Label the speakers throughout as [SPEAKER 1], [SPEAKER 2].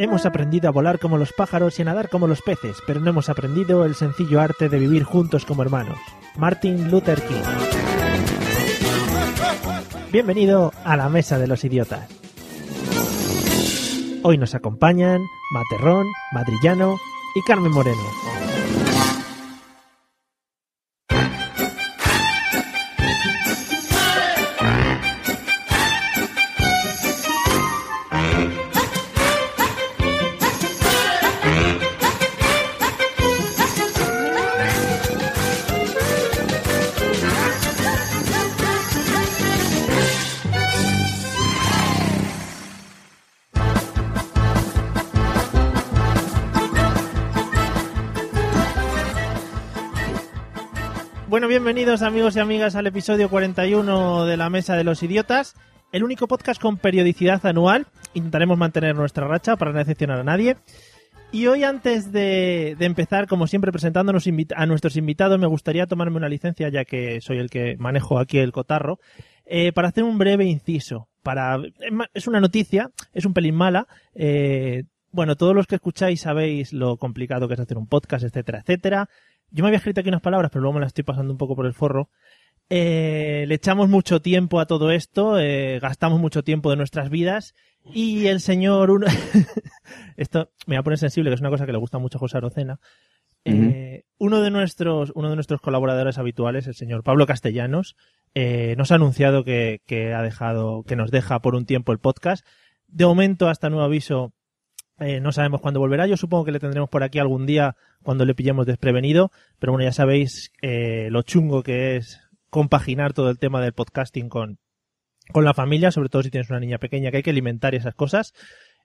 [SPEAKER 1] Hemos aprendido a volar como los pájaros y a nadar como los peces, pero no hemos aprendido el sencillo arte de vivir juntos como hermanos. Martin Luther King. Bienvenido a la Mesa de los Idiotas. Hoy nos acompañan Materrón, Madrillano y Carmen Moreno. Bienvenidos amigos y amigas al episodio 41 de la Mesa de los Idiotas, el único podcast con periodicidad anual. Intentaremos mantener nuestra racha para no decepcionar a nadie. Y hoy antes de, empezar, como siempre, presentándonos a nuestros invitados, me gustaría tomarme una licencia, ya que soy el que manejo aquí el cotarro, eh, para hacer un breve inciso. Para, es una noticia, es un pelín mala. eh, bueno, todos los que escucháis sabéis lo complicado que es hacer un podcast, etcétera, etcétera. Yo me había escrito aquí unas palabras, pero luego me las estoy pasando un poco por el forro. Eh, le echamos mucho tiempo a todo esto, eh, gastamos mucho tiempo de nuestras vidas y el señor uno esto me va a poner sensible, que es una cosa que le gusta mucho a José Arocena. Eh, uno de nuestros uno de nuestros colaboradores habituales, el señor Pablo Castellanos, eh, nos ha anunciado que, que ha dejado que nos deja por un tiempo el podcast. De momento, hasta nuevo aviso, eh, no sabemos cuándo volverá. Yo supongo que le tendremos por aquí algún día cuando le pillemos desprevenido. Pero bueno, ya sabéis eh, lo chungo que es compaginar todo el tema del podcasting con, con la familia, sobre todo si tienes una niña pequeña que hay que alimentar y esas cosas.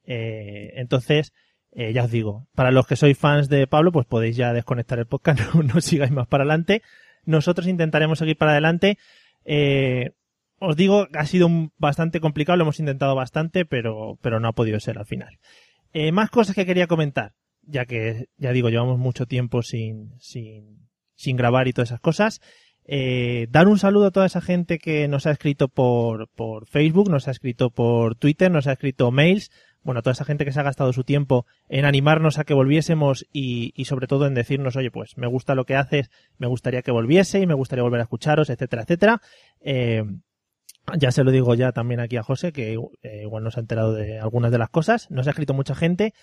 [SPEAKER 1] Eh, entonces, eh, ya os digo, para los que sois fans de Pablo, pues podéis ya desconectar el podcast, no, no sigáis más para adelante. Nosotros intentaremos seguir para adelante. Eh, os digo, ha sido bastante complicado, lo hemos intentado bastante, pero, pero no ha podido ser al final. Eh, más cosas que quería comentar, ya que, ya digo, llevamos mucho tiempo sin, sin, sin grabar y todas esas cosas. Eh, dar un saludo a toda esa gente que nos ha escrito por, por Facebook, nos ha escrito por Twitter, nos ha escrito mails. Bueno, toda esa gente que se ha gastado su tiempo en animarnos a que volviésemos y, y sobre todo en decirnos, oye, pues me gusta lo que haces, me gustaría que volviese y me gustaría volver a escucharos, etcétera, etcétera. Eh, ya se lo digo ya también aquí a José, que eh, igual nos ha enterado de algunas de las cosas. Nos ha escrito mucha gente.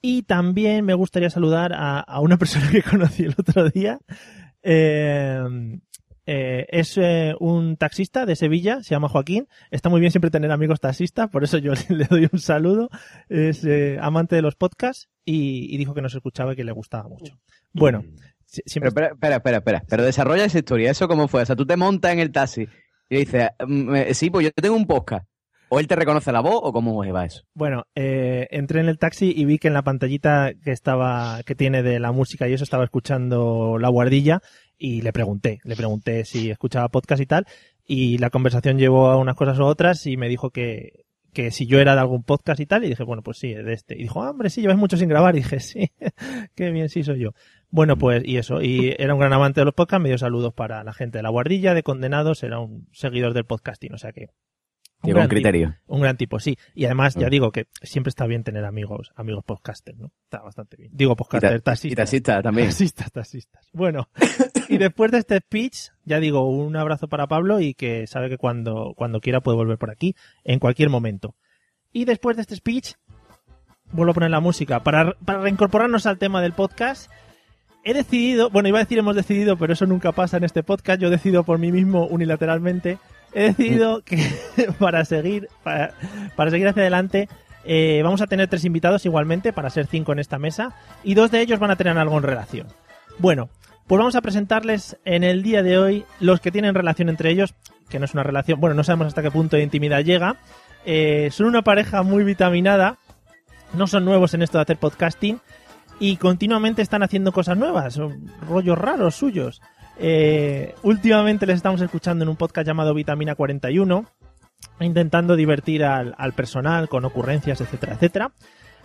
[SPEAKER 1] Y también me gustaría saludar a, a una persona que conocí el otro día. Eh, eh, es un taxista de Sevilla, se llama Joaquín. Está muy bien siempre tener amigos taxistas, por eso yo le, doy un saludo. Es amante de los podcasts y, y dijo que nos escuchaba y que le gustaba mucho. Bueno, si- siempre
[SPEAKER 2] Pero espera, espera, espera. Pero desarrolla esa historia. ¿Eso cómo fue? O sea, tú te montas en el taxi y le dices, "Mm, eh, sí, pues yo tengo un podcast. ¿O él te reconoce la voz o cómo va eso?
[SPEAKER 1] Bueno, eh, entré en el taxi y vi que en la pantallita que estaba, que tiene de la música y eso estaba escuchando La Guardilla y le pregunté, le pregunté si escuchaba podcast y tal y la conversación llevó a unas cosas u otras y me dijo que, que si yo era de algún podcast y tal y dije, bueno, pues sí, de este. Y dijo, ah, hombre, sí, llevas mucho sin grabar y dije, sí, qué bien, sí soy yo. Bueno, pues y eso, y era un gran amante de los podcasts, me dio saludos para la gente de La Guardilla, de Condenados, era un seguidor del podcasting, o sea que... un gran
[SPEAKER 2] criterio.
[SPEAKER 1] un gran tipo, sí. Y además, ya
[SPEAKER 2] Mm.
[SPEAKER 1] digo que siempre está bien tener amigos, amigos podcasters, ¿no? Está bastante bien. Digo podcasters,
[SPEAKER 2] Y
[SPEAKER 1] taxistas.
[SPEAKER 2] taxista también.
[SPEAKER 1] Taxistas, taxistas. Bueno, y después de este speech, ya digo, un abrazo para Pablo y que sabe que cuando, cuando quiera puede volver por aquí, en cualquier momento. Y después de este speech, vuelvo a poner la música. Para, para reincorporarnos al tema del podcast, he decidido, bueno, iba a decir hemos decidido, pero eso nunca pasa en este podcast. Yo decido por mí mismo unilateralmente. He decidido que para seguir, para, seguir hacia adelante, eh, vamos a tener tres invitados igualmente, para ser cinco en esta mesa, y dos de ellos van a tener algo en relación. Bueno, pues vamos a presentarles en el día de hoy los que tienen relación entre ellos, que no es una relación, bueno, no sabemos hasta qué punto de intimidad llega. Eh, son una pareja muy vitaminada no son nuevos en esto de hacer podcasting y continuamente están haciendo cosas nuevas, rollos raros suyos. Eh, últimamente les estamos escuchando en un podcast llamado Vitamina 41, intentando divertir al, al personal con ocurrencias, etcétera, etcétera.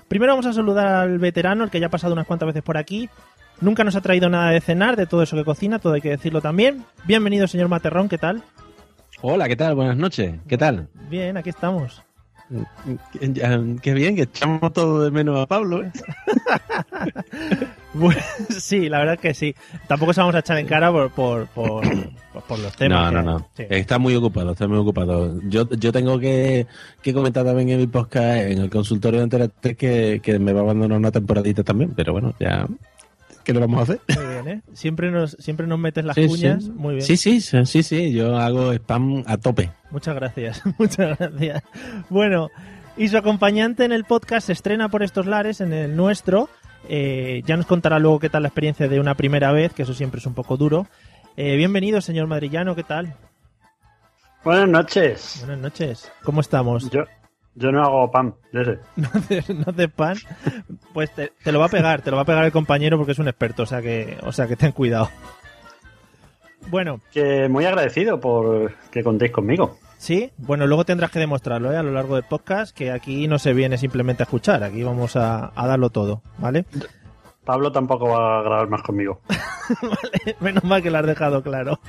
[SPEAKER 1] Primero vamos a saludar al veterano, el que ya ha pasado unas cuantas veces por aquí. Nunca nos ha traído nada de cenar, de todo eso que cocina, todo hay que decirlo también. Bienvenido, señor Materrón, ¿qué tal?
[SPEAKER 3] Hola, ¿qué tal? Buenas noches. ¿Qué tal?
[SPEAKER 1] Bien, aquí estamos.
[SPEAKER 3] Qué, bien, que echamos todo de menos a Pablo. ¿eh?
[SPEAKER 1] Bueno, sí, la verdad que sí. Tampoco se vamos a echar en cara por, por, por, por los temas.
[SPEAKER 3] No,
[SPEAKER 1] que-
[SPEAKER 3] no, no.
[SPEAKER 1] sí.
[SPEAKER 3] Está muy ocupado, está muy ocupado. Yo, yo tengo que, que comentar también en mi podcast, en el consultorio de Enterate, que, que me va a abandonar una temporadita también, pero bueno, ya. ¿Qué le vamos a hacer?
[SPEAKER 1] Muy bien, ¿eh? Siempre nos, siempre nos metes las
[SPEAKER 3] Sí,
[SPEAKER 1] cuñas.
[SPEAKER 3] sí.
[SPEAKER 1] Muy bien.
[SPEAKER 3] Sí, sí, sí, sí, sí, yo hago spam a tope.
[SPEAKER 1] Muchas gracias, muchas gracias. Bueno, y su acompañante en el podcast se estrena por estos lares, en el nuestro. Eh, ya nos contará luego qué tal la experiencia de una primera vez, que eso siempre es un poco duro. Eh, bienvenido, señor madrillano, ¿qué tal?
[SPEAKER 4] Buenas noches.
[SPEAKER 1] Buenas noches, ¿cómo estamos?
[SPEAKER 4] Yo, yo no hago pan de ese.
[SPEAKER 1] ¿No haces, no haces pan? Pues te, te lo va a pegar, te lo va a pegar el compañero porque es un experto, o sea que, o sea que ten cuidado. Bueno,
[SPEAKER 4] Que muy agradecido por que contéis conmigo.
[SPEAKER 1] Sí, bueno, luego tendrás que demostrarlo ¿eh? a lo largo del podcast, que aquí no se viene simplemente a escuchar, aquí vamos a, a darlo todo, ¿vale?
[SPEAKER 4] Pablo tampoco va a grabar más conmigo.
[SPEAKER 1] Menos mal que lo has dejado claro.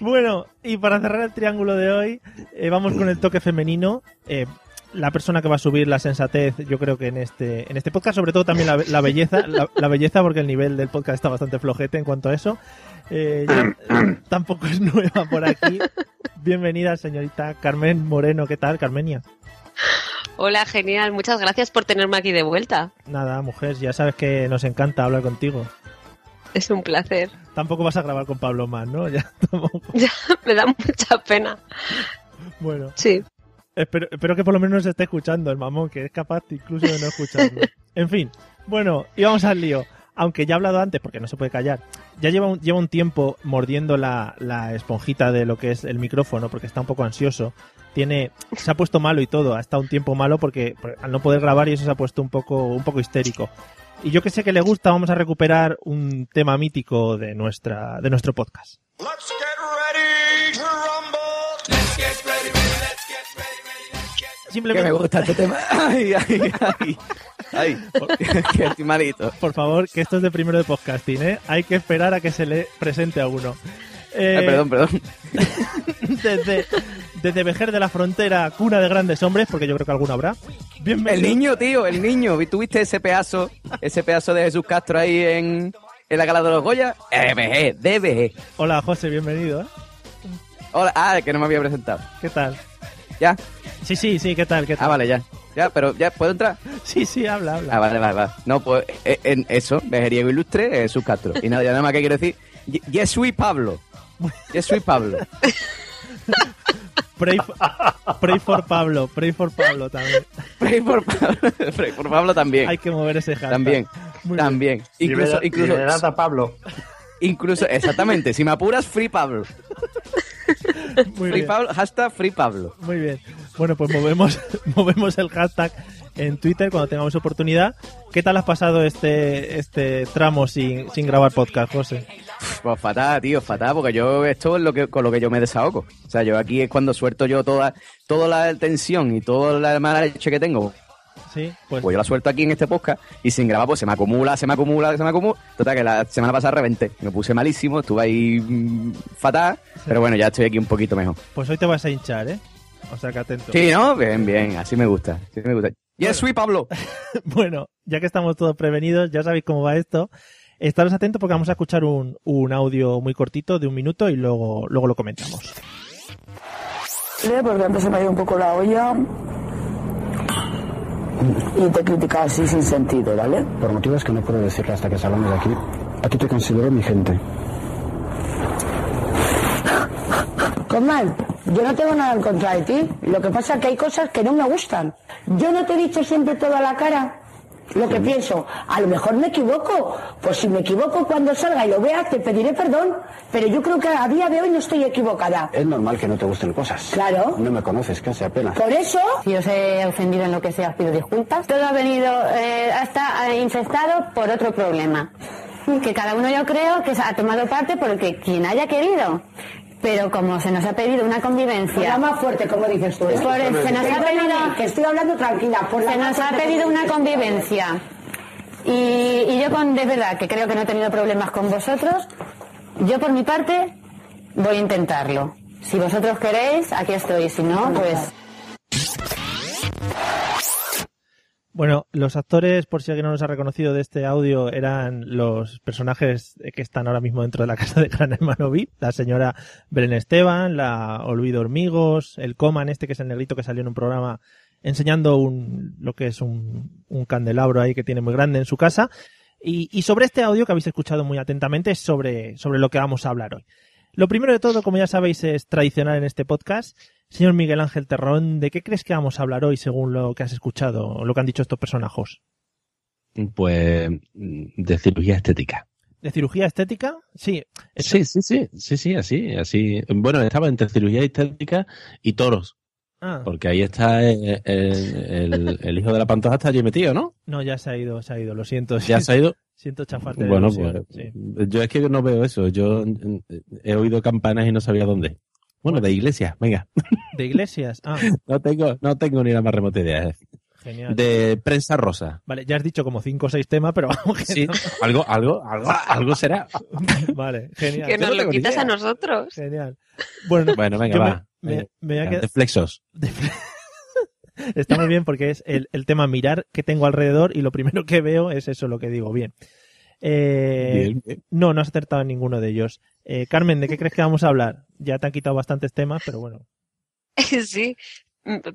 [SPEAKER 1] Bueno, y para cerrar el triángulo de hoy, eh, vamos con el toque femenino. Eh, la persona que va a subir la sensatez, yo creo que en este, en este podcast, sobre todo también la, la belleza, la, la belleza, porque el nivel del podcast está bastante flojete en cuanto a eso. Eh, ya- tampoco es nueva por aquí. Bienvenida, señorita Carmen Moreno. ¿Qué tal, Carmenia?
[SPEAKER 5] Hola, genial. Muchas gracias por tenerme aquí de vuelta.
[SPEAKER 1] Nada, mujer, ya sabes que nos encanta hablar contigo.
[SPEAKER 5] Es un placer.
[SPEAKER 1] Tampoco vas a grabar con Pablo más, ¿no? Ya, tampoco.
[SPEAKER 5] Me da mucha pena.
[SPEAKER 1] Bueno,
[SPEAKER 5] Sí.
[SPEAKER 1] Espero, espero que por lo menos se esté escuchando el mamón, que es capaz incluso de no escucharlo. En fin, bueno, y vamos al lío. Aunque ya he hablado antes, porque no se puede callar, ya lleva un, lleva un tiempo mordiendo la, la esponjita de lo que es el micrófono, porque está un poco ansioso. Tiene, se ha puesto malo y todo, ha estado un tiempo malo porque, porque al no poder grabar y eso se ha puesto un poco, un poco histérico. Y yo que sé que le gusta, vamos a recuperar un tema mítico de nuestra, de nuestro podcast.
[SPEAKER 6] Let's get
[SPEAKER 2] Que me
[SPEAKER 1] Simplemente,
[SPEAKER 2] gusta este tema. Ay, ay, ay. Ay, que estoy malito.
[SPEAKER 1] por favor, que esto es de primero de podcasting, ¿eh? Hay que esperar a que se le presente a uno. Eh,
[SPEAKER 2] Ay, perdón, perdón.
[SPEAKER 1] Desde, desde Vejer de la Frontera, cuna de grandes hombres, porque yo creo que alguno habrá.
[SPEAKER 2] El
[SPEAKER 1] Bienvenido.
[SPEAKER 2] niño, tío, el niño. ¿Tuviste ese pedazo, ese pedazo de Jesús Castro ahí en, en la gala de los Goya? DBG, DBG.
[SPEAKER 1] Hola, José, bienvenido. ¿eh?
[SPEAKER 2] Hola, ah, que no me había presentado.
[SPEAKER 1] ¿Qué tal?
[SPEAKER 2] ¿Ya?
[SPEAKER 1] Sí, sí, sí, ¿qué tal? ¿Qué tal?
[SPEAKER 2] Ah, vale, ya. Ya, pero ya, ¿puedo entrar?
[SPEAKER 1] Sí, sí, habla, habla.
[SPEAKER 2] Ah, vale, vale, vale. No, pues eh, en eso, vejeriego ilustre, eh, Jesús Castro. Y nada, ya nada más que quiero decir, ye- yes, soy Pablo. Yes, soy Pablo.
[SPEAKER 1] Pray, for, pray for Pablo, pray for Pablo también.
[SPEAKER 2] Pray por Pablo, Pray Pablo también.
[SPEAKER 1] Hay que mover ese hashtag.
[SPEAKER 2] También,
[SPEAKER 1] Muy bien.
[SPEAKER 2] también. Incluso,
[SPEAKER 4] Libera-
[SPEAKER 2] incluso,
[SPEAKER 4] a Pablo.
[SPEAKER 2] incluso, exactamente, si me apuras, Free Pablo.
[SPEAKER 1] Muy
[SPEAKER 2] Free
[SPEAKER 1] bien.
[SPEAKER 2] Pablo, hashtag Free Pablo.
[SPEAKER 1] Muy bien. Bueno, pues movemos, movemos el hashtag en Twitter cuando tengamos oportunidad. ¿Qué tal has pasado este, este tramo sin, sin grabar podcast, José?
[SPEAKER 2] Pues fatal, tío, fatal, porque yo esto es lo que, con lo que yo me desahogo. O sea, yo aquí es cuando suelto yo toda, toda la tensión y toda la mala leche que tengo.
[SPEAKER 1] Sí, pues
[SPEAKER 2] Pues yo la suelto aquí en este podcast y sin grabar pues se me acumula, se me acumula, se me acumula. Total que la semana pasada reventé. Me puse malísimo, estuve ahí mm, fatal, pero bueno, ya estoy aquí un poquito mejor.
[SPEAKER 1] Pues hoy te vas a hinchar, ¿eh? O sea que atento.
[SPEAKER 2] Sí, ¿no? Bien, bien, así me gusta, así me gusta. Yes, soy Pablo.
[SPEAKER 1] Bueno, ya que estamos todos prevenidos, ya sabéis cómo va esto. Estaros atentos porque vamos a escuchar un, un audio muy cortito de un minuto y luego, luego lo comentamos.
[SPEAKER 7] Porque antes se me ha ido un poco la olla y te he criticado así sin sentido, ¿vale?
[SPEAKER 8] Por motivos que no puedo decirle hasta que salgamos de aquí, a ti te considero mi gente.
[SPEAKER 7] Comal, yo no tengo nada en contra de ti. Lo que pasa es que hay cosas que no me gustan. Yo no te he dicho siempre toda la cara. Lo que pienso. A lo mejor me equivoco. Pues si me equivoco cuando salga y lo vea, te pediré perdón. Pero yo creo que a día de hoy no estoy equivocada.
[SPEAKER 8] Es normal que no te gusten cosas.
[SPEAKER 7] Claro.
[SPEAKER 8] No me conoces casi apenas.
[SPEAKER 7] Por eso,
[SPEAKER 9] Si os he ofendido en lo que sea, os pido disculpas. Todo ha venido, eh, hasta eh, infectado por otro problema. Que cada uno yo creo que ha tomado parte porque quien haya querido. Pero como se nos ha pedido una
[SPEAKER 7] por la
[SPEAKER 9] convivencia,
[SPEAKER 7] más fuerte, como dices tú. ¿eh?
[SPEAKER 9] Por- se nos ha pedido-
[SPEAKER 7] Que estoy hablando tranquila. Por la
[SPEAKER 9] se
[SPEAKER 7] más
[SPEAKER 9] nos ha pedido una convivencia. Y, y yo con, de verdad que creo que no he tenido problemas con vosotros, yo por mi parte voy a intentarlo. Si vosotros queréis, aquí estoy. Si no, pues...
[SPEAKER 1] Bueno, los actores, por si alguien no los ha reconocido de este audio, eran los personajes que están ahora mismo dentro de la casa de Gran Hermano VIP. La señora Belén Esteban, la Olvido Hormigos, el Coman este que es el negrito que salió en un programa enseñando un, lo que es un, un candelabro ahí que tiene muy grande en su casa. Y, y sobre este audio que habéis escuchado muy atentamente es sobre, sobre lo que vamos a hablar hoy. Lo primero de todo, como ya sabéis, es tradicional en este podcast. Señor Miguel Ángel Terrón, ¿de qué crees que vamos a hablar hoy según lo que has escuchado, o lo que han dicho estos personajes?
[SPEAKER 3] Pues mm, de cirugía estética.
[SPEAKER 1] ¿De cirugía estética? Sí. esto-
[SPEAKER 3] Sí, sí, sí, sí, sí, así, así. Bueno, estaba entre cirugía estética y toros,
[SPEAKER 1] Ah,
[SPEAKER 3] porque ahí está el, el- hijo de la pantoja está allí metido, ¿no?
[SPEAKER 1] no, ya se ha ido, se ha ido, lo siento.
[SPEAKER 3] Ya se ha ido.
[SPEAKER 1] Siento chafarte. de
[SPEAKER 3] Bueno, pues
[SPEAKER 1] sí.
[SPEAKER 3] yo es que no veo eso. Yo mm, he oído campanas y no sabía dónde. Bueno, de iglesia, venga.
[SPEAKER 1] De iglesias. Ah,
[SPEAKER 3] No tengo, no tengo ni la más remota idea. eh.
[SPEAKER 1] genial.
[SPEAKER 3] De prensa rosa.
[SPEAKER 1] Vale, ya has dicho como cinco o seis temas, pero vamos que
[SPEAKER 3] Sí,
[SPEAKER 1] no.
[SPEAKER 3] algo, algo, algo, algo será.
[SPEAKER 1] Vale, genial.
[SPEAKER 5] Que
[SPEAKER 3] no
[SPEAKER 5] nos lo quitas
[SPEAKER 3] idea.
[SPEAKER 5] a nosotros.
[SPEAKER 1] Genial. Bueno,
[SPEAKER 3] Bueno, venga, va.
[SPEAKER 1] me- me
[SPEAKER 3] De flexos.
[SPEAKER 1] Está muy bien porque es el, el tema mirar qué tengo alrededor y lo primero que veo es eso lo que digo. Bien. Eh,
[SPEAKER 3] Bien, bien.
[SPEAKER 1] No, no has acertado en ninguno de ellos. Eh, Carmen, ¿de qué crees que vamos a hablar? Ya te han quitado bastantes temas, pero bueno.
[SPEAKER 5] Sí.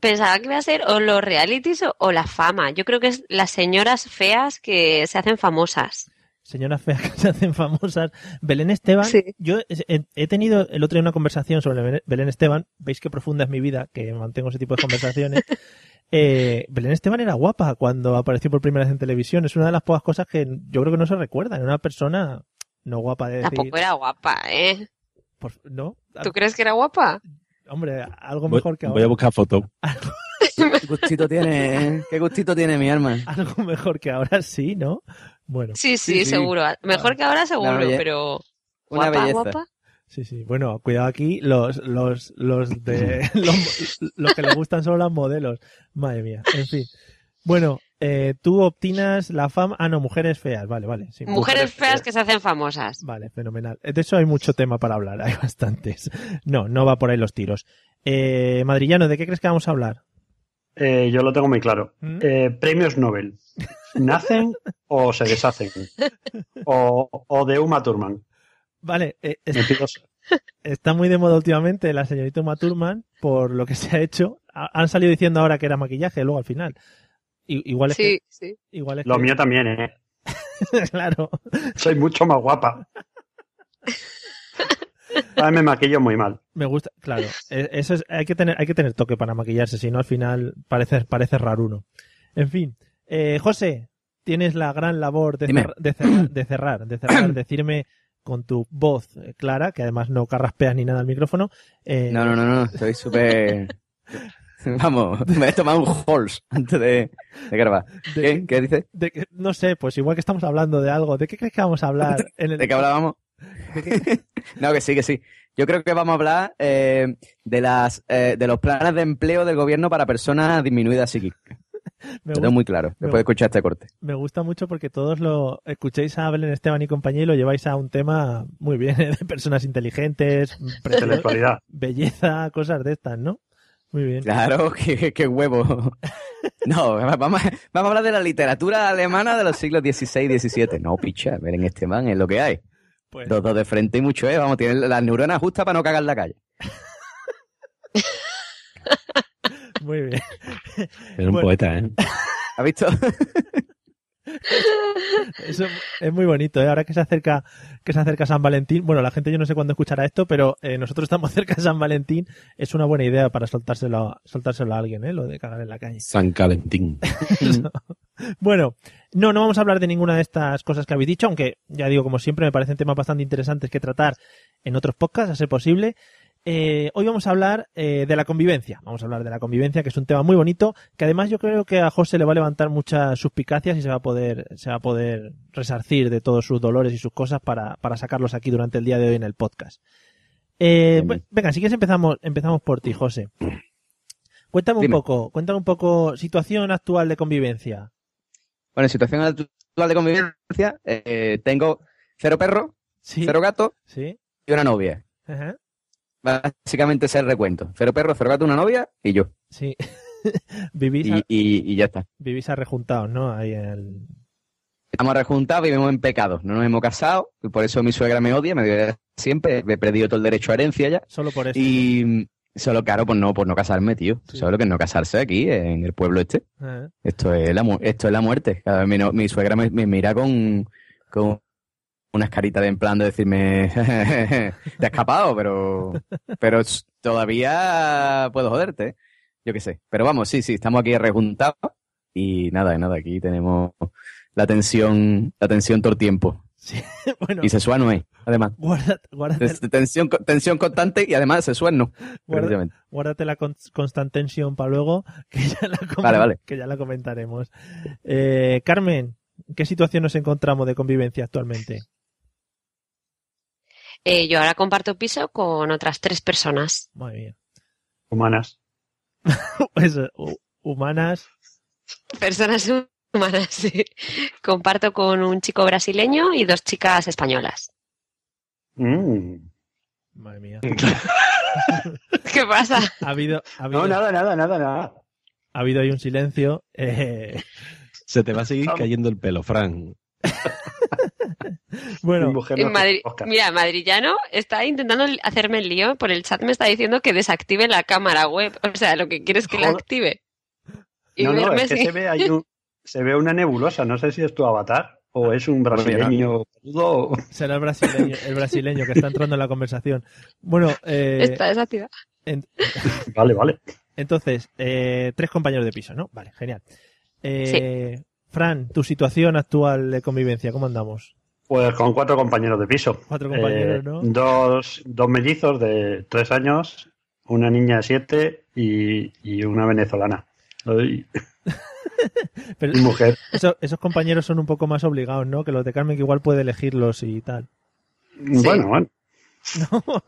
[SPEAKER 5] Pensaba que iba a ser o los realities o, o la fama. Yo creo que es las señoras feas que se hacen famosas.
[SPEAKER 1] Señoras feas que se hacen famosas. Belén Esteban.
[SPEAKER 5] Sí.
[SPEAKER 1] Yo he, he tenido el otro día una conversación sobre Belén- Belén Esteban. Veis qué profunda es mi vida, que mantengo ese tipo de conversaciones. Eh, Belén Esteban era guapa cuando apareció por primera vez en televisión. Es una de las pocas cosas que yo creo que no se recuerda. Era una persona no guapa de decir.
[SPEAKER 5] Tampoco era guapa, ¿eh?
[SPEAKER 1] por- ¿No?
[SPEAKER 5] ¿Tú crees que era guapa?
[SPEAKER 1] Hombre, algo
[SPEAKER 3] Voy,
[SPEAKER 1] mejor que
[SPEAKER 3] voy a
[SPEAKER 1] ahora.
[SPEAKER 3] buscar fotos.
[SPEAKER 2] ¿Qué gustito tiene, eh? ¿Qué gustito tiene mi alma?
[SPEAKER 1] Algo mejor que ahora sí, ¿no? Bueno,
[SPEAKER 5] Sí, sí,
[SPEAKER 2] Sí, sí.
[SPEAKER 5] seguro. Mejor que ahora seguro,
[SPEAKER 2] belle-
[SPEAKER 5] pero
[SPEAKER 2] Una
[SPEAKER 5] guapa,
[SPEAKER 2] belleza.
[SPEAKER 5] guapa.
[SPEAKER 1] sí, sí. Bueno, cuidado aquí, los, los, los de los, los que le gustan son las modelos. Madre mía, en fin. Bueno, eh, tú obtinas la fama. Ah, no, mujeres feas, vale, vale. sí,
[SPEAKER 5] Mujeres feas que se hacen famosas.
[SPEAKER 1] Vale, fenomenal. De eso hay mucho tema para hablar, hay bastantes. No, no va por ahí los tiros. Eh, Madrillano, ¿de qué crees que vamos a hablar?
[SPEAKER 4] Eh, yo lo tengo muy claro.
[SPEAKER 1] ¿Mm?
[SPEAKER 4] Eh, premios Nobel. ¿Nacen o se deshacen? O, o de Uma Thurman.
[SPEAKER 1] Vale, eh, es- está muy de moda últimamente la señorita Uma Thurman por lo que se ha hecho. Ha- Han salido diciendo ahora que era maquillaje, luego al final. Igual es
[SPEAKER 5] Sí,
[SPEAKER 1] que,
[SPEAKER 5] sí.
[SPEAKER 1] igual es
[SPEAKER 4] Lo
[SPEAKER 1] que-
[SPEAKER 4] mío también, ¿eh?
[SPEAKER 1] claro.
[SPEAKER 4] Soy mucho más guapa. Ahora me maquillo muy mal.
[SPEAKER 1] Me gusta, claro. Eh, Eso es, hay que tener, hay que tener toque para maquillarse, si no al final parece, parece raro uno. En fin, eh, José, tienes la gran labor de, cer- de cerrar, de cerrar, de cerrar, decirme con tu voz eh, clara, que además no carraspeas ni nada al micrófono. eh,
[SPEAKER 2] No, no, no, no. Estoy súper. Vamos, me he tomado un Halls antes de, de grabar.
[SPEAKER 1] de-
[SPEAKER 2] ¿Qué? ¿Qué dices?
[SPEAKER 1] de que- no sé, pues igual que estamos hablando de algo, ¿de qué crees que vamos a hablar? En el,
[SPEAKER 2] ¿De qué hablábamos? no, que sí, que sí. Yo creo que vamos a hablar eh, de las eh, de los planes de empleo del gobierno para personas disminuidas psíquicas.
[SPEAKER 1] me,
[SPEAKER 2] Lo
[SPEAKER 1] gusta,
[SPEAKER 2] tengo muy claro, después de escuchar este corte.
[SPEAKER 1] me gusta mucho porque todos lo escuchéis a Belén Esteban y compañía y lo lleváis a un tema muy bien, ¿eh? de personas inteligentes,
[SPEAKER 4] Intelectualidad.
[SPEAKER 1] belleza, cosas de estas, ¿no? Muy bien.
[SPEAKER 2] Claro, qué, qué huevo. No, vamos, a- vamos a hablar de la literatura alemana de los siglos XVI y XVII. No, picha, ver en este man es lo que hay.
[SPEAKER 1] Pues,
[SPEAKER 2] Dos, dos de frente y mucho, ¿eh? Vamos, tienen las neuronas justas para no cagar la calle.
[SPEAKER 1] muy bien.
[SPEAKER 3] Era un
[SPEAKER 1] Bueno.
[SPEAKER 3] poeta, ¿eh?
[SPEAKER 2] ¿Has visto?
[SPEAKER 1] Eso es muy bonito, ¿eh? Ahora que se acerca que se acerca San Valentín, bueno, la gente yo no sé cuándo escuchará esto, pero eh, nosotros estamos cerca de San Valentín, es una buena idea para soltárselo, soltárselo a alguien, ¿eh? Lo de cagar en la calle.
[SPEAKER 3] San Calentín.
[SPEAKER 1] Bueno, no, no vamos a hablar de ninguna de estas cosas que habéis dicho, aunque ya digo, como siempre, me parecen temas bastante interesantes que tratar en otros podcasts, a ser posible. Eh, hoy vamos a hablar eh, de la convivencia. Vamos a hablar de la convivencia, que es un tema muy bonito, que además yo creo que a José le va a levantar muchas suspicacias y se va a poder, se va a poder resarcir de todos sus dolores y sus cosas para, para sacarlos aquí durante el día de hoy en el podcast. Eh, bu- venga, si quieres empezamos, empezamos por ti, José. Cuéntame un poco, cuéntame un poco situación actual de convivencia.
[SPEAKER 2] Bueno, en situación actual de convivencia, eh, tengo cero perro,
[SPEAKER 1] Sí.
[SPEAKER 2] cero gato
[SPEAKER 1] Sí.
[SPEAKER 2] y una novia.
[SPEAKER 1] Ajá.
[SPEAKER 2] Básicamente ese es el recuento. Cero perro, cero gato, una novia y yo.
[SPEAKER 1] Sí. vivís,
[SPEAKER 2] Y,
[SPEAKER 1] a,
[SPEAKER 2] y- y ya está.
[SPEAKER 1] vivís arrejuntados, ¿no? Ahí en el...
[SPEAKER 2] Estamos rejuntados, vivimos en pecado. No nos hemos casado, y por eso mi suegra me odia, me odia siempre. He perdido todo el derecho a herencia ya.
[SPEAKER 1] Solo por eso.
[SPEAKER 2] Y solo, claro, por no, por no casarme, tío.
[SPEAKER 1] Sí.
[SPEAKER 2] ¿Sabes lo que es no casarse aquí, en el pueblo este?
[SPEAKER 1] Ajá.
[SPEAKER 2] Esto es la, mu- esto es la muerte. Mi, no- mi suegra me, me mira con, con unas caritas de en plan de decirme, te has escapado, pero, pero todavía puedo joderte. Yo qué sé. Pero vamos, sí, sí, estamos aquí rejuntados y nada, nada, aquí tenemos la tensión, la tensión todo el tiempo.
[SPEAKER 1] Sí. bueno,
[SPEAKER 2] Y sexual no es, además.
[SPEAKER 1] guárdate, guárdate,
[SPEAKER 2] Tensión, tensión constante y además sexual no.
[SPEAKER 1] Guarda-
[SPEAKER 2] precisamente.
[SPEAKER 1] guárdate la con- constant tension para luego, que ya la, comen-
[SPEAKER 2] Vale, vale.
[SPEAKER 1] Que ya la comentaremos. Eh, Carmen, ¿en qué situación nos encontramos de convivencia actualmente?
[SPEAKER 5] Eh, yo ahora comparto piso con otras tres personas.
[SPEAKER 1] Madre mía.
[SPEAKER 4] Humanas.
[SPEAKER 1] Pues, eh, hu- humanas.
[SPEAKER 5] Personas humanas, sí. Comparto con un chico brasileño y dos chicas españolas.
[SPEAKER 4] Mm.
[SPEAKER 1] Madre mía.
[SPEAKER 5] ¿Qué pasa?
[SPEAKER 1] Ha habido, ha habido,
[SPEAKER 4] No, nada, nada, nada, nada.
[SPEAKER 1] ha habido ahí un silencio. eh,
[SPEAKER 3] Se te va a seguir cayendo el pelo, Fran.
[SPEAKER 1] Bueno,
[SPEAKER 5] En Madrid, mira, Madrillano está intentando hacerme el lío. Por el chat me está diciendo que desactive la cámara web. O sea, lo que quiere es que la active. Y
[SPEAKER 4] No, no, es que
[SPEAKER 5] sin-
[SPEAKER 4] se ve, ahí un- se ve una nebulosa. No sé si es tu avatar o es un brasileño
[SPEAKER 1] será el brasileño, el brasileño que está entrando en la conversación. Bueno, eh,
[SPEAKER 5] Está desactivada.
[SPEAKER 1] en-
[SPEAKER 4] Vale, vale.
[SPEAKER 1] entonces, eh, tres compañeros de piso, ¿no? Vale, genial. Eh, Fran, tu situación actual de convivencia, ¿cómo andamos?
[SPEAKER 4] Pues con cuatro compañeros de piso.
[SPEAKER 1] Cuatro compañeros,
[SPEAKER 4] Eh,
[SPEAKER 1] ¿no?
[SPEAKER 4] Dos, dos mellizos de tres años, una niña de siete y, y una venezolana. Ay,
[SPEAKER 1] Pero
[SPEAKER 4] mi mujer.
[SPEAKER 1] eso- esos compañeros son un poco más obligados, ¿no? Que los de Carmen que igual puede elegirlos y tal.
[SPEAKER 4] Bueno, bueno.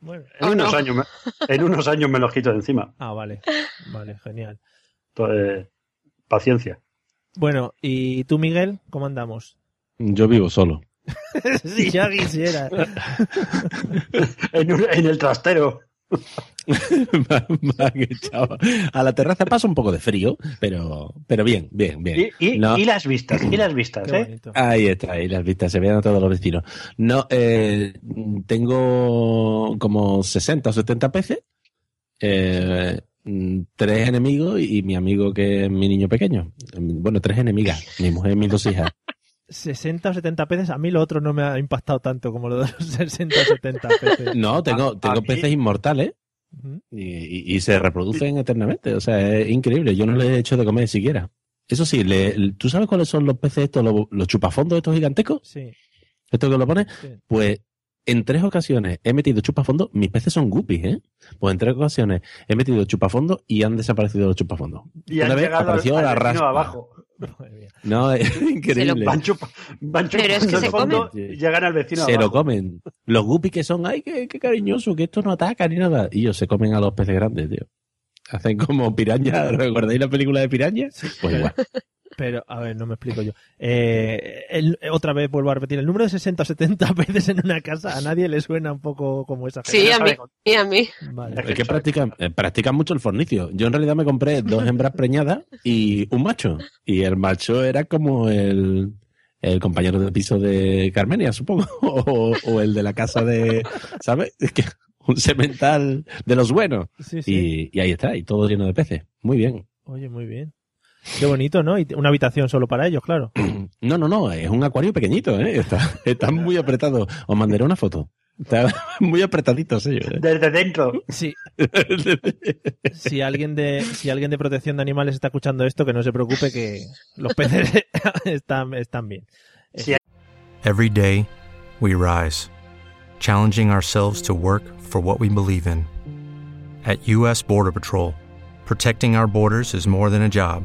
[SPEAKER 1] Bueno.
[SPEAKER 4] En,
[SPEAKER 5] Oh,
[SPEAKER 4] unos
[SPEAKER 5] no.
[SPEAKER 4] años me, en unos años me los quito de encima.
[SPEAKER 1] Ah, vale. Vale, genial.
[SPEAKER 4] Entonces, paciencia.
[SPEAKER 1] Bueno, ¿y tú, Miguel? ¿Cómo andamos?
[SPEAKER 3] Yo vivo solo.
[SPEAKER 1] si ya quisiera.
[SPEAKER 4] En, un- en el trastero.
[SPEAKER 3] A la terraza pasa un poco de frío, pero, pero bien, bien, bien.
[SPEAKER 4] Y, y-
[SPEAKER 3] No.
[SPEAKER 4] y las vistas, y las vistas, ¿eh?
[SPEAKER 3] Ahí está, ahí las vistas, se vean a todos los vecinos. No, eh, tengo como 60 o 70 peces, eh, tres enemigos y mi amigo que es mi niño pequeño. Bueno, tres enemigas, mi mujer y mis dos hijas.
[SPEAKER 1] 60 o 70 peces, a mí lo otro no me ha impactado tanto como lo de los 60 o 70 peces.
[SPEAKER 3] No, tengo,
[SPEAKER 4] A-
[SPEAKER 3] tengo
[SPEAKER 4] a mí-
[SPEAKER 3] peces inmortales y, y- y se reproducen eternamente. O sea, es increíble. Yo no les he hecho de comer siquiera. Eso sí, le- ¿tú sabes cuáles son los peces estos, los, los chupafondos estos gigantescos?
[SPEAKER 1] Sí,
[SPEAKER 3] ¿Esto que lo pones?
[SPEAKER 1] sí.
[SPEAKER 3] Pues en tres ocasiones he metido chupafondos. Mis peces son guppies, ¿eh? Pues en tres ocasiones he metido chupafondos y han desaparecido los chupafondos.
[SPEAKER 4] Y
[SPEAKER 3] Una
[SPEAKER 4] han
[SPEAKER 3] vez
[SPEAKER 4] llegado
[SPEAKER 3] apareció
[SPEAKER 4] al
[SPEAKER 3] la raspa.
[SPEAKER 4] abajo.
[SPEAKER 3] No, es increíble.
[SPEAKER 4] Van, chupa- van
[SPEAKER 5] Pero es que se
[SPEAKER 3] comen.
[SPEAKER 4] y llegan al vecino
[SPEAKER 3] Se lo comen. Los guppies que son, ay, qué, qué cariñoso, que esto no ataca ni nada. Y ellos se comen a los peces grandes, tío. Hacen como piraña. ¿Recordáis la película de piraña? Pues igual.
[SPEAKER 1] Pero, a ver, no me explico yo. Eh, el- otra vez vuelvo a repetir, el número de 60 o 70 peces en una casa a nadie le suena un poco como esa
[SPEAKER 5] Sí, a mí. Y a mí.
[SPEAKER 1] Vale.
[SPEAKER 3] Es que practican, eh, practican mucho el fornicio. Yo en realidad me compré dos hembras preñadas y un macho. Y el macho era como el, el compañero de piso de Carmenia, supongo. O, o el de la casa de, ¿sabes? Es que un semental de los buenos.
[SPEAKER 1] Sí, sí.
[SPEAKER 3] Y, y ahí está, y todo lleno de peces. Muy bien.
[SPEAKER 1] Oye, muy bien. Qué bonito, ¿no? Y una habitación solo para ellos, claro.
[SPEAKER 3] No, no, no, es un acuario pequeñito, ¿eh? Está, está muy apretado. Os mandaré una foto. Está muy apretaditos ellos. ¿eh?
[SPEAKER 4] Desde dentro.
[SPEAKER 1] Sí. si alguien de si alguien de protección de animales está escuchando esto, que no se preocupe que los peces están, están bien.
[SPEAKER 10] Every day, we rise, challenging ourselves to work for what we believe in. At U.S. Border Patrol, protecting our borders is more than a job,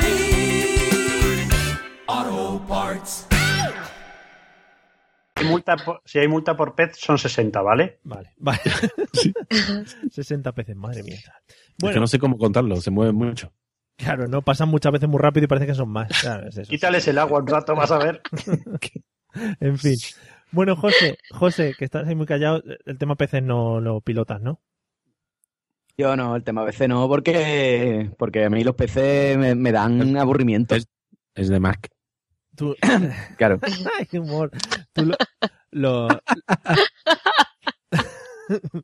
[SPEAKER 4] multa por, si hay multa por pez, son 60, ¿vale?
[SPEAKER 1] Vale, vale. 60 peces, madre mía.
[SPEAKER 3] Es que no sé cómo contarlo, se mueven mucho.
[SPEAKER 1] Claro, no pasan muchas veces muy rápido y parece que son más. Claro, es eso.
[SPEAKER 4] Quítales el agua un rato, vas a ver.
[SPEAKER 1] En fin. Bueno, José, José, que estás ahí muy callado, el tema peces no lo pilotas, ¿no?
[SPEAKER 2] Yo no, el tema PC no, porque, porque a mí los PC me, me dan aburrimiento.
[SPEAKER 3] Es de Mac.
[SPEAKER 1] Tú...
[SPEAKER 2] Claro.
[SPEAKER 1] Ay, qué humor. Tú lo... lo-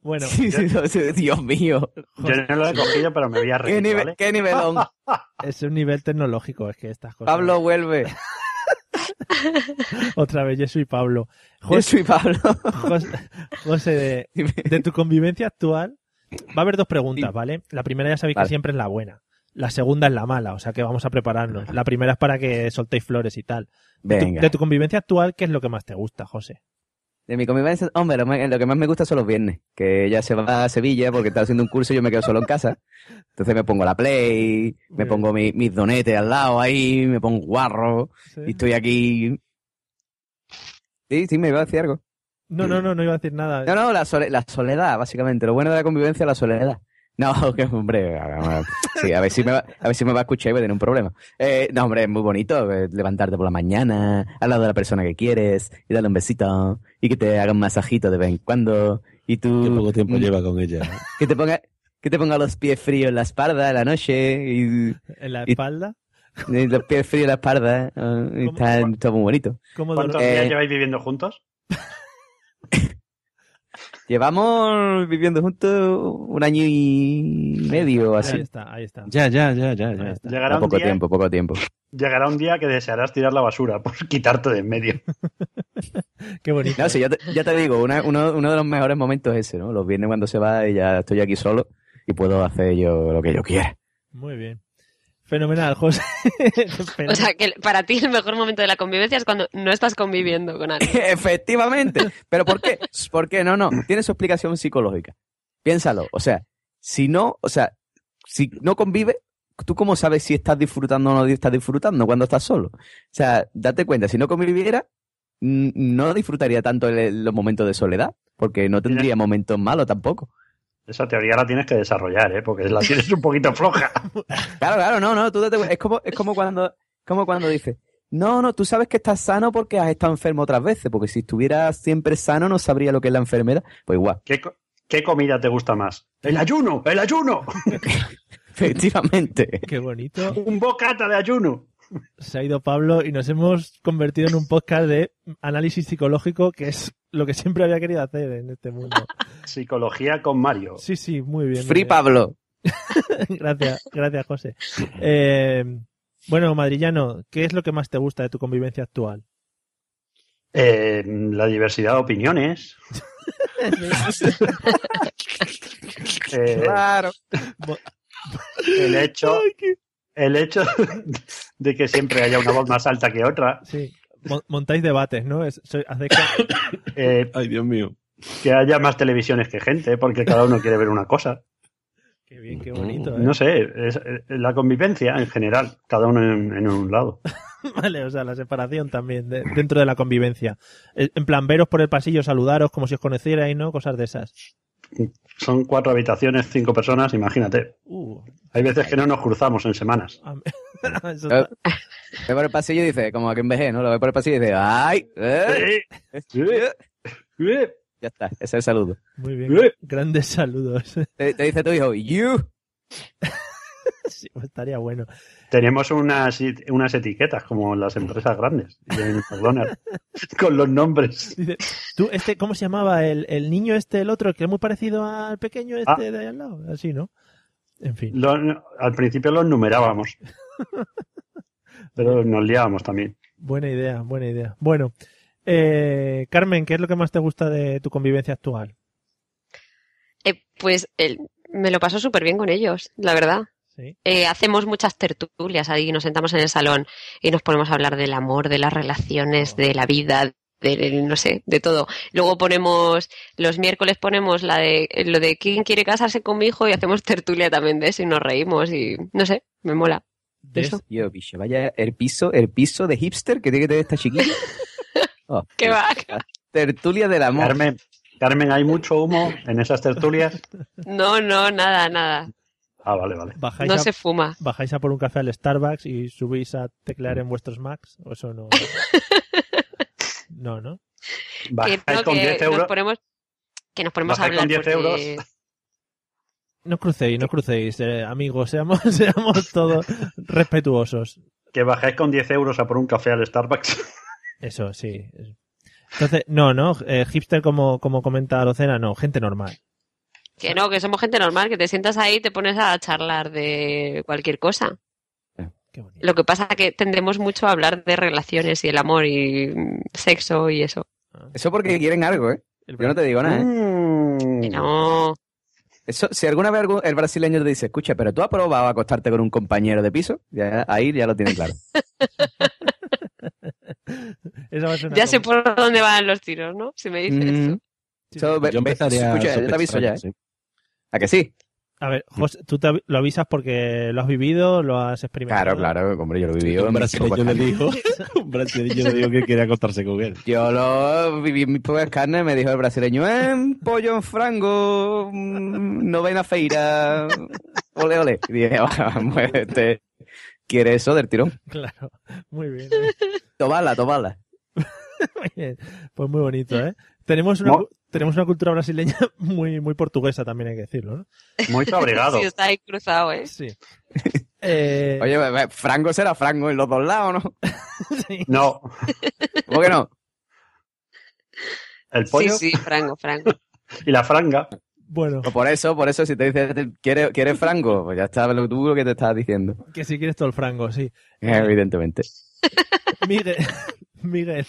[SPEAKER 1] bueno,
[SPEAKER 2] Sí, sí, sí, Dios mío.
[SPEAKER 4] Yo no lo he cogido, pero me voy a
[SPEAKER 2] ¿Qué,
[SPEAKER 4] reír,
[SPEAKER 2] nivel,
[SPEAKER 4] ¿vale?
[SPEAKER 2] qué nivelón.
[SPEAKER 1] es un nivel tecnológico, es que estas cosas...
[SPEAKER 2] Pablo vuelve.
[SPEAKER 1] Otra vez, yo soy Pablo.
[SPEAKER 2] Yo soy Pablo.
[SPEAKER 1] José, José, de, de tu convivencia actual, va a haber dos preguntas, ¿vale? La primera ya sabéis
[SPEAKER 2] Vale.
[SPEAKER 1] que siempre es la buena. La segunda es la mala, o sea que vamos a prepararnos. La primera es para que soltéis flores y tal. De tu, de tu convivencia actual, ¿qué es lo que más te gusta, José?
[SPEAKER 2] De mi convivencia, hombre, lo, lo que más me gusta son los viernes. Que ella se va a Sevilla porque está haciendo un curso y yo me quedo solo en casa. Entonces me pongo la play, me
[SPEAKER 1] Bien.
[SPEAKER 2] pongo mi- mis donetes al lado ahí, me pongo guarro
[SPEAKER 1] Sí.
[SPEAKER 2] y estoy aquí. Sí, sí, me iba a decir algo.
[SPEAKER 1] No, no, no, no iba a decir nada.
[SPEAKER 2] No, no, la, sole- la soledad, básicamente. Lo bueno de la convivencia es la soledad. No, que hombre, a ver, sí, a ver si me va, a ver si me va a escuchar y voy a tener un problema. Eh, no, hombre, es muy bonito eh, levantarte por la mañana, al lado de la persona que quieres, y darle un besito, y que te haga un masajito de vez en cuando, y tú...
[SPEAKER 3] Qué poco tiempo
[SPEAKER 2] mm,
[SPEAKER 3] lleva con ella. ¿eh?
[SPEAKER 2] Que te ponga, que te ponga los pies fríos en la espalda en la noche, y,
[SPEAKER 1] ¿En la espalda?
[SPEAKER 2] y los pies fríos en la espalda, y está, está muy bonito.
[SPEAKER 1] ¿Cómo
[SPEAKER 4] ¿Cuántos
[SPEAKER 2] Eh,
[SPEAKER 4] días lleváis viviendo juntos?
[SPEAKER 2] Llevamos viviendo juntos un año y medio,
[SPEAKER 1] Ahí
[SPEAKER 2] así.
[SPEAKER 1] está, ahí está.
[SPEAKER 3] Ya, ya, ya, ya,
[SPEAKER 1] Ahí
[SPEAKER 3] ya.
[SPEAKER 1] está.
[SPEAKER 4] Llegará un,
[SPEAKER 2] poco
[SPEAKER 4] día,
[SPEAKER 2] tiempo, poco tiempo.
[SPEAKER 4] llegará un día que desearás tirar la basura por quitarte de en medio.
[SPEAKER 1] Qué bonito.
[SPEAKER 2] No, sí, ya te, ya te digo, una- uno, uno de los mejores momentos es ese, ¿no? Los viernes cuando se va y ya estoy aquí solo y puedo hacer yo lo que yo quiera.
[SPEAKER 1] Muy bien. Fenomenal, José.
[SPEAKER 5] O sea, que para ti el mejor momento de la convivencia es cuando no estás conviviendo con alguien.
[SPEAKER 2] Efectivamente. ¿Pero por qué? ¿Por qué? No, no. Tiene su explicación psicológica. Piénsalo. O sea, si no, o sea, si no convive, ¿tú cómo sabes si estás disfrutando o no estás disfrutando cuando estás solo? O sea, date cuenta, si no conviviera, no disfrutaría tanto el- los momentos de soledad, porque no tendría momentos malos tampoco.
[SPEAKER 4] Esa teoría la tienes que desarrollar, ¿eh? Porque la tienes un poquito floja.
[SPEAKER 2] Claro, claro, no, no, tú date cuenta. Es como, es como cuando, como cuando dices, no, no, tú sabes que estás sano porque has estado enfermo otras veces, porque si estuvieras siempre sano no sabría lo que es la enfermedad. Pues igual,
[SPEAKER 4] ¿Qué, co- qué comida te gusta más? ¡El ayuno! ¡El ayuno!
[SPEAKER 2] efectivamente.
[SPEAKER 1] Qué bonito.
[SPEAKER 4] ¡Un bocata de ayuno!
[SPEAKER 1] Se ha ido Pablo y nos hemos convertido en un podcast de análisis psicológico, que es lo que siempre había querido hacer en este mundo.
[SPEAKER 4] Psicología con Mario.
[SPEAKER 1] Sí, sí, muy bien. muy
[SPEAKER 2] Free
[SPEAKER 1] bien.
[SPEAKER 2] Pablo.
[SPEAKER 1] gracias, gracias, José. Eh, bueno, Madrillano, ¿qué es lo que más te gusta de tu convivencia actual?
[SPEAKER 4] Eh, la diversidad de opiniones. Eh,
[SPEAKER 2] Claro.
[SPEAKER 4] el hecho, el hecho de que siempre haya una voz más alta que otra.
[SPEAKER 1] Sí, mon- montáis debates, ¿no? Es, soy-
[SPEAKER 4] Eh,
[SPEAKER 3] Ay, Dios mío.
[SPEAKER 4] que haya más televisiones que gente, porque cada uno quiere ver una cosa.
[SPEAKER 1] Qué bien, qué bonito. ¿eh?
[SPEAKER 4] No sé, es, es la convivencia en general, cada uno en, en un lado.
[SPEAKER 1] Vale, o sea, la separación también de- dentro de la convivencia. Eh, En plan, veros por el pasillo, saludaros como si os conocierais, ¿no? Cosas de esas.
[SPEAKER 4] Son cuatro habitaciones, cinco personas, imagínate.
[SPEAKER 1] Uh,
[SPEAKER 4] Hay veces que no nos cruzamos en semanas.
[SPEAKER 1] está-
[SPEAKER 2] Ve por el pasillo y dice, como que en vejez, ¿no? Lo ve por el pasillo y dice, ¡ay! eh, Ya está, ese es el saludo.
[SPEAKER 1] Muy bien. Grandes saludos.
[SPEAKER 2] Te, te dice tu hijo, ¡you!
[SPEAKER 1] Sí, pues estaría bueno.
[SPEAKER 4] Tenemos unas, unas etiquetas como las empresas grandes en McDonald's con los nombres.
[SPEAKER 1] Dice, ¿tú, este, ¿cómo se llamaba? El, el niño este, el otro, que es muy parecido al pequeño este
[SPEAKER 4] Ah.
[SPEAKER 1] de ahí al lado. Así, ¿no? En fin.
[SPEAKER 4] Lo- al principio los numerábamos, pero nos liábamos también.
[SPEAKER 1] Buena idea, buena idea. Bueno, eh, Carmen, ¿qué es lo que más te gusta de tu convivencia actual?
[SPEAKER 5] Eh, pues el- me lo paso súper bien con ellos, la verdad.
[SPEAKER 1] Sí.
[SPEAKER 5] Eh, hacemos muchas tertulias ahí, nos sentamos en el salón y nos ponemos a hablar del amor, de las relaciones, de la vida, de no sé, de todo. Luego ponemos, los miércoles ponemos la de lo de quién quiere casarse con mi hijo y hacemos tertulia también de eso y nos reímos y no sé, me mola. Eso.
[SPEAKER 2] Yo, bicho, vaya el piso, el piso de hipster que tiene que tener esta chiquilla. Oh,
[SPEAKER 5] ¿Qué va?
[SPEAKER 2] Tertulia del amor.
[SPEAKER 4] Carmen, Carmen, ¿hay mucho humo en esas tertulias?
[SPEAKER 5] No, no, nada, nada.
[SPEAKER 4] Ah, vale, vale.
[SPEAKER 1] ¿Bajáis,
[SPEAKER 5] No
[SPEAKER 1] a,
[SPEAKER 5] se fuma.
[SPEAKER 1] ¿Bajáis a por un café al Starbucks y subís a teclear en vuestros Macs? ¿O eso no? No, ¿no?
[SPEAKER 5] Que,
[SPEAKER 4] Bajáis
[SPEAKER 5] no,
[SPEAKER 4] con
[SPEAKER 5] que
[SPEAKER 4] 10 euros.
[SPEAKER 5] nos ponemos, que nos ponemos a hablar
[SPEAKER 4] con 10
[SPEAKER 5] porque-
[SPEAKER 4] euros.
[SPEAKER 1] No crucéis, no crucéis, eh, amigos, seamos, seamos todos respetuosos.
[SPEAKER 4] Que bajáis con 10 euros a por un café al Starbucks.
[SPEAKER 1] Eso, sí. Entonces, no, no, eh, hipster como, como comenta Locena, no, gente normal.
[SPEAKER 5] Que no, que somos gente normal, que te sientas ahí y te pones a charlar de cualquier cosa.
[SPEAKER 1] Qué bonito.
[SPEAKER 5] Lo que pasa que tendemos mucho a hablar de relaciones y el amor y sexo y eso.
[SPEAKER 2] Eso porque quieren algo, ¿eh?
[SPEAKER 1] El
[SPEAKER 2] Yo no te digo nada, ¿eh?
[SPEAKER 4] Mm.
[SPEAKER 5] Que no.
[SPEAKER 2] Eso, si alguna vez el brasileño te dice, escucha, pero tú has probado acostarte con un compañero de piso, ya, ahí ya lo tienen claro.
[SPEAKER 1] Esa va a ser una
[SPEAKER 5] Ya sé por dónde van los tiros, ¿no? Si me dices
[SPEAKER 2] Mm.
[SPEAKER 5] eso.
[SPEAKER 3] Yo empezaría
[SPEAKER 2] escucha, yo te aviso ya, ¿eh?
[SPEAKER 3] sí.
[SPEAKER 2] ¿A que sí?
[SPEAKER 1] A ver, José, tú te lo avisas porque lo has vivido, lo has experimentado.
[SPEAKER 2] Claro, claro, hombre, yo lo viví.
[SPEAKER 3] Un
[SPEAKER 2] en mis
[SPEAKER 3] brasileño le dijo, un brasileño le dijo que quería acostarse con él.
[SPEAKER 2] Yo lo viví en mis propias carnes, me dijo el brasileño, eh, pollo en frango, mm, novena feira, ole, ole. Y dije, "Ah, muévete. ¿Quiere eso del tirón?
[SPEAKER 1] Claro, muy bien.
[SPEAKER 2] Tomala, tomala.
[SPEAKER 1] Muy bien. Pues muy bonito, ¿eh? Tenemos una,
[SPEAKER 4] No.
[SPEAKER 1] Tenemos una cultura brasileña muy, muy portuguesa también, hay que decirlo, ¿no?
[SPEAKER 4] Muy abrigado.
[SPEAKER 5] Sí, está ahí cruzado, ¿eh?
[SPEAKER 1] Sí. Eh,
[SPEAKER 2] Oye, frango será frango en los dos lados, ¿no?
[SPEAKER 1] sí.
[SPEAKER 4] No,
[SPEAKER 2] ¿Cómo que no?
[SPEAKER 4] el pollo
[SPEAKER 5] Sí, sí, Franco, Franco.
[SPEAKER 4] y la franga.
[SPEAKER 1] Bueno,
[SPEAKER 2] Pues por eso, por eso, si te dice, ¿quieres, ¿quieres frango? Pues ya está lo tú lo que te estás diciendo.
[SPEAKER 1] que si quieres todo el frango, sí.
[SPEAKER 2] Evidentemente.
[SPEAKER 1] Miguel, Miguel,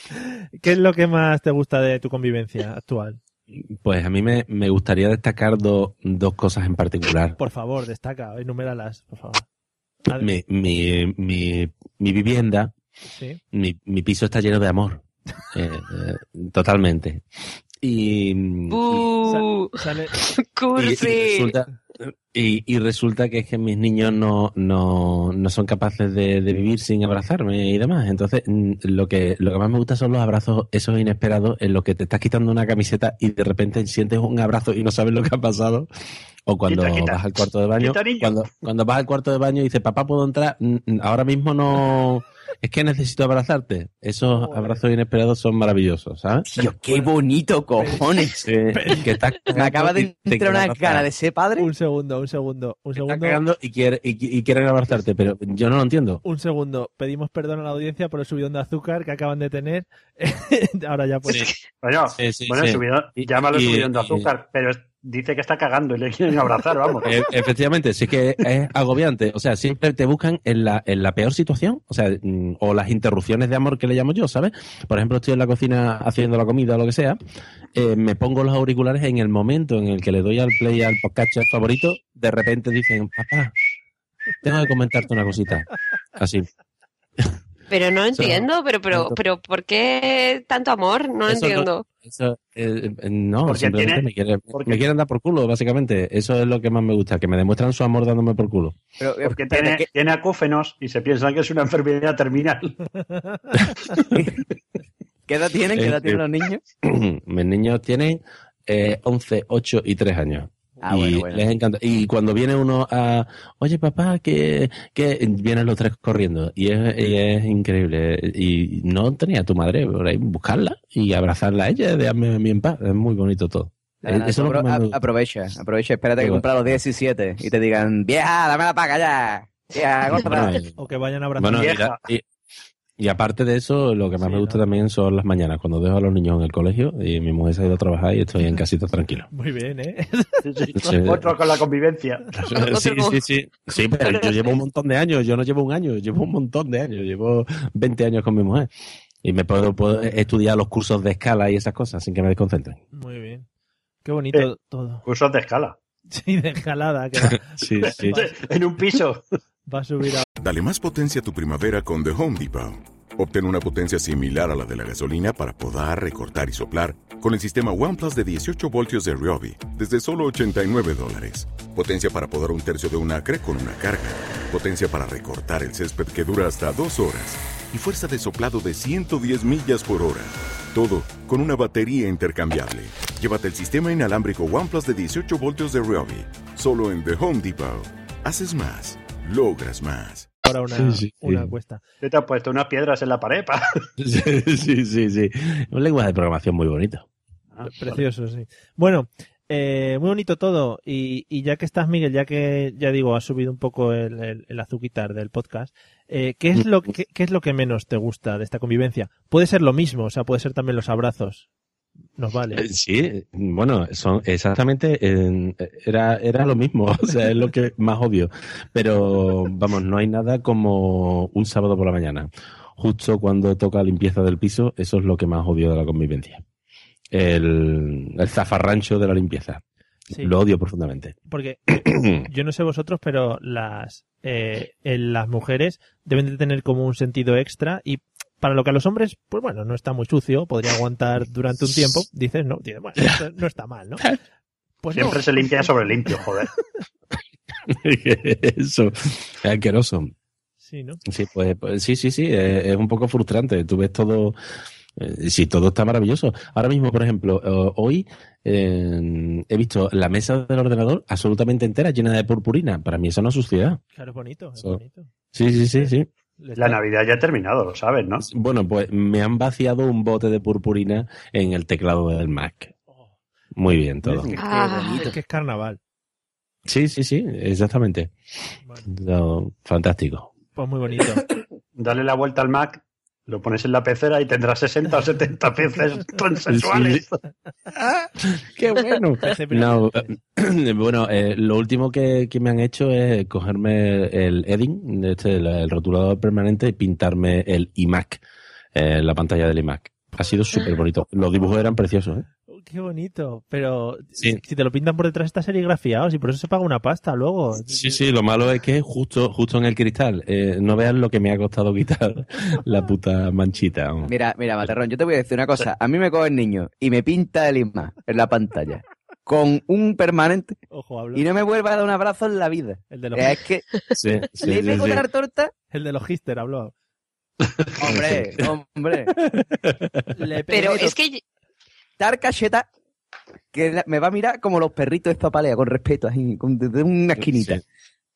[SPEAKER 1] ¿qué es lo que más te gusta de tu convivencia actual?
[SPEAKER 3] Pues a mí me, me gustaría destacar do- dos cosas en particular.
[SPEAKER 1] Por favor, destaca, enuméralas, por favor.
[SPEAKER 3] Mi, mi, mi, mi vivienda,
[SPEAKER 1] Sí.
[SPEAKER 3] mi, mi piso está lleno de amor. Eh, eh, totalmente. Y, y-
[SPEAKER 5] ¡Uh!
[SPEAKER 1] Sale,
[SPEAKER 3] y- y
[SPEAKER 5] ¡Cursi!
[SPEAKER 3] resulta, y, y resulta que es que mis niños no, no, no son capaces de, vivir sin abrazarme y demás. Entonces, mm, lo que, lo que más me gusta son los abrazos, esos inesperados, en los que te estás quitando una camiseta y de repente sientes un abrazo y no sabes lo que ha pasado. O cuando vas al cuarto de baño, cuando, cuando vas al cuarto de baño y dices, papá, ¿puedo entrar? Ahora mismo no, es que necesito abrazarte. Esos abrazos inesperados son maravillosos, ¿sabes?
[SPEAKER 2] Tío, qué bonito, cojones.
[SPEAKER 3] Eh, que estás
[SPEAKER 2] Me acaba de entrar una gana de ser padre.
[SPEAKER 1] un segundo, un segundo, un segundo.
[SPEAKER 3] cagando y, quiere, y, y quieren abrazarte, pero yo no lo entiendo.
[SPEAKER 1] Un segundo, pedimos perdón a la audiencia por el subidón de azúcar que acaban de tener. Ahora ya pues.
[SPEAKER 4] Bueno,
[SPEAKER 3] Sí, sí,
[SPEAKER 4] bueno
[SPEAKER 3] sí.
[SPEAKER 4] subidón-
[SPEAKER 3] Y-
[SPEAKER 4] llámalo
[SPEAKER 3] y-
[SPEAKER 4] subidón de
[SPEAKER 3] y-
[SPEAKER 4] azúcar, pero dice que está cagando y le quieren abrazar, vamos.
[SPEAKER 3] E- efectivamente, sí que es agobiante. O sea, siempre te buscan en la, en la peor situación, o sea, mm, o las interrupciones de amor que le llamo yo, ¿sabes? Por ejemplo, estoy en la cocina haciendo la comida o lo que sea, eh, me pongo los auriculares en el momento en el que le doy al play al podcast favorito, de repente dicen, papá, tengo que comentarte una cosita. Así.
[SPEAKER 5] Pero no entiendo, pero, pero, pero, ¿por qué tanto amor? No
[SPEAKER 3] Eso no-
[SPEAKER 5] entiendo.
[SPEAKER 3] Eso, eh, eh, no,
[SPEAKER 4] Porque
[SPEAKER 3] simplemente
[SPEAKER 4] tiene-
[SPEAKER 3] me, quiere-
[SPEAKER 4] porque-
[SPEAKER 3] me quieren dar por culo, básicamente. Eso es lo que más me gusta, que me demuestran su amor dándome por culo.
[SPEAKER 2] Pero, eh,
[SPEAKER 4] Porque tiene,
[SPEAKER 2] ¿qué-
[SPEAKER 4] tiene acúfenos y se piensan que es una enfermedad terminal.
[SPEAKER 2] ¿Qué edad tienen? ¿Qué edad
[SPEAKER 3] Eh,
[SPEAKER 2] tienen los niños?
[SPEAKER 3] Mis niños tienen eh, 11, 8 y 3 años.
[SPEAKER 2] Ah,
[SPEAKER 3] y
[SPEAKER 2] bueno, bueno.
[SPEAKER 3] les encanta. Y cuando viene uno a, oye papá, que, que vienen los tres corriendo. Y es, y es increíble. Y no tenía tu madre por ahí, buscarla y abrazarla a ella, dejarme a mí en paz. Es muy bonito todo.
[SPEAKER 2] Nada,
[SPEAKER 3] Eso lo me
[SPEAKER 2] a- aprovecha, aprovecha, espérate que cumpla los 17 y te digan, vieja, dame la paga ya. Vieja, gorda".
[SPEAKER 3] Bueno, y-
[SPEAKER 1] O que vayan a abrazar.
[SPEAKER 3] Bueno, y,
[SPEAKER 4] vieja.
[SPEAKER 3] y- y aparte de eso, lo que más
[SPEAKER 1] Sí,
[SPEAKER 3] me gusta
[SPEAKER 1] ¿no?
[SPEAKER 3] también son las mañanas, cuando dejo a los niños en el colegio y mi mujer se ha ido a trabajar y estoy en casita tranquilo.
[SPEAKER 1] Muy bien, ¿eh?
[SPEAKER 4] Sí, sí.
[SPEAKER 3] Sí.
[SPEAKER 4] Otro con la convivencia.
[SPEAKER 3] Sí, sí, sí. Sí, pero yo llevo un montón de años, yo no llevo un año, llevo un montón de años, llevo 20 años con mi mujer. Y me puedo, puedo estudiar los cursos de escala y esas cosas sin que me desconcentren.
[SPEAKER 1] Muy bien. Qué bonito
[SPEAKER 4] Eh.
[SPEAKER 1] todo.
[SPEAKER 4] Cursos de escala.
[SPEAKER 1] Sí, de escalada, que va,
[SPEAKER 3] Sí, sí.
[SPEAKER 4] En un piso.
[SPEAKER 1] va a subir a...
[SPEAKER 11] Dale más potencia a tu primavera con The Home Depot. Obtén una potencia similar a la de la gasolina para podar, recortar y soplar con el sistema OnePlus de 18 voltios de Ryobi desde solo 89 dólares. Potencia para podar un tercio de un acre con una carga. Potencia para recortar el césped que dura hasta dos horas. Y fuerza de soplado de 110 millas por hora. Todo con una batería intercambiable. Llévate el sistema inalámbrico OnePlus de 18 voltios de Ryobi. Solo en The Home Depot. Haces más. Logras más.
[SPEAKER 1] ahora una,
[SPEAKER 3] Sí, sí,
[SPEAKER 1] una
[SPEAKER 3] sí.
[SPEAKER 1] encuesta.
[SPEAKER 4] ¿Qué te has puesto? Unas piedras en la pared. pa?
[SPEAKER 3] Sí, sí, sí, sí. Un lenguaje de programación muy bonito.
[SPEAKER 4] Ah,
[SPEAKER 1] Precioso, sí. Bueno, eh, muy bonito todo. Y, y ya que estás, Miguel, ya que, ya digo, has subido un poco el, el, el azuquitar del podcast, eh, ¿qué, es lo, qué, qué es lo que menos te gusta de esta convivencia? Puede ser lo mismo, o sea, puede ser también los abrazos. Nos vale.
[SPEAKER 3] Eh, Sí, bueno, son exactamente, era, era lo mismo, o sea, es lo que más obvio. Pero vamos, no hay nada como un sábado por la mañana. Justo cuando toca limpieza del piso, eso es lo que más odio de la convivencia. El, el zafarrancho de la limpieza.
[SPEAKER 1] Sí.
[SPEAKER 3] Lo odio profundamente.
[SPEAKER 1] Porque yo no sé vosotros, pero las, eh, en las mujeres deben de tener como un sentido extra y para lo que a los hombres, pues bueno, no está muy sucio, podría aguantar durante un tiempo. Dices, no, dices, bueno, esto no está mal, ¿no? Pues no.
[SPEAKER 4] Siempre se limpia sobre limpio, joder.
[SPEAKER 3] Eso, es asqueroso.
[SPEAKER 1] Sí, ¿no?
[SPEAKER 3] Sí, pues, pues sí, sí, sí, eh, es un poco frustrante. Tú ves todo, eh, sí, todo está maravilloso. Ahora mismo, por ejemplo, eh, hoy eh, he visto la mesa del ordenador absolutamente entera llena de purpurina. Para mí eso no es suciedad.
[SPEAKER 1] Claro, es bonito, es
[SPEAKER 3] So-
[SPEAKER 1] bonito.
[SPEAKER 3] Sí, sí, sí, sí.
[SPEAKER 4] La Navidad ya ha terminado, lo sabes, ¿no?
[SPEAKER 3] Bueno, pues me han vaciado un bote de purpurina en el teclado del Mac. Muy bien todo.
[SPEAKER 2] Qué
[SPEAKER 5] Ah.
[SPEAKER 2] bonito.
[SPEAKER 1] Es que es carnaval.
[SPEAKER 3] Sí, sí, sí, exactamente.
[SPEAKER 1] Bueno,
[SPEAKER 3] No, fantástico.
[SPEAKER 1] pues muy bonito.
[SPEAKER 4] Dale la vuelta al Mac, lo pones en la pecera y tendrás 60 o 70 peces sensuales.
[SPEAKER 3] ¡Qué bueno! No, eh, bueno, eh, lo último que, que me han hecho es cogerme el Edding, este, el, el rotulador permanente, y pintarme el iMac, eh, la pantalla del iMac. Ha sido súper bonito. Los dibujos eran preciosos, ¿eh?
[SPEAKER 1] Qué bonito. Pero
[SPEAKER 3] Sí.
[SPEAKER 1] si te lo pintan por detrás está serigrafiado, y por eso se paga una pasta luego.
[SPEAKER 3] Sí, sí, lo malo es que justo, justo en el cristal. Eh, no veas lo que me ha costado quitar la puta manchita.
[SPEAKER 2] Mira, mira, Materrón, yo te voy a decir una cosa. A mí me coge el niño y me pinta el isma en la pantalla con un permanente
[SPEAKER 1] Ojo, hablo.
[SPEAKER 2] y no me vuelva a dar un abrazo en la vida.
[SPEAKER 1] El de los,
[SPEAKER 2] Es que
[SPEAKER 3] Sí, sí,
[SPEAKER 2] le
[SPEAKER 3] sí,
[SPEAKER 2] pego
[SPEAKER 3] sí.
[SPEAKER 2] una torta.
[SPEAKER 1] el de los Hister habló.
[SPEAKER 2] Hombre, hombre. Le
[SPEAKER 5] Pero es que
[SPEAKER 2] dar cacheta que me va a mirar como los perritos de palea, con respeto, así, con, desde una esquinita.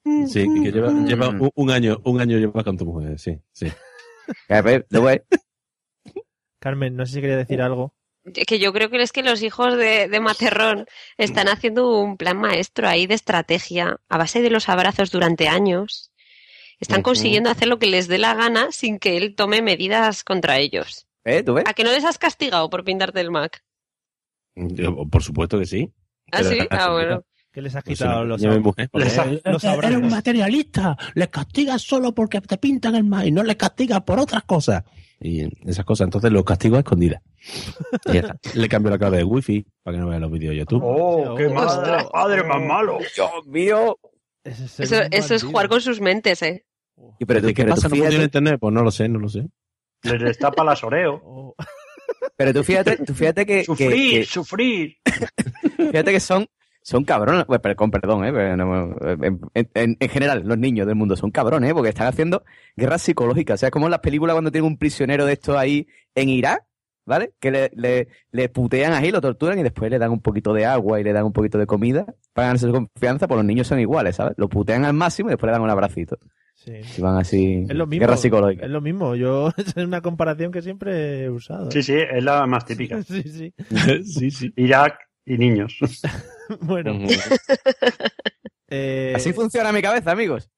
[SPEAKER 3] Sí, sí, que lleva, lleva un, un año, un año lleva con tu mujer, sí, sí.
[SPEAKER 2] A ver,
[SPEAKER 1] Carmen, no sé si quería decir algo.
[SPEAKER 5] que yo creo que es que los hijos de, de Materrón están haciendo un plan maestro ahí de estrategia a base de los abrazos durante años. Están consiguiendo hacer lo que les dé la gana sin que él tome medidas contra ellos.
[SPEAKER 2] ¿Eh? ¿Tú ves?
[SPEAKER 5] ¿A que no les has castigado por pintarte el Mac?
[SPEAKER 3] Yo, por supuesto que sí.
[SPEAKER 5] ¿Ah, sí? Ah, bueno.
[SPEAKER 1] ¿Qué les has
[SPEAKER 3] Pues
[SPEAKER 1] quitado
[SPEAKER 3] sí,
[SPEAKER 1] los,
[SPEAKER 3] mujer,
[SPEAKER 1] los,
[SPEAKER 3] porque-
[SPEAKER 1] los abrazos?
[SPEAKER 3] Eres un materialista. Les castigas solo porque te pintan el maíz, no les castigas por otras cosas. Y esas cosas, entonces los castigo a escondidas. Y ya está. Le cambio la clave de wifi para que no vea los vídeos de YouTube.
[SPEAKER 4] ¡Oh, qué
[SPEAKER 1] Oh,
[SPEAKER 4] madre,
[SPEAKER 1] oh,
[SPEAKER 4] padre
[SPEAKER 1] oh.
[SPEAKER 4] más malo!
[SPEAKER 2] Dios mío.
[SPEAKER 1] Es
[SPEAKER 5] Eso, eso es jugar con sus mentes, ¿eh?
[SPEAKER 2] Y pero
[SPEAKER 3] ¿De qué pasa? ¿No funciona internet? Pues no lo sé, no lo sé.
[SPEAKER 4] Les destapa las Oreo.
[SPEAKER 2] Pero tú fíjate, tú fíjate que,
[SPEAKER 4] Sufrir,
[SPEAKER 2] que-
[SPEAKER 4] sufrir.
[SPEAKER 2] fíjate que son, son cabrones, pues, con perdón, eh, no, en, en- en general, los niños del mundo son cabrones, eh, porque están haciendo guerras psicológicas. O sea, es como en las películas cuando tienen un prisionero de estos ahí en Irak, ¿vale? Que le, le, le putean ahí, lo torturan y después le dan un poquito de agua y le dan un poquito de comida para ganarse su confianza, pues los niños son iguales, ¿sabes? Lo putean al máximo y después le dan un abracito.
[SPEAKER 1] Sí.
[SPEAKER 2] Y van así,
[SPEAKER 1] Es lo mismo.
[SPEAKER 2] guerra psicológica.
[SPEAKER 1] Es lo mismo. Yo es una comparación que siempre he usado.
[SPEAKER 4] Sí, sí, es la más típica.
[SPEAKER 1] sí, sí.
[SPEAKER 3] sí, sí.
[SPEAKER 4] Irak y niños.
[SPEAKER 1] Bueno, eh,
[SPEAKER 2] Así funciona mi cabeza, amigos.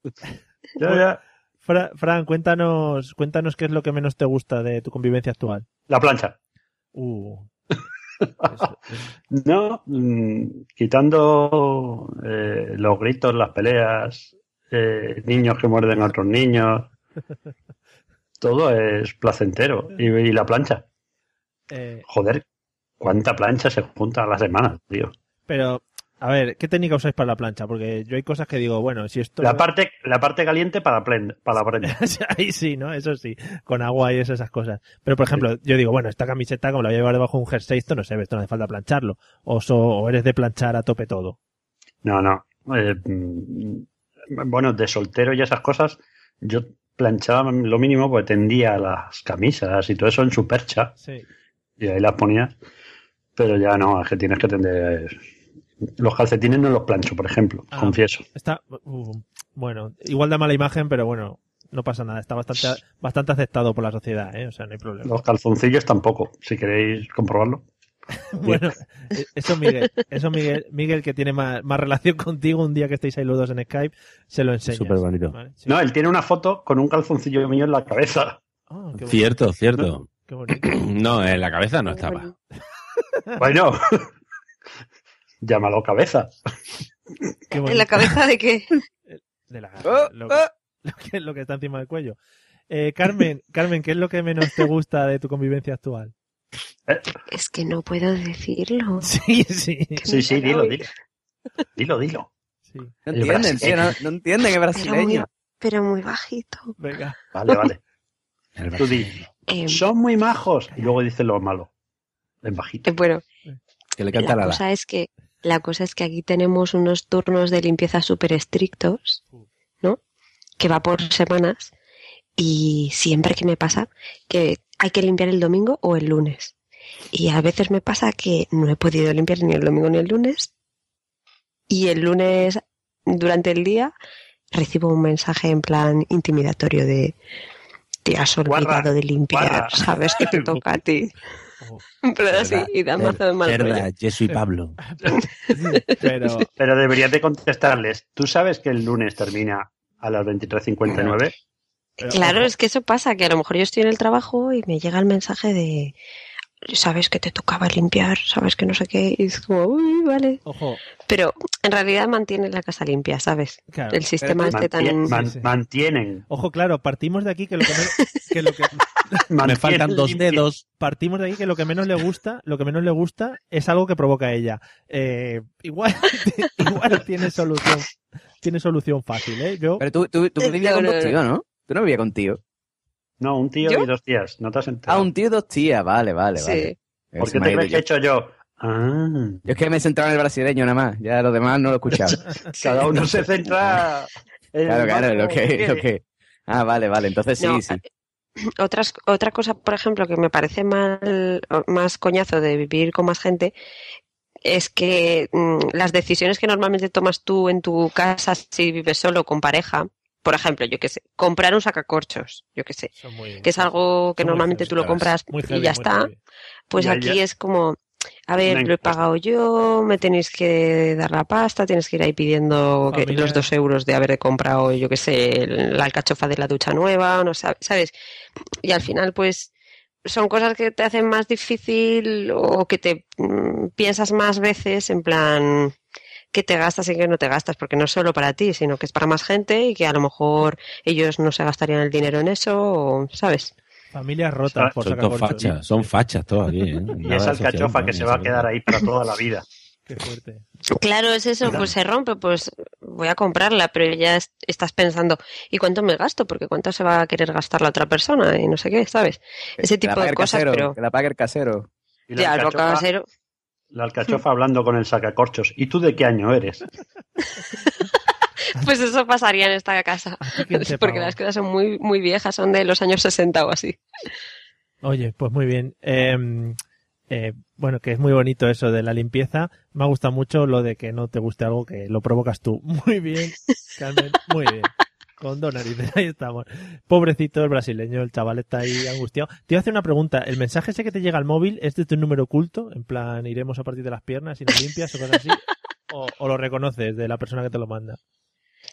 [SPEAKER 4] Ya, ya.
[SPEAKER 1] Fra- Fran, cuéntanos, cuéntanos qué es lo que menos te gusta de tu convivencia actual.
[SPEAKER 4] La plancha.
[SPEAKER 1] Uh. Eso-
[SPEAKER 4] No, mm, quitando eh, los gritos, las peleas, eh, niños que muerden a otros niños, todo es placentero. Y, y la plancha.
[SPEAKER 1] eh,
[SPEAKER 4] Joder, cuánta plancha se junta a la semana, tío.
[SPEAKER 1] pero, a ver, ¿qué técnica usáis para la plancha? Porque yo hay cosas que digo, bueno, si esto...
[SPEAKER 4] La parte, la parte caliente para, plen- para la prenda.
[SPEAKER 1] Ahí sí, ¿no? Eso sí, con agua y esas cosas. Pero, por ejemplo, yo digo, bueno, esta camiseta, como la voy a llevar debajo de un jersey, esto no se ve, esto no hace falta plancharlo. O, so- o eres de planchar a tope todo.
[SPEAKER 4] No, no. Eh, bueno, de soltero y esas cosas, yo planchaba lo mínimo porque tendía las camisas y todo eso en su percha
[SPEAKER 1] Sí.
[SPEAKER 4] y ahí las ponía. Pero ya no, es que tienes que tender. Los calcetines no los plancho, por ejemplo,
[SPEAKER 1] Ah.
[SPEAKER 4] confieso.
[SPEAKER 1] Está, uh, bueno, igual da mala imagen, pero bueno, no pasa nada. Está bastante, bastante aceptado por la sociedad, ¿eh? O sea, no hay problema.
[SPEAKER 4] Los calzoncillos tampoco, si queréis comprobarlo.
[SPEAKER 1] Bueno, eh, eso Miguel, eso Miguel, Miguel que tiene más, más relación contigo, un día que estéis ahí los dos en Skype, se lo enseñas.
[SPEAKER 3] Súper bonito.
[SPEAKER 1] ¿vale? Sí.
[SPEAKER 4] No, él tiene una foto con un calzoncillo mío en la cabeza.
[SPEAKER 1] Ah, qué, bonito,
[SPEAKER 3] Cierto, cierto.
[SPEAKER 1] qué bonito.
[SPEAKER 3] No, en la cabeza no estaba.
[SPEAKER 4] Bueno, llámalo cabeza.
[SPEAKER 1] qué
[SPEAKER 5] ¿En la cabeza de qué?
[SPEAKER 1] De la-
[SPEAKER 2] Oh,
[SPEAKER 1] lo,
[SPEAKER 2] oh.
[SPEAKER 1] lo que, lo que está encima del cuello. Eh, Carmen, Carmen, ¿qué es lo que menos te gusta de tu convivencia actual?
[SPEAKER 5] Es que no puedo decirlo.
[SPEAKER 1] Sí, sí.
[SPEAKER 4] Sí, sí, dilo, dilo. Dilo, dilo.
[SPEAKER 1] sí.
[SPEAKER 2] No entienden, tío, no,
[SPEAKER 4] brasileño.
[SPEAKER 2] no entienden
[SPEAKER 5] Pero muy,
[SPEAKER 2] brasileño.
[SPEAKER 5] pero muy bajito.
[SPEAKER 1] Venga.
[SPEAKER 4] Vale, vale.
[SPEAKER 3] El
[SPEAKER 4] Tú di,
[SPEAKER 5] Eh,
[SPEAKER 4] son muy majos. Y luego dices lo malo. En bajito.
[SPEAKER 5] eh, bueno,
[SPEAKER 3] Que le canta
[SPEAKER 5] la
[SPEAKER 3] la la.
[SPEAKER 5] cosa es que la cosa es que aquí tenemos unos turnos de limpieza súper estrictos, ¿no? Que va por semanas y siempre que me pasa que hay que limpiar el domingo o el lunes. Y a veces me pasa que no he podido limpiar ni el domingo ni el lunes y el lunes durante el día recibo un mensaje en plan intimidatorio de te has olvidado
[SPEAKER 4] Guarra,
[SPEAKER 5] de limpiar,
[SPEAKER 4] guarra".
[SPEAKER 5] sabes que te toca a ti. Plan así, y da mazo de mal.
[SPEAKER 3] Verdad, Jesús y Pablo.
[SPEAKER 1] pero,
[SPEAKER 4] Pero deberías de contestarles. ¿Tú sabes que el lunes termina a las 23.59?
[SPEAKER 1] Pero,
[SPEAKER 5] Claro, es que eso pasa, que a lo mejor yo estoy en el trabajo y me llega el mensaje de, sabes que te tocaba limpiar, sabes que no sé qué, y es como, uy, vale.
[SPEAKER 1] ojo,
[SPEAKER 5] Pero en realidad mantiene la casa limpia, ¿sabes?
[SPEAKER 1] claro.
[SPEAKER 5] El sistema este tan...
[SPEAKER 4] Man-
[SPEAKER 1] Sí, sí.
[SPEAKER 4] Mantienen.
[SPEAKER 1] Ojo, claro, partimos de aquí que lo que, men- que lo que
[SPEAKER 3] Me
[SPEAKER 4] mantienen
[SPEAKER 3] faltan dos dedos.
[SPEAKER 1] partimos de aquí que lo que menos le gusta, lo que menos le gusta es algo que provoca ella. Eh, igual, igual tiene solución, tiene solución fácil, ¿eh? Yo,
[SPEAKER 2] Pero tú, tú, tú
[SPEAKER 5] Eh,
[SPEAKER 2] vivías
[SPEAKER 5] no, ¿no?
[SPEAKER 2] Tú no vivías con tío.
[SPEAKER 4] No, un tío
[SPEAKER 5] ¿Yo?
[SPEAKER 4] y dos tías. ¿No te has
[SPEAKER 2] Ah,
[SPEAKER 4] enterado?
[SPEAKER 2] un tío y dos tías. Vale, vale,
[SPEAKER 5] Sí.
[SPEAKER 2] vale.
[SPEAKER 4] ¿Por qué te crees que he
[SPEAKER 2] yo.
[SPEAKER 4] hecho yo? Ah,
[SPEAKER 2] Yo es que me he centrado en el brasileño nada más. Ya lo demás no lo he escuchado.
[SPEAKER 4] cada uno se centra en
[SPEAKER 2] claro, claro, lo que, lo que. Ah, vale, vale. Entonces sí,
[SPEAKER 5] No,
[SPEAKER 2] sí.
[SPEAKER 5] Otras, otra cosa, por ejemplo, que me parece mal, más coñazo de vivir con más gente, es que mm, las decisiones que normalmente tomas tú en tu casa si vives solo o con pareja, por ejemplo, yo qué sé, comprar un sacacorchos, yo qué sé,
[SPEAKER 1] muy-
[SPEAKER 5] que es algo que
[SPEAKER 1] son
[SPEAKER 5] normalmente
[SPEAKER 1] heavy,
[SPEAKER 5] tú lo compras
[SPEAKER 1] muy
[SPEAKER 5] y
[SPEAKER 1] heavy,
[SPEAKER 5] ya está,
[SPEAKER 1] heavy.
[SPEAKER 5] pues
[SPEAKER 4] Ya,
[SPEAKER 5] aquí
[SPEAKER 4] ya.
[SPEAKER 5] es como, a ver,
[SPEAKER 4] Una
[SPEAKER 5] lo he pagado yo, me tenéis que dar la pasta, tienes que ir ahí pidiendo que- los dos euros de haber comprado, yo qué sé, la alcachofa de la ducha nueva, no sab- sabes. Y al final, pues, son cosas que te hacen más difícil o que te mm, piensas más veces en plan que te gastas y que no te gastas, porque no es solo para ti, sino que es para más gente y que a lo mejor ellos no se gastarían el dinero en eso, o, ¿sabes?
[SPEAKER 1] Familias rotas por
[SPEAKER 3] Son fachas, son fachas todos aquí. ¿eh?
[SPEAKER 4] Y esa alcachofa que
[SPEAKER 3] ni
[SPEAKER 4] se va a quedar ahí para toda la vida.
[SPEAKER 1] Qué fuerte.
[SPEAKER 5] Claro, es eso, pues se rompe, pues voy a comprarla, pero ya es- estás pensando, ¿y cuánto me gasto? Porque cuánto se va a querer gastar la otra persona y no sé qué, ¿sabes? Ese tipo de cosas,
[SPEAKER 2] casero,
[SPEAKER 5] pero
[SPEAKER 2] Que la pague el casero.
[SPEAKER 4] Y la
[SPEAKER 5] ya, lo
[SPEAKER 4] alcachofa-
[SPEAKER 5] casero.
[SPEAKER 4] La alcachofa hablando con el sacacorchos. ¿Y tú de qué año eres?
[SPEAKER 5] Pues eso pasaría en esta casa. Porque las cosas son muy, muy viejas, son de los años 60 o así.
[SPEAKER 1] Oye, pues muy bien. Eh, eh, bueno, que es muy bonito eso de la limpieza. Me ha gustado mucho lo de que no te guste algo que lo provocas tú. Muy bien, Carmen, muy bien. Con dos narices, ahí estamos. Pobrecito el brasileño, el chaval está ahí angustiado. Te iba a hacer una pregunta. ¿El mensaje ese que te llega al móvil es de tu número oculto? En plan, iremos a partir de las piernas y nos limpias o cosas así. ¿O, o lo reconoces de la persona que te lo manda?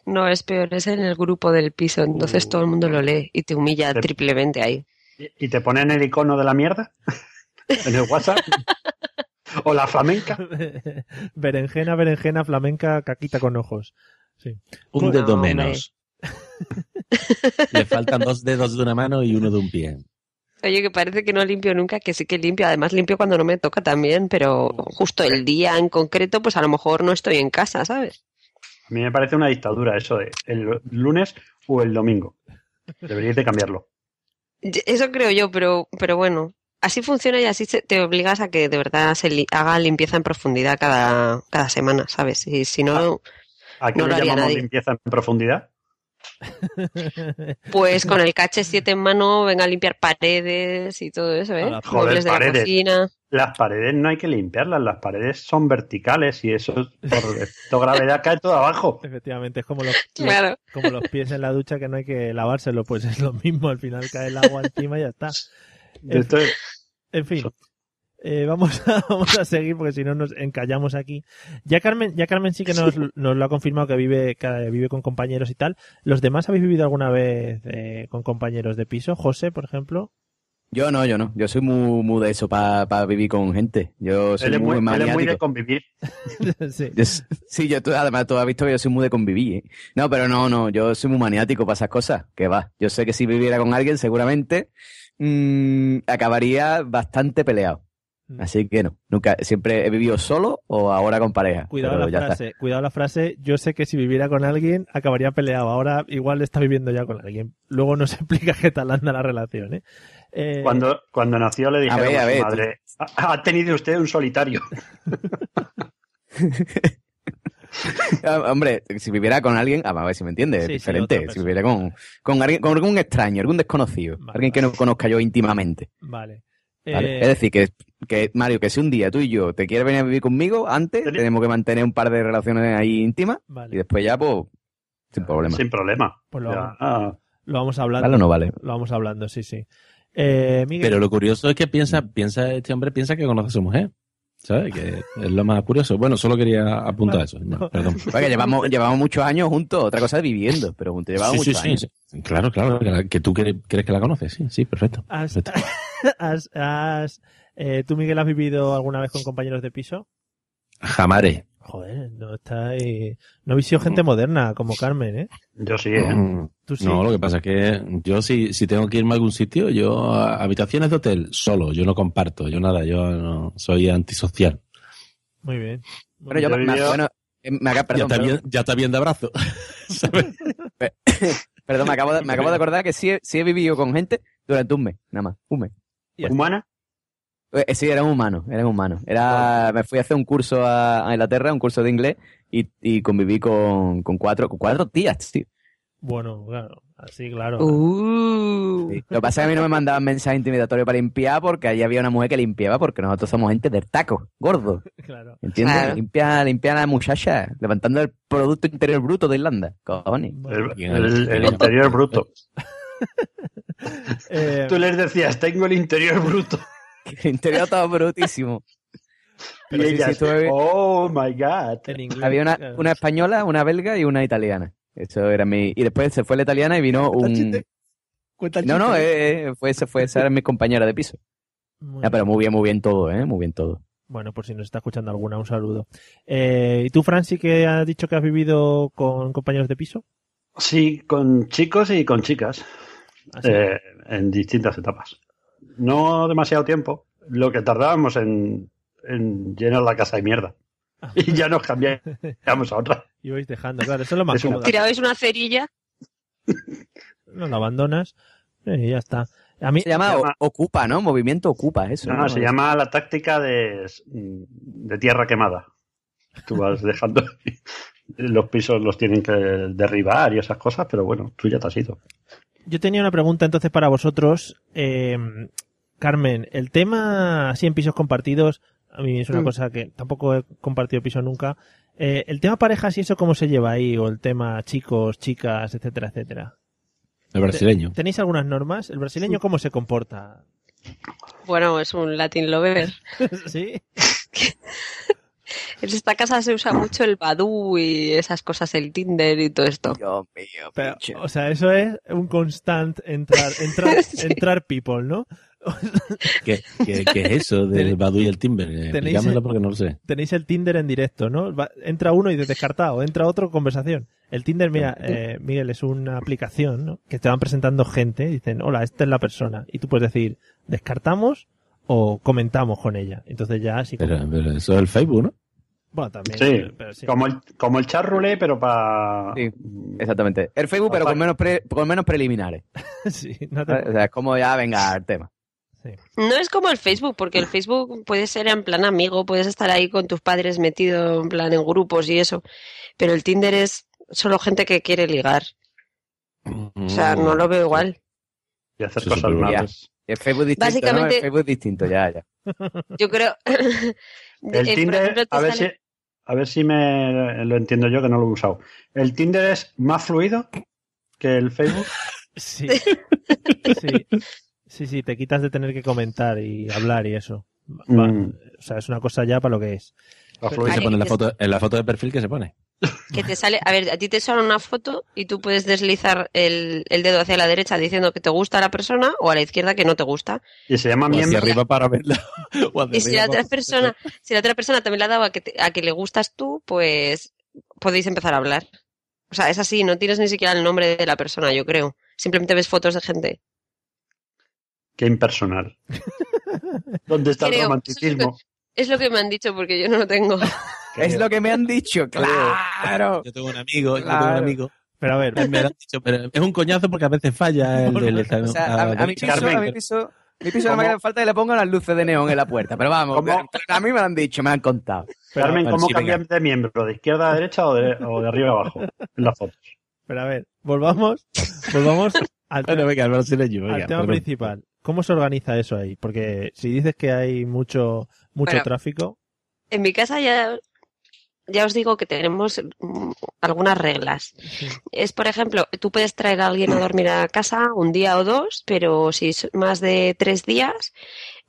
[SPEAKER 5] No, es peor, es en el grupo del piso, entonces todo el mundo lo lee y te humilla
[SPEAKER 4] Te-
[SPEAKER 5] triplemente ahí.
[SPEAKER 4] ¿Y te ponen el icono de la mierda? ¿En el WhatsApp? ¿O la flamenca?
[SPEAKER 1] berenjena, berenjena, flamenca, caquita con ojos. Sí.
[SPEAKER 3] Un dedo
[SPEAKER 5] hombre.
[SPEAKER 3] menos. Le faltan dos dedos de una mano y uno de un pie.
[SPEAKER 5] Oye, que parece que no limpio nunca, que sí que limpio. Además limpio cuando no me toca también, pero justo el día en concreto, pues a lo mejor no estoy en casa, ¿sabes?
[SPEAKER 4] A mí me parece una dictadura eso de el lunes o el domingo. Deberíais de cambiarlo.
[SPEAKER 5] Eso creo yo, pero, pero bueno, así funciona y así te obligas a que de verdad se li- haga limpieza en profundidad cada, cada semana, ¿sabes? Y si no,
[SPEAKER 4] ¿A qué
[SPEAKER 5] No lo
[SPEAKER 4] le
[SPEAKER 5] haría
[SPEAKER 4] llamamos
[SPEAKER 5] nadie.
[SPEAKER 4] limpieza en profundidad?
[SPEAKER 5] Pues con el KH7 en mano venga a limpiar paredes y todo eso, ¿eh?
[SPEAKER 4] Joder,
[SPEAKER 5] de la
[SPEAKER 4] paredes.
[SPEAKER 5] cocina.
[SPEAKER 4] Las paredes no hay que limpiarlas, las paredes son verticales y eso por efecto gravedad cae todo abajo.
[SPEAKER 1] Efectivamente, es como los,
[SPEAKER 5] Claro.
[SPEAKER 1] los- como los pies en la ducha que no hay que lavárselo, pues es lo mismo, al final cae el agua encima y ya está. En,
[SPEAKER 4] Esto es-
[SPEAKER 1] en fin, eh, vamos, a, vamos a seguir porque si no nos encallamos aquí. Ya Carmen, ya Carmen sí que nos, nos lo ha confirmado que vive, que vive con compañeros y tal. ¿Los demás habéis vivido alguna vez eh, con compañeros de piso? José, por ejemplo.
[SPEAKER 2] Yo no, yo no. Yo soy muy, muy de eso para vivir con gente. Yo soy
[SPEAKER 4] él, es
[SPEAKER 2] muy,
[SPEAKER 4] muy, él es muy de convivir.
[SPEAKER 1] sí.
[SPEAKER 2] Yo s- sí, yo tú- además tú has visto que yo soy muy de convivir. ¿eh? No, pero no, no, yo soy muy maniático para esas cosas. Que va. Yo sé que si viviera con alguien, seguramente mm, acabaría bastante peleado.
[SPEAKER 1] Mm.
[SPEAKER 2] Así que no, nunca, siempre he vivido solo o ahora con pareja.
[SPEAKER 1] Cuidado la
[SPEAKER 2] está.
[SPEAKER 1] frase, cuidado la frase, yo sé que si viviera con alguien acabaría peleado, ahora igual está viviendo ya con alguien. Luego nos explica qué tal anda la relación, ¿eh? Eh,
[SPEAKER 4] Cuando, cuando nació le dijeron a,
[SPEAKER 2] ver, a ver,
[SPEAKER 4] madre, "Ha- ha tenido usted un solitario.
[SPEAKER 2] Ah, Hombre, si viviera con alguien, ah, a ver si me entiendes,
[SPEAKER 1] Sí,
[SPEAKER 2] es diferente. si viviera con, con, alguien, con algún extraño, algún desconocido,
[SPEAKER 1] Vale,
[SPEAKER 2] alguien que no conozca yo íntimamente.
[SPEAKER 1] Vale.
[SPEAKER 2] ¿Vale?
[SPEAKER 1] Eh,
[SPEAKER 2] Es decir, que, que Mario, que si un día tú y yo te quieres venir a vivir conmigo, antes tenemos que mantener un par de relaciones ahí íntimas
[SPEAKER 1] Vale.
[SPEAKER 2] y después ya, pues, sin problema.
[SPEAKER 4] Sin problema.
[SPEAKER 1] Pues lo,
[SPEAKER 4] Ya, ah,
[SPEAKER 1] lo vamos hablando.
[SPEAKER 2] ¿Vale o no vale?
[SPEAKER 1] Lo vamos hablando, sí, sí. Eh, Miguel,
[SPEAKER 3] Pero lo curioso es que piensa, piensa, este hombre piensa que conoce a su mujer. ¿Sabes? Que es lo más curioso. Bueno, solo quería apuntar eso. No, perdón.
[SPEAKER 2] Porque llevamos, llevamos muchos años juntos, otra cosa es viviendo, pero juntos llevamos
[SPEAKER 3] Sí, sí,
[SPEAKER 2] muchos
[SPEAKER 3] sí,
[SPEAKER 2] años.
[SPEAKER 3] sí. Claro, claro. Que, la- que tú cre- crees que la conoces. Sí, sí, perfecto.
[SPEAKER 1] has,
[SPEAKER 3] perfecto.
[SPEAKER 1] has- has- eh, ¿tú, Miguel, has vivido alguna vez con compañeros de piso?
[SPEAKER 3] Jamaré.
[SPEAKER 1] Joder, no está ahí- No habéis sido gente moderna como Carmen, ¿eh?
[SPEAKER 4] yo sí, ¿eh?
[SPEAKER 3] Mm,
[SPEAKER 1] Tú sí.
[SPEAKER 3] No, lo que pasa es que yo si, si tengo que irme a algún sitio, yo habitaciones de hotel solo, yo no comparto, yo nada, yo no, soy antisocial.
[SPEAKER 1] Muy bien.
[SPEAKER 2] Pero yo, me, bueno, eh, me acabo,
[SPEAKER 3] ya,
[SPEAKER 2] perdón,
[SPEAKER 3] está
[SPEAKER 2] perdón,
[SPEAKER 3] bien, ya está bien de abrazo. ¿sabes?
[SPEAKER 2] perdón, me acabo de, me acabo de acordar que sí, he- sí he vivido con gente durante un mes, nada más, un mes.
[SPEAKER 4] ¿Humana?
[SPEAKER 2] Eh, Sí, eran humanos, eran humanos. Era, me fui a hacer un curso a, a Inglaterra, un curso de inglés, y, y conviví con, con cuatro, con cuatro tías, tío.
[SPEAKER 1] Bueno, claro, así, claro.
[SPEAKER 5] Uh.
[SPEAKER 2] Sí. Lo que pasa es que a mí no me mandaban mensajes intimidatorios para limpiar porque allí había una mujer que limpiaba porque nosotros somos gente del taco, gordo.
[SPEAKER 1] Claro.
[SPEAKER 2] ¿Entiendes?
[SPEAKER 5] Claro.
[SPEAKER 2] Limpia, limpia a la muchacha, levantando el Producto Interior Bruto de Irlanda. Cojones.
[SPEAKER 1] Bueno,
[SPEAKER 4] El, el- el interior bruto.
[SPEAKER 1] eh,
[SPEAKER 4] Tú les decías, tengo el interior bruto.
[SPEAKER 2] El interior estaba brutísimo. Pero
[SPEAKER 4] y
[SPEAKER 2] sí,
[SPEAKER 4] ellas,
[SPEAKER 2] sí, estuve-
[SPEAKER 4] oh my god.
[SPEAKER 1] en inglés.
[SPEAKER 2] Había una, una española, una belga y una italiana. Eso era mi. Y después se fue la italiana y vino un.
[SPEAKER 1] chiste, cuenta el
[SPEAKER 2] No, no, eh, eh, fue, esa fue, esa era mi compañera de piso.
[SPEAKER 1] Muy
[SPEAKER 2] Ah, pero muy bien, muy bien todo, ¿eh? Muy bien todo.
[SPEAKER 1] Bueno, por si nos está escuchando alguna, un saludo. Eh, ¿Y tú, Franci, que has dicho que has vivido con compañeros de piso?
[SPEAKER 4] Sí, con chicos y con chicas.
[SPEAKER 1] Así.
[SPEAKER 4] eh, en distintas etapas. No demasiado tiempo. Lo que tardábamos en, en llenar la casa de mierda. Y ya nos cambiamos a otra.
[SPEAKER 1] Y vais dejando, claro, eso es lo más
[SPEAKER 4] Es
[SPEAKER 1] cómodo.
[SPEAKER 5] Tirabais una cerilla.
[SPEAKER 1] No la abandonas y ya está. A mí,
[SPEAKER 2] Se llama,
[SPEAKER 4] Se llama-
[SPEAKER 2] o- Ocupa, ¿no? Movimiento Ocupa, eso.
[SPEAKER 4] No, no, se llama la táctica de, de tierra quemada. Tú vas dejando. Los pisos los tienen que derribar y esas cosas, pero bueno, tú ya te has ido.
[SPEAKER 1] Yo tenía una pregunta entonces para vosotros. Eh, Carmen, el tema así en pisos compartidos, a mí es una
[SPEAKER 2] Mm.
[SPEAKER 1] cosa que tampoco he compartido piso nunca. Eh, el tema parejas y eso, ¿cómo se lleva ahí? O el tema chicos, chicas, etcétera, etcétera.
[SPEAKER 3] El brasileño.
[SPEAKER 1] ¿Tenéis algunas normas? ¿El brasileño cómo se comporta?
[SPEAKER 5] Bueno, es un Latin lover.
[SPEAKER 1] ¿Sí?
[SPEAKER 5] En esta casa se usa mucho el Badoo y esas cosas, el Tinder y todo esto.
[SPEAKER 2] Dios mío,
[SPEAKER 1] Pero, o sea, eso es un constant entrar, entrar,
[SPEAKER 5] Sí.
[SPEAKER 1] entrar people, ¿no?
[SPEAKER 3] ¿Qué, qué, qué es eso del
[SPEAKER 1] Tenéis-
[SPEAKER 3] Badu y el Timber? Eh,
[SPEAKER 1] tenéis-
[SPEAKER 3] Explícamelo porque no lo sé.
[SPEAKER 1] Tenéis el Tinder en directo, ¿no? Va- entra uno y descartado, entra otro, conversación. El Tinder, mira, eh, Miguel, es una aplicación, ¿no? Que te van presentando gente, dicen, hola, esta es la persona. Y tú puedes decir, descartamos o comentamos con ella. Entonces ya sí.
[SPEAKER 3] Pero, pero eso es el Facebook, ¿no?
[SPEAKER 1] Bueno, también.
[SPEAKER 4] Sí,
[SPEAKER 1] pero- pero sí.
[SPEAKER 4] Como el, como el chat roulette, pero para.
[SPEAKER 2] Sí, exactamente. El Facebook, pero con menos, pre- con menos preliminares.
[SPEAKER 1] Sí, no te-
[SPEAKER 2] O sea, es como ya venga el tema.
[SPEAKER 5] No es como el Facebook, porque el Facebook puede ser en plan amigo, puedes estar ahí con tus padres metido en plan en grupos y eso, pero el Tinder es solo gente que quiere ligar. O sea, no lo veo igual.
[SPEAKER 4] Y hacer
[SPEAKER 3] Eso
[SPEAKER 4] cosas malas.
[SPEAKER 2] El Facebook distinto,
[SPEAKER 5] Básicamente-
[SPEAKER 2] ¿no? El Facebook distinto, ya, ya.
[SPEAKER 5] Yo creo...
[SPEAKER 4] El
[SPEAKER 5] Eh,
[SPEAKER 4] Tinder,
[SPEAKER 5] ejemplo,
[SPEAKER 4] a ver, si,
[SPEAKER 5] sale-
[SPEAKER 4] a ver si me lo entiendo yo, que no lo he usado. ¿El Tinder es más fluido que el Facebook?
[SPEAKER 1] Sí. sí. Sí, sí, te quitas de tener que comentar y hablar y eso. Va-
[SPEAKER 4] Mm.
[SPEAKER 1] O sea, es una cosa ya para lo que es.
[SPEAKER 4] La
[SPEAKER 3] ¿Qué
[SPEAKER 4] fluidez.
[SPEAKER 3] se pone en la foto, en la foto de perfil que se pone?
[SPEAKER 5] Que te sale, a ver, a ti te sale una foto y tú puedes deslizar el, el dedo hacia la derecha diciendo que te gusta la persona o a la izquierda que no te gusta.
[SPEAKER 4] Y se llama
[SPEAKER 3] hacia arriba para verla. O hacia
[SPEAKER 5] Y si la otra persona, si la otra persona también le ha dado a que, te- a que le gustas tú, pues podéis empezar a hablar. O sea, es así, no tienes ni siquiera el nombre de la persona, yo creo. Simplemente ves fotos de gente.
[SPEAKER 4] Qué impersonal. ¿Dónde está el romanticismo?
[SPEAKER 5] Es lo que me han dicho porque yo no lo tengo.
[SPEAKER 2] Es lo que me han dicho, claro.
[SPEAKER 3] Yo tengo un amigo, yo tengo
[SPEAKER 2] Claro.
[SPEAKER 3] un amigo.
[SPEAKER 1] Pero a ver,
[SPEAKER 3] Me lo han dicho, pero es un coñazo porque a veces falla el del
[SPEAKER 2] O sea, a, a mi piso,
[SPEAKER 4] Carmen,
[SPEAKER 2] a mi piso, mi piso no me hace falta que le pongan las luces de neón en la puerta. Pero vamos,
[SPEAKER 4] ¿Cómo?
[SPEAKER 2] a mí me lo han dicho, me lo han contado.
[SPEAKER 1] pero,
[SPEAKER 4] Carmen, ¿cómo
[SPEAKER 3] sí,
[SPEAKER 4] de miembro? ¿De izquierda a derecha o de, o de arriba a abajo? En las fotos.
[SPEAKER 1] pero a ver, volvamos, volvamos al,
[SPEAKER 3] Bueno, venga, el brasileño,
[SPEAKER 1] al
[SPEAKER 3] venga.
[SPEAKER 1] tema
[SPEAKER 3] perdón.
[SPEAKER 1] principal. ¿Cómo se organiza eso ahí? Porque si dices que hay mucho, mucho
[SPEAKER 5] Bueno.
[SPEAKER 1] tráfico,
[SPEAKER 5] En mi casa ya, ya os digo que tenemos mm, algunas reglas. Es, por ejemplo, tú puedes traer a alguien a dormir a casa un día o dos, pero si es más de tres días,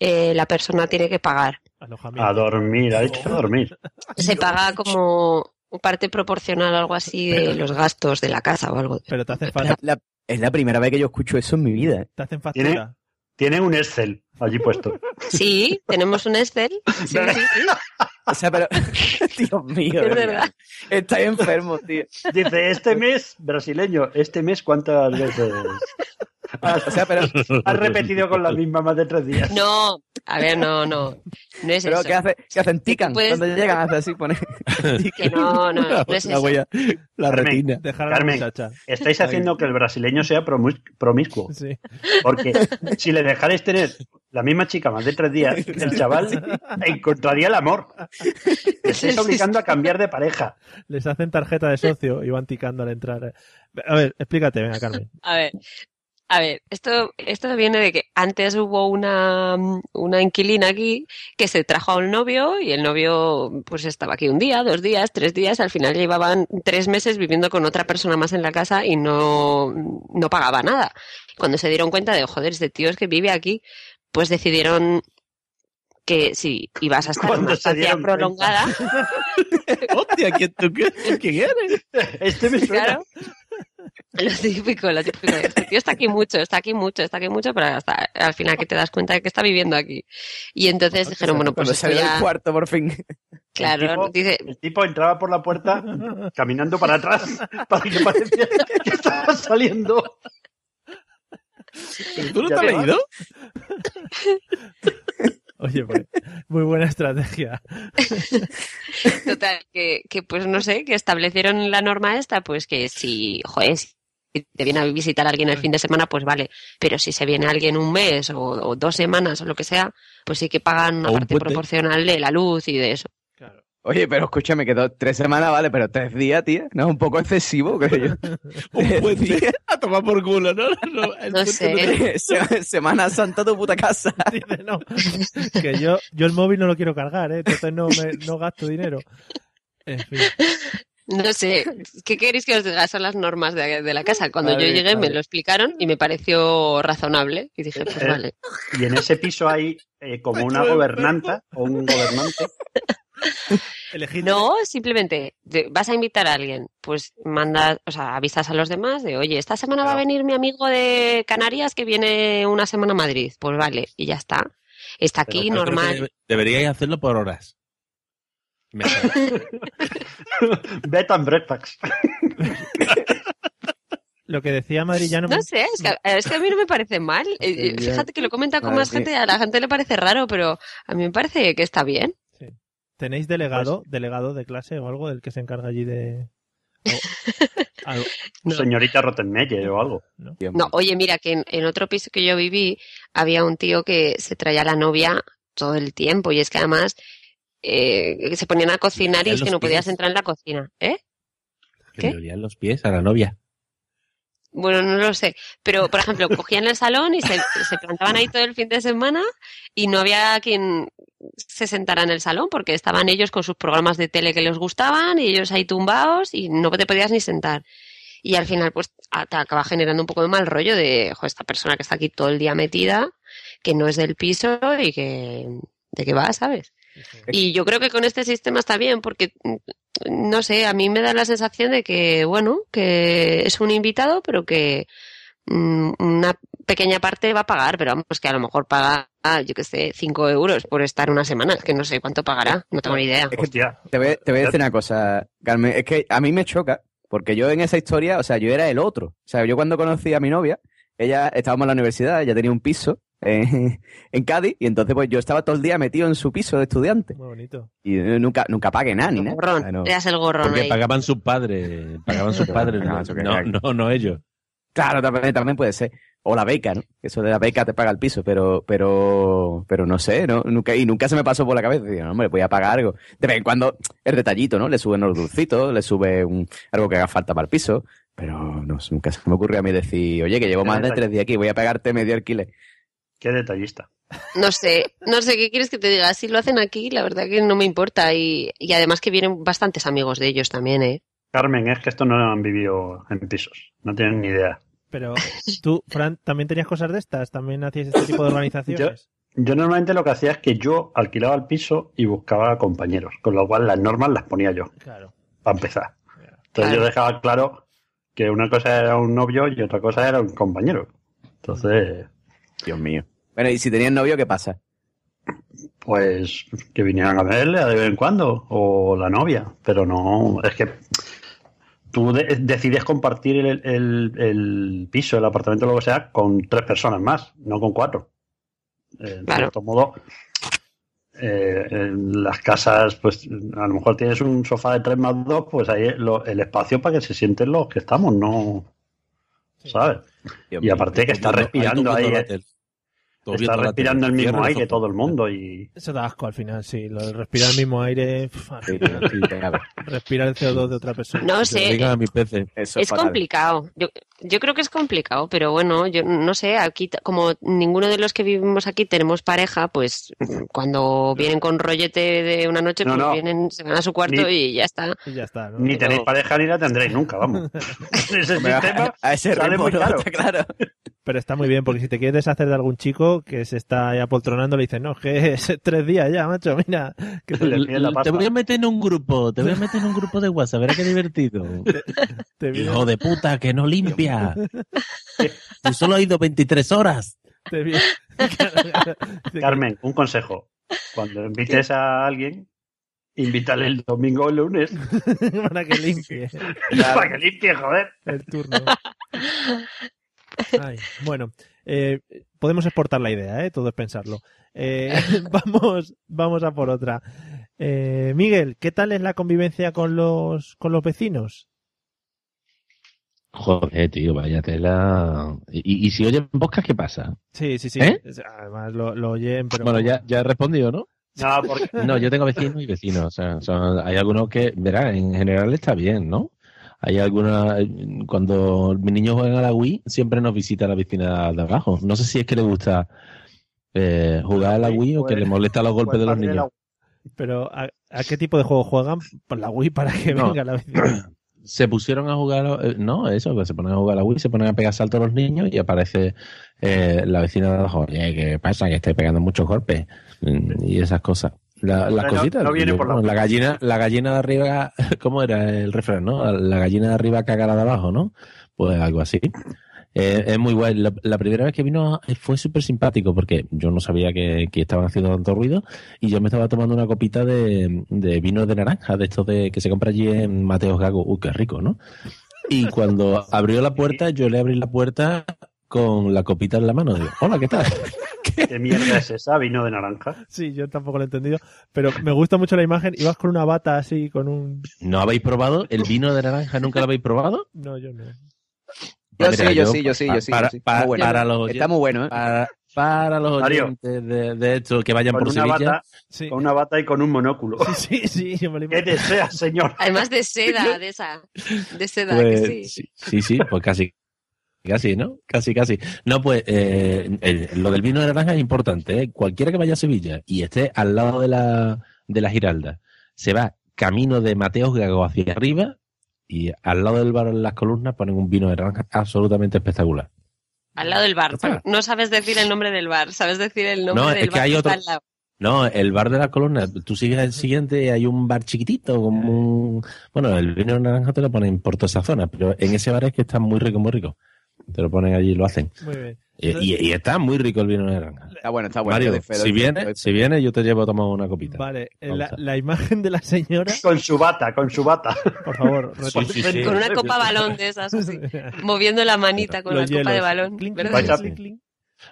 [SPEAKER 5] eh, la persona tiene que pagar.
[SPEAKER 1] alojamiento.
[SPEAKER 4] A dormir, ha dicho a dormir.
[SPEAKER 5] Se paga como parte proporcional, algo así, de los gastos de la casa o algo.
[SPEAKER 1] Pero te hacen
[SPEAKER 2] La-
[SPEAKER 1] falta,
[SPEAKER 2] la- es la primera vez que yo escucho eso en mi vida. ¿eh?
[SPEAKER 1] te hacen factura.
[SPEAKER 4] Tienen un Excel allí puesto.
[SPEAKER 5] Sí, tenemos un Excel. Sí, sí, sí.
[SPEAKER 2] O sea, pero. Dios mío.
[SPEAKER 5] Es verdad.
[SPEAKER 2] Estáis enfermos, tío.
[SPEAKER 4] Dice, este mes, brasileño, este mes, ¿cuántas veces? Has,
[SPEAKER 2] O sea, pero.
[SPEAKER 4] has repetido con la misma más de tres días.
[SPEAKER 5] No, a ver, no, no. No es
[SPEAKER 2] Pero
[SPEAKER 5] eso.
[SPEAKER 2] ¿qué, hace, ¿qué hacen? Tican.
[SPEAKER 5] puedes-
[SPEAKER 2] Cuando llegan, hacen así, ponen.
[SPEAKER 5] Que no, no, no es
[SPEAKER 3] la
[SPEAKER 5] eso.
[SPEAKER 3] huella, la
[SPEAKER 4] Carmen.
[SPEAKER 3] retina.
[SPEAKER 1] Dejar a la
[SPEAKER 4] Carmen.
[SPEAKER 1] muchacha.
[SPEAKER 4] Estáis haciendo que el brasileño sea promis- promiscuo.
[SPEAKER 1] Sí.
[SPEAKER 4] Porque si le dejarais tener la misma chica más de tres días, el chaval encontraría el amor. Te estáis obligando a cambiar de pareja.
[SPEAKER 1] Les hacen tarjeta de socio y van ticando al entrar. A ver, explícate, venga, Carmen.
[SPEAKER 5] A ver, a ver, esto, esto viene de que antes hubo una, una inquilina aquí que se trajo a un novio y el novio pues estaba aquí un día, dos días, tres días, al final llevaban tres meses viviendo con otra persona más en la casa y no, no pagaba nada. Cuando se dieron cuenta de, joder, este tío es que vive aquí, pues decidieron que si ibas a estar en una estancia prolongada,
[SPEAKER 3] Hostia, ¿quién, tú, qué- ¿quién eres?
[SPEAKER 4] Este me suena.
[SPEAKER 5] Claro. Lo típico, lo típico. Este tío está aquí mucho, está aquí mucho, está aquí mucho, pero hasta al final que te das cuenta de que está viviendo aquí. Y entonces dijeron, bueno, pues
[SPEAKER 2] salió del
[SPEAKER 5] ya,
[SPEAKER 2] cuarto, por fin.
[SPEAKER 5] claro,
[SPEAKER 4] El tipo-
[SPEAKER 5] dice,
[SPEAKER 4] El tipo entraba por la puerta caminando para atrás para que parecía que estaba saliendo.
[SPEAKER 3] ¿Pero ¿Tú no te has leído?
[SPEAKER 1] Oye, pues, muy buena estrategia.
[SPEAKER 5] Total, que, que pues no sé, que establecieron la norma esta, pues que si, joder, si te viene a visitar alguien el fin de semana, pues vale. Pero si se viene alguien un mes o, o dos semanas o lo que sea, pues sí que pagan una parte
[SPEAKER 2] puente.
[SPEAKER 5] proporcional de la luz y de eso.
[SPEAKER 2] Oye, pero escúchame, que dos- tres semanas vale, pero tres días, tío, no es un poco excesivo, creo yo.
[SPEAKER 3] Un puente a tomar por culo, ¿no? No,
[SPEAKER 5] sé.
[SPEAKER 2] Se- Semana Santa tu puta casa.
[SPEAKER 1] Dice, no, que yo, yo el móvil no lo quiero cargar, ¿eh? entonces no, me, no gasto dinero. En fin.
[SPEAKER 5] No sé, ¿qué queréis que os diga? Son las normas de, de la casa. Cuando
[SPEAKER 4] Vale,
[SPEAKER 5] yo llegué me lo explicaron y me pareció razonable. Y dije, pues
[SPEAKER 4] Eh,
[SPEAKER 5] vale.
[SPEAKER 4] Y en ese piso hay eh, como una gobernanta o un gobernante.
[SPEAKER 5] No, simplemente te- vas a invitar a alguien, pues mandas, o sea, avisas a los demás de, oye, esta semana va a venir mi amigo de Canarias que viene una semana a Madrid. Pues vale, y ya está. Está aquí
[SPEAKER 3] que
[SPEAKER 5] normal.
[SPEAKER 3] debe- Deberíais hacerlo por horas.
[SPEAKER 4] Bed and breakfast.
[SPEAKER 1] Lo que decía Madrillano.
[SPEAKER 5] No sé, es que, es que a mí no me parece mal. Eh, eh. Fíjate que lo comenta con más gente, a la gente le parece raro, pero a mí me parece que está bien.
[SPEAKER 1] ¿Tenéis delegado, delegado de clase o algo del que se encarga allí de.
[SPEAKER 4] Señorita Rottenmeier o algo.
[SPEAKER 5] No, oye, mira, que en, en otro piso que yo viví había un tío que se traía a la novia todo el tiempo y es que además eh, se ponían a cocinar y es que no podías entrar en la cocina. ¿Eh?
[SPEAKER 3] Que le olían los pies a la novia.
[SPEAKER 5] Bueno, no lo sé. Pero, por ejemplo, cogían el salón y se, se plantaban ahí todo el fin de semana y no había quien se sentara en el salón porque estaban ellos con sus programas de tele que les gustaban y ellos ahí tumbados y no te podías ni sentar. Y al final, pues, te acaba generando un poco de mal rollo de, "Jo, esta persona que está aquí todo el día metida, que no es del piso y que, de qué va, ¿sabes? Y yo creo que con este sistema está bien porque, no sé, a mí me da la sensación de que, bueno, que es un invitado, pero que mm, una pequeña parte va a pagar, pero vamos, que a lo mejor paga, yo qué sé, 5 euros por estar una semana, que no sé cuánto pagará, no tengo ni idea.
[SPEAKER 2] Es que te, voy, te voy a decir una cosa, Carmen. Es que a mí me choca, porque yo en esa historia, o sea, yo era el otro. O sea, yo cuando conocí a mi novia, ella estábamos en la universidad, ella tenía un piso en, en Cádiz, y entonces pues yo estaba todo el día metido en su piso de estudiante.
[SPEAKER 1] Muy bonito.
[SPEAKER 2] Y eh, nunca, nunca pagué nada, ni nada.
[SPEAKER 5] Gorrón,
[SPEAKER 2] O sea, no.
[SPEAKER 5] eras el gorrón
[SPEAKER 3] Porque
[SPEAKER 5] ahí.
[SPEAKER 3] pagaban sus padres. Pagaban sus padres.
[SPEAKER 2] No, que-
[SPEAKER 3] no, no, no ellos.
[SPEAKER 2] Claro, también, también puede ser. O la beca, ¿no? Eso de la beca te paga el piso, pero, pero, pero no sé, ¿no? Nunca, y nunca se me pasó por la cabeza. Digo, no, hombre, voy a pagar algo. De vez en cuando, el detallito, ¿no? Le suben los dulcitos, le sube un, algo que haga falta para el piso. Pero no, nunca se me ocurrió a mí decir, oye, que llevo más de tres días aquí, voy a pagarte medio alquiler.
[SPEAKER 4] Qué detallista.
[SPEAKER 5] No sé, no sé qué quieres que te diga. Si lo hacen aquí, la verdad que no me importa. Y, y además que vienen bastantes amigos de ellos también, ¿eh?
[SPEAKER 4] Carmen, es que estos no han vivido en pisos. No tienen ni idea.
[SPEAKER 1] Pero tú, Fran, ¿también tenías cosas de estas? ¿También hacías este tipo de organizaciones?
[SPEAKER 4] yo normalmente lo que hacía es que yo alquilaba el piso y buscaba compañeros, con lo cual las normas las ponía yo,
[SPEAKER 1] Claro.
[SPEAKER 4] para empezar. Entonces yo dejaba claro que una cosa era un novio y otra cosa era un compañero. Entonces,
[SPEAKER 2] Dios mío. Bueno, y si tenías novio, ¿qué pasa?
[SPEAKER 4] pues que vinieran a verle de vez en cuando, o la novia, pero no, es que tú de- decides compartir el, el- el piso, el apartamento, lo que sea, con tres personas más, no con cuatro. Eh, De
[SPEAKER 5] Claro.
[SPEAKER 4] cierto modo, eh, en las casas, pues a lo mejor tienes un sofá de tres más dos, pues ahí lo- el espacio para que se sienten los que estamos, ¿no? ¿Sabes? Y aparte que está respirando ahí,
[SPEAKER 3] el
[SPEAKER 4] eh,
[SPEAKER 3] hotel. Todo
[SPEAKER 4] está respirando el mismo aire todo el mundo y
[SPEAKER 1] Eso da asco al final, sí. Lo de respirar el mismo aire. pf, al final. respirar el CO2 de otra persona.
[SPEAKER 5] No sé.
[SPEAKER 3] a.
[SPEAKER 2] Eso
[SPEAKER 5] Es
[SPEAKER 2] fatal.
[SPEAKER 5] complicado. Yo, yo creo que es complicado, pero bueno, yo no sé, aquí como ninguno de los que vivimos aquí tenemos pareja, pues mm, cuando vienen con rollete de una noche,
[SPEAKER 4] No,
[SPEAKER 5] pues
[SPEAKER 4] no.
[SPEAKER 5] vienen, se van a su cuarto
[SPEAKER 4] Ni-
[SPEAKER 5] y ya está.
[SPEAKER 1] Y ya está, ¿no?
[SPEAKER 4] ni tenéis pareja ni la tendréis nunca, vamos. Ese
[SPEAKER 2] Hombre,
[SPEAKER 4] sistema
[SPEAKER 2] a, a ese
[SPEAKER 4] sale
[SPEAKER 2] ritmo,
[SPEAKER 4] muy caro.
[SPEAKER 2] Está claro.
[SPEAKER 1] Pero está muy bien, porque si te quieres deshacer de algún chico que se está ahí apoltronando, le dices, no, es que es tres días ya, macho, mira. Que te,
[SPEAKER 3] voy a meter en un grupo, te voy a meter en un grupo de WhatsApp, verás qué divertido.
[SPEAKER 1] te
[SPEAKER 3] Hijo de puta, que no limpia. Tú solo has ido 23 horas.
[SPEAKER 4] Carmen, un consejo. Cuando invites a alguien, invítale el domingo o el lunes
[SPEAKER 1] para que limpie
[SPEAKER 4] para que limpie, joder.
[SPEAKER 1] el turno. Ay, bueno, eh, podemos exportar la idea, ¿eh? todo es pensarlo. Eh, vamos, vamos a por otra. Eh, Miguel, ¿qué tal es la convivencia con los, con los vecinos?
[SPEAKER 3] Joder, tío, vaya tela. ¿Y, y si oyen podcast, qué pasa?
[SPEAKER 1] Sí, sí, sí.
[SPEAKER 3] ¿Eh?
[SPEAKER 1] Además lo, lo oyen, pero...
[SPEAKER 3] Bueno, ya, ya he respondido, ¿no?
[SPEAKER 4] No, porque
[SPEAKER 3] No, yo tengo vecinos y vecinos. O sea, son- hay algunos que, verá, en general está bien, ¿no? Hay algunas, cuando mis niños juegan a la Wii, siempre nos visita la vecina de abajo. No sé si es que le gusta eh, jugar a la Wii o que le molesta los golpes de los niños.
[SPEAKER 1] Pero ¿a, a qué tipo de juego juegan? Por la Wii para que
[SPEAKER 3] No.
[SPEAKER 1] venga la vecina.
[SPEAKER 3] se pusieron a jugar, eh, no, eso, que se ponen a jugar a la Wii, se ponen a pegar saltos los niños y aparece eh, la vecina de abajo. Oye, ¿qué pasa? Que estoy pegando muchos golpes Mm, y esas cosas. La- las
[SPEAKER 4] No,
[SPEAKER 3] cositas.
[SPEAKER 4] no viene
[SPEAKER 3] Yo,
[SPEAKER 4] por la
[SPEAKER 3] gallina, la gallina de arriba, ¿cómo era el refrán, no? La gallina de arriba caga la de abajo, ¿no? Pues algo así. Eh, es muy guay. La, la primera vez que vino fue súper simpático porque yo no sabía que, que estaban haciendo tanto ruido y yo me estaba tomando una copita de, de vino de naranja, de estos de que se compra allí en Mateos Gago. Uy, qué rico, ¿no? Y cuando abrió la puerta, yo le abrí la puerta con la copita en la mano. Digo, hola, ¿qué tal?
[SPEAKER 4] ¿Qué mierda es esa? ¿Vino de naranja?
[SPEAKER 1] Sí, yo tampoco lo he entendido. Pero me gusta mucho la imagen. Ibas con una bata así, con un...
[SPEAKER 3] ¿No habéis probado el vino de naranja? ¿Nunca lo habéis probado?
[SPEAKER 1] No, yo no.
[SPEAKER 2] Yo sí, yo sí, yo sí, yo sí.
[SPEAKER 3] Para,
[SPEAKER 2] yo sí.
[SPEAKER 3] para-
[SPEAKER 2] Muy bueno.
[SPEAKER 3] para los
[SPEAKER 2] Está muy bueno, ¿eh?
[SPEAKER 3] Para, para los oyentes de, de esto que vayan
[SPEAKER 4] Con
[SPEAKER 3] por
[SPEAKER 4] una
[SPEAKER 3] Sevilla.
[SPEAKER 4] bata,
[SPEAKER 1] Sí,
[SPEAKER 4] con una bata y con un monóculo.
[SPEAKER 1] sí, sí, lo
[SPEAKER 4] ¿Qué desea, señor?
[SPEAKER 5] Además de seda, de esa. De seda,
[SPEAKER 3] Pues,
[SPEAKER 5] que sí.
[SPEAKER 3] sí, sí, sí, pues casi. Casi, ¿no? Casi, casi. No, pues eh, el- lo del vino de naranja es importante. ¿eh? Cualquiera que vaya a Sevilla y esté al lado de la, de la Giralda, se va camino de Mateos Gago hacia arriba y al lado del bar en las columnas ponen un vino de naranja absolutamente espectacular.
[SPEAKER 5] Al lado del bar. No sabes decir el nombre del bar, sabes decir el nombre
[SPEAKER 3] No,
[SPEAKER 5] del
[SPEAKER 3] es que
[SPEAKER 5] bar
[SPEAKER 3] hay
[SPEAKER 5] que está
[SPEAKER 3] otro-
[SPEAKER 5] al lado.
[SPEAKER 3] No, el bar de la columna, tú sigues el siguiente y hay un bar chiquitito, como un... Bueno, el vino de naranja te lo ponen por toda esa zona, pero en ese bar es que está muy rico, muy rico. Te lo ponen allí y lo hacen.
[SPEAKER 1] Muy bien.
[SPEAKER 3] Y, y- y está muy rico el vino de naranja.
[SPEAKER 2] Está bueno, está bueno.
[SPEAKER 3] Mario, si viene, si viene, yo te llevo a tomar una copita.
[SPEAKER 1] Vale, eh, la, imagen de la señora,
[SPEAKER 4] Con su bata, con su bata.
[SPEAKER 1] por favor,
[SPEAKER 3] Sí, sí, sí.
[SPEAKER 5] Con una copa balón de esas así. Moviendo la manita con
[SPEAKER 1] Los
[SPEAKER 5] la copa de balón.
[SPEAKER 1] Clink,
[SPEAKER 5] ¿verdad?
[SPEAKER 1] clink, clink, clink.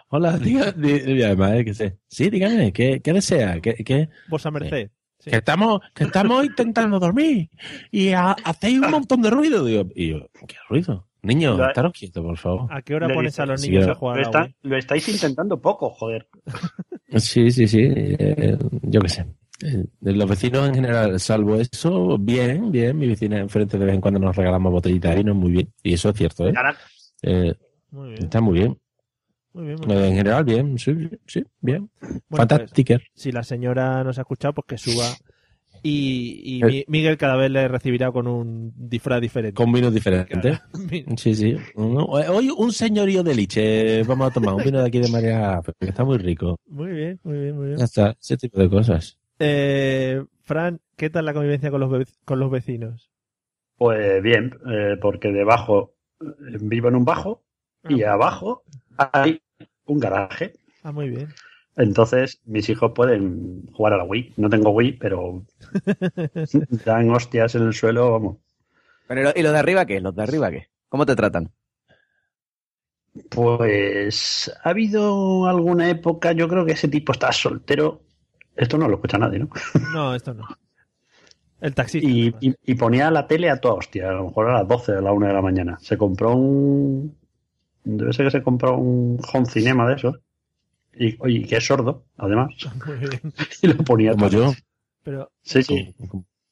[SPEAKER 3] Hola, diga, di- di- además, eh, que sé. Sí, dígame, ¿qué, qué desea? ¿Qué, qué-
[SPEAKER 1] Vuesa merced. Sí.
[SPEAKER 3] Que estamos, que estamos intentando dormir y ha- hacéis un montón de ruido. Digo, y yo, ¿qué ruido? Niños,
[SPEAKER 4] La-
[SPEAKER 3] estaros quietos, por favor.
[SPEAKER 1] ¿A qué hora
[SPEAKER 4] Le
[SPEAKER 1] pones
[SPEAKER 4] dice,
[SPEAKER 1] a los niños a jugar
[SPEAKER 4] Lo, está- estáis intentando poco, joder.
[SPEAKER 3] Sí, sí, sí. eh, yo qué sé. Eh, Los vecinos en general, salvo eso, bien, bien. Mi vecina enfrente de vez en cuando nos regalamos botellitas de vino, muy bien. Y eso es cierto, ¿eh? Eh,
[SPEAKER 1] Muy bien,
[SPEAKER 3] está muy bien.
[SPEAKER 1] muy bien. muy bien.
[SPEAKER 3] En general, bien, sí, sí, sí, bien.
[SPEAKER 1] Bueno, pues,
[SPEAKER 3] Fantástico.
[SPEAKER 1] si la señora nos ha escuchado, pues que suba. Y, y
[SPEAKER 3] Eh.
[SPEAKER 1] Mi- Miguel cada vez le recibirá con un disfraz diferente.
[SPEAKER 3] Con vinos diferentes.
[SPEAKER 1] Claro.
[SPEAKER 3] Sí, sí. No, Hoy un señorío de liche. Vamos a tomar un vino de aquí de María, porque está muy rico.
[SPEAKER 1] Muy bien, muy bien, muy bien.
[SPEAKER 3] Ya está, ese tipo de cosas.
[SPEAKER 1] Eh, Fran, ¿qué tal la convivencia con los, con los vecinos?
[SPEAKER 4] pues bien, eh, porque debajo eh, vivo en un bajo y abajo hay un garaje.
[SPEAKER 1] Ah, muy bien.
[SPEAKER 4] Entonces mis hijos pueden jugar a la Wii. No tengo Wii, pero dan hostias en el suelo, vamos.
[SPEAKER 2] Pero, ¿y lo- ¿y los de arriba qué? ¿Los de arriba qué? ¿Cómo te tratan?
[SPEAKER 4] Pues ha habido alguna época, yo creo que ese tipo está soltero. Esto no lo escucha nadie, ¿no?
[SPEAKER 1] No, esto no. El taxista.
[SPEAKER 4] Y,
[SPEAKER 1] además.
[SPEAKER 4] y- y ponía la tele a toda hostia, a lo mejor a las 12 a la 1 de la mañana. Se compró un. Debe ser que se compró un home cinema de esos. Y, oye, que es sordo, además.
[SPEAKER 1] Muy bien.
[SPEAKER 4] Y lo ponía
[SPEAKER 3] Como
[SPEAKER 4] todo.
[SPEAKER 3] yo.
[SPEAKER 1] Pero
[SPEAKER 4] Sí, sí.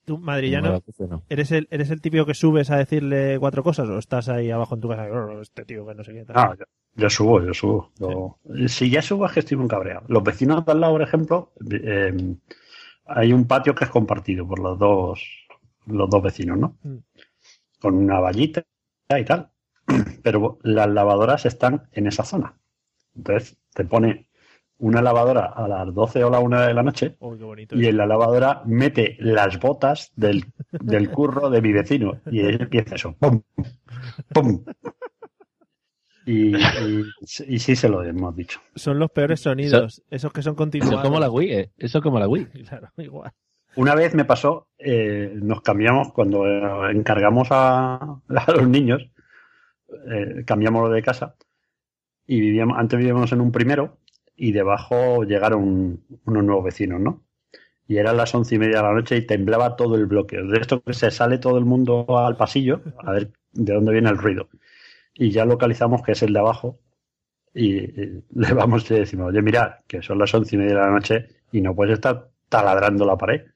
[SPEAKER 1] tú, madrillano,
[SPEAKER 3] no.
[SPEAKER 1] ¿eres el, ¿eres el típico que subes a decirle cuatro cosas o estás ahí abajo en tu casa? "Oh, Este tío que no sé qué. tal"?
[SPEAKER 4] Ah, yo, yo subo, yo subo. Yo- Si ya subo es que estoy muy cabreado. Los vecinos de al lado, por ejemplo, eh, hay un patio que es compartido por los dos, los dos vecinos, ¿no?
[SPEAKER 1] Mm.
[SPEAKER 4] Con una vallita y tal. Pero las lavadoras están en esa zona. Entonces te pone una lavadora a las 12 o la 1 de la noche
[SPEAKER 1] Uy, qué bonito.
[SPEAKER 4] y en la lavadora mete las botas del, del curro de mi vecino. Y él empieza eso. ¡Pum! ¡Pum! Y, y, y sí se lo hemos dicho.
[SPEAKER 1] Son los peores sonidos. Esos que son
[SPEAKER 3] Eso
[SPEAKER 1] continuados.
[SPEAKER 3] es como la Wii, ¿eh? Eso es como la Wii.
[SPEAKER 1] Claro, igual.
[SPEAKER 4] Una vez me pasó, eh, nos cambiamos cuando eh, encargamos a, a los niños, eh, cambiamos de casa y vivíamos, antes vivíamos en un primero y debajo llegaron unos nuevos vecinos, ¿no? y eran las once y media de la noche y temblaba todo el bloque. De esto que se sale todo el mundo al pasillo a ver de dónde viene el ruido. Y ya localizamos que es el de abajo y, le vamos y decimos, oye, mira, que son las once y media de la noche y no puedes estar taladrando la pared.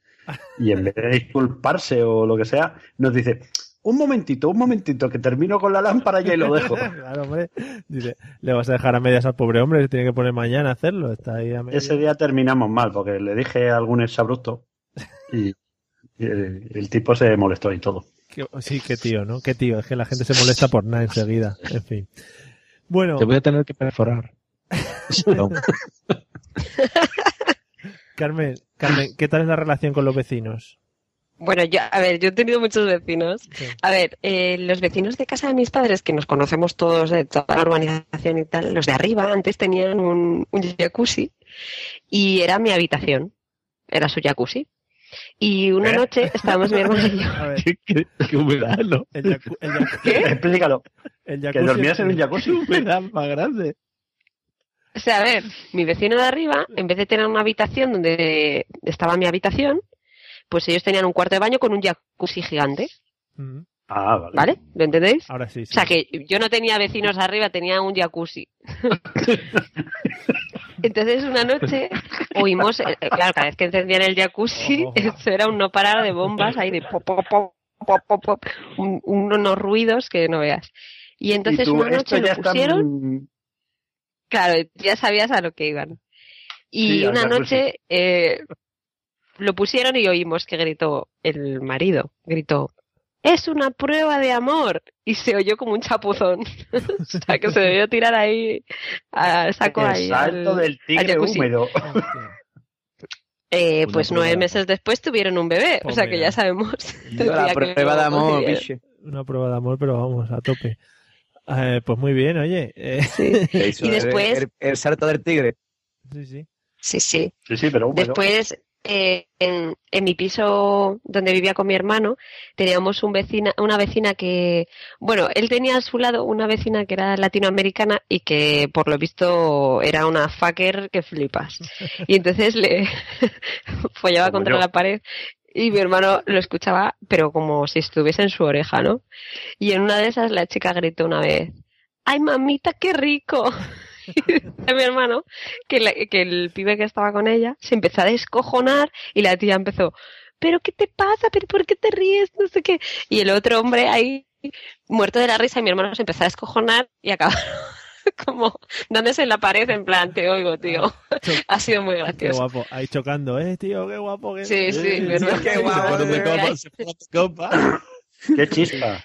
[SPEAKER 4] Y en vez de disculparse o lo que sea, nos dice, un momentito, un momentito, que termino con la lámpara ya y lo dejo.
[SPEAKER 1] Claro, hombre. Dice, le vas a dejar a medias al pobre hombre, se tiene que poner mañana a hacerlo. Está ahí a medias.
[SPEAKER 4] Ese día terminamos mal, porque le dije algún exabrupto y, y el, el tipo se molestó y todo.
[SPEAKER 1] Qué- sí, qué tío, ¿no? Qué tío. Es que la gente se molesta por nada enseguida. En fin. Bueno,
[SPEAKER 3] Te voy a tener que perforar.
[SPEAKER 1] Carmen, Carmen, ¿qué tal es la relación con los vecinos?
[SPEAKER 5] Bueno, yo, a ver, yo he tenido muchos vecinos.
[SPEAKER 1] Sí.
[SPEAKER 5] A ver, eh, los vecinos de casa de mis padres, que nos conocemos todos de toda la urbanización y tal, los de arriba antes tenían un, un jacuzzi y era mi habitación. Era su jacuzzi. Y una
[SPEAKER 4] ¿Eh?
[SPEAKER 5] noche estábamos mi hermana y yo.
[SPEAKER 1] A ver,
[SPEAKER 3] qué, qué- qué humedad, ¿no?
[SPEAKER 1] el, el
[SPEAKER 5] ¿Qué?
[SPEAKER 4] Explícalo.
[SPEAKER 1] el
[SPEAKER 4] Que dormías en un jacuzzi.
[SPEAKER 3] Qué humedad más grande.
[SPEAKER 5] O sea, a ver, mi vecino de arriba, en vez de tener una habitación donde estaba mi habitación, pues ellos tenían un cuarto de baño con un jacuzzi gigante,
[SPEAKER 1] Mm,
[SPEAKER 4] Ah, vale.
[SPEAKER 5] ¿vale? ¿Lo entendéis?
[SPEAKER 1] Ahora sí,
[SPEAKER 5] O
[SPEAKER 1] sí.
[SPEAKER 5] sea que yo no tenía vecinos arriba, tenía un jacuzzi. Entonces una noche oímos, eh, claro, cada vez que encendían el jacuzzi, eso era un no parar de bombas ahí de pop, pop, pop, pop, pop, pop, un- unos ruidos que no veas. Y entonces
[SPEAKER 4] Y tú,
[SPEAKER 5] una noche lo pusieron, claro, ya sabías a lo que iban. Y
[SPEAKER 4] Sí,
[SPEAKER 5] una noche eh, lo pusieron y oímos que gritó el marido, gritó, es una prueba de amor. Y se oyó como un chapuzón. o sea, que se debió tirar ahí, a saco
[SPEAKER 4] el
[SPEAKER 5] ahí.
[SPEAKER 4] salto
[SPEAKER 5] al-
[SPEAKER 4] del tigre húmedo.
[SPEAKER 5] Eh,
[SPEAKER 3] Una
[SPEAKER 5] pues nueve
[SPEAKER 3] de
[SPEAKER 5] meses después tuvieron un bebé. O sea, que ya sabemos.
[SPEAKER 2] La prueba de amor, bicho.
[SPEAKER 1] Una prueba de amor, pero vamos, a tope. Eh, pues muy bien, oye. eh,
[SPEAKER 2] hizo
[SPEAKER 5] Y
[SPEAKER 2] el-
[SPEAKER 5] después-
[SPEAKER 2] El, el salto del tigre.
[SPEAKER 1] sí, sí.
[SPEAKER 5] Sí, sí.
[SPEAKER 4] Sí, sí, pero húmedo.
[SPEAKER 5] Después, eh, en, en mi piso donde vivía con mi hermano, teníamos un vecina, una vecina que, bueno, él tenía a su lado una vecina que era latinoamericana y que por lo visto era una fucker que flipas. Y entonces le follaba
[SPEAKER 4] Como
[SPEAKER 5] contra
[SPEAKER 4] yo.
[SPEAKER 5] la pared y mi hermano lo escuchaba, pero como si estuviese en su oreja, ¿no? Y en una de esas la chica gritó una vez, ¡ay mamita, qué rico! Y dice mi hermano que, la- que el pibe que estaba con ella se empezó a descojonar y la tía empezó, ¿pero qué te pasa? ¿Pero por qué te ríes? No sé qué. Y el otro hombre ahí, muerto de la risa, y mi hermano se empezó a descojonar y acabaron como dándose en la pared en plan, te oigo, tío. ha sido muy
[SPEAKER 1] Qué
[SPEAKER 5] gracioso.
[SPEAKER 1] guapo. Ahí chocando, ¿eh, tío? Qué guapo. que-
[SPEAKER 5] Sí, sí, mi hermano.
[SPEAKER 2] qué guapo,
[SPEAKER 5] verdad.
[SPEAKER 3] se pone copa.
[SPEAKER 4] Qué chispa.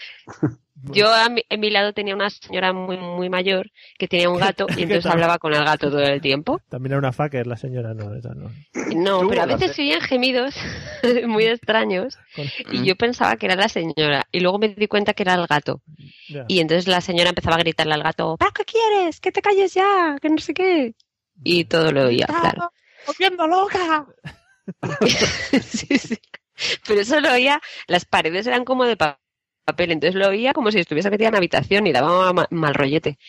[SPEAKER 5] Yo a mi, en mi lado tenía una señora muy, muy mayor que tenía un gato y
[SPEAKER 1] ¿Qué
[SPEAKER 5] entonces hablaba con el gato todo el tiempo.
[SPEAKER 1] También era una fucker la señora, no, esa no.
[SPEAKER 5] No, pero a veces
[SPEAKER 4] se-
[SPEAKER 5] oían gemidos muy extraños
[SPEAKER 1] Con-
[SPEAKER 5] y yo pensaba que era la señora y luego me di cuenta que era el gato. Y entonces la señora empezaba a gritarle al gato, ¿para qué quieres? Que te calles ya, que no sé qué. Y todo lo oía, claro.
[SPEAKER 1] ¡Volviendo loca!
[SPEAKER 5] sí, sí. Pero eso lo oía, las paredes eran como de pa- papel, entonces lo oía como si estuviese metida en la habitación y daba ma- mal rollete.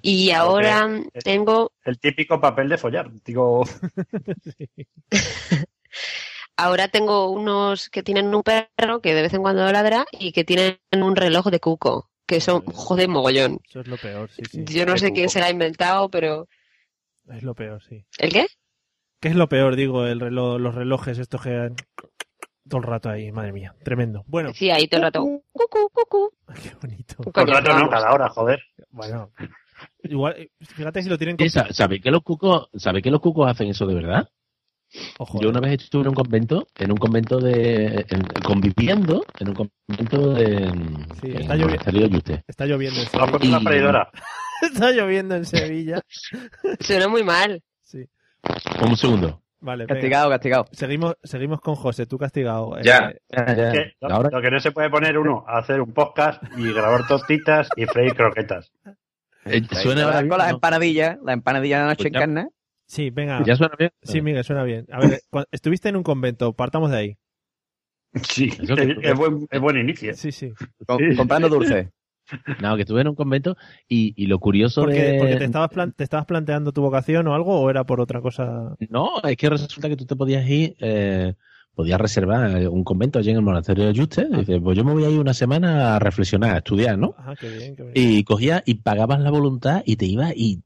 [SPEAKER 5] Y ahora tengo,
[SPEAKER 4] El típico papel de follar. Digo,
[SPEAKER 5] ahora tengo unos que tienen un perro que de vez en cuando ladra y que tienen un reloj de cuco, que son, joder, mogollón.
[SPEAKER 1] Eso es lo peor, sí, sí.
[SPEAKER 5] Yo no
[SPEAKER 4] de
[SPEAKER 5] sé quién se la ha inventado, pero...
[SPEAKER 1] Es lo peor, sí.
[SPEAKER 5] ¿El qué?
[SPEAKER 1] ¿Qué es lo peor, digo, el reloj, los relojes estos que... Todo el rato ahí, madre mía. Tremendo. Bueno,
[SPEAKER 5] Sí, ahí todo el rato. Cucu, cucu.
[SPEAKER 1] qué bonito.
[SPEAKER 4] por
[SPEAKER 5] Coño,
[SPEAKER 4] rato no, cada hora, joder.
[SPEAKER 1] Bueno, igual, fíjate si lo tienen con...
[SPEAKER 3] sa- ¿Sabe que los cucos, sabe que los cucos hacen eso de verdad?
[SPEAKER 1] Ojo,
[SPEAKER 3] Yo una vez estuve en un convento, en un convento de, en- conviviendo, en un convento de,
[SPEAKER 1] Sí, está
[SPEAKER 3] el
[SPEAKER 1] lloviendo.
[SPEAKER 3] Yuste.
[SPEAKER 1] está lloviendo en Sevilla.
[SPEAKER 4] una
[SPEAKER 3] Y-
[SPEAKER 1] está lloviendo en Sevilla.
[SPEAKER 5] Suena muy mal.
[SPEAKER 1] Sí.
[SPEAKER 3] Un segundo.
[SPEAKER 1] Vale, venga.
[SPEAKER 2] Castigado, castigado.
[SPEAKER 1] Seguimos, seguimos con José, tú castigado. Eh,
[SPEAKER 12] Ya.
[SPEAKER 4] Que lo,
[SPEAKER 3] Ahora,
[SPEAKER 4] lo que no se puede poner uno, hacer un podcast y grabar tortitas y freír croquetas.
[SPEAKER 3] eh, suena ahora bien,
[SPEAKER 2] con las empanadillas, la empanadilla de la noche en
[SPEAKER 3] Pues ya-
[SPEAKER 2] carne.
[SPEAKER 1] Sí, venga.
[SPEAKER 3] ¿Ya suena bien?
[SPEAKER 1] Sí, Miguel, suena bien. A ver, estuviste en un convento, partamos de ahí.
[SPEAKER 4] Sí, es, es buen, es buen inicio.
[SPEAKER 1] Sí, sí.
[SPEAKER 2] comprando dulces.
[SPEAKER 3] No, que estuve en un convento y, y lo curioso
[SPEAKER 1] Porque,
[SPEAKER 3] de...
[SPEAKER 1] porque te, estabas plan- te estabas planteando tu vocación o algo, o era por otra cosa.
[SPEAKER 3] No, es que resulta que tú te podías ir, eh, podías reservar un convento allí en el monasterio de Yuste. Y dices, pues yo me voy a ir una semana a reflexionar, a estudiar, ¿no?
[SPEAKER 1] Ajá, qué bien, qué bien.
[SPEAKER 3] Y cogías y pagabas la voluntad y te ibas y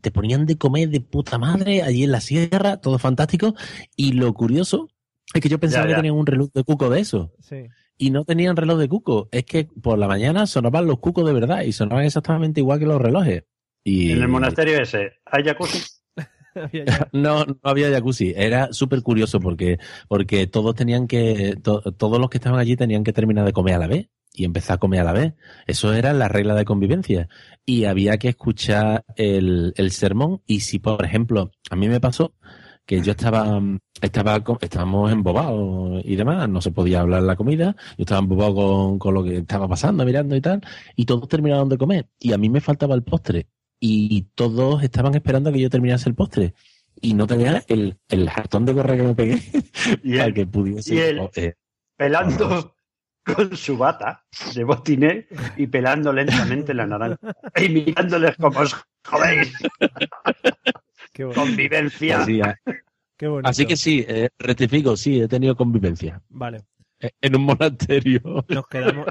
[SPEAKER 3] te ponían de comer de puta madre allí en la sierra, todo fantástico. Y lo curioso es que yo pensaba
[SPEAKER 4] Ya, ya.
[SPEAKER 3] que tenían un reloj de cuco de eso.
[SPEAKER 1] Sí.
[SPEAKER 3] Y no tenían reloj de cuco. Es que por la mañana sonaban los cucos de verdad y sonaban exactamente igual que los relojes. Y
[SPEAKER 4] En el monasterio ese, ¿hay jacuzzi?
[SPEAKER 3] No, no había jacuzzi. Era súper curioso porque, porque todos tenían que, to- todos los que estaban allí tenían que terminar de comer a la vez y empezar a comer a la vez. Eso era la regla de convivencia. Y había que escuchar el, el sermón. Y si, por ejemplo, a mí me pasó que yo estaba, estaba, estábamos embobados y demás, no se podía hablar la comida, yo estaba embobado con, con lo que estaba pasando, mirando y tal, y todos terminaron de comer, y a mí me faltaba el postre, y todos estaban esperando a que yo terminase el postre, y no tenía el, el jartón de correa que me pegué
[SPEAKER 4] Y
[SPEAKER 3] para
[SPEAKER 4] él
[SPEAKER 3] que pudiese...
[SPEAKER 4] y él-
[SPEAKER 3] eh,
[SPEAKER 4] pelando con su bata de botiné y pelando lentamente la naranja. Y mirándoles como os jodéis.
[SPEAKER 1] qué.
[SPEAKER 4] Convivencia.
[SPEAKER 3] así, a-
[SPEAKER 1] qué bonito.
[SPEAKER 3] así que sí, eh, rectifico, sí, he tenido convivencia
[SPEAKER 1] Vale.
[SPEAKER 3] eh, en un monasterio.
[SPEAKER 1] Nos quedamos,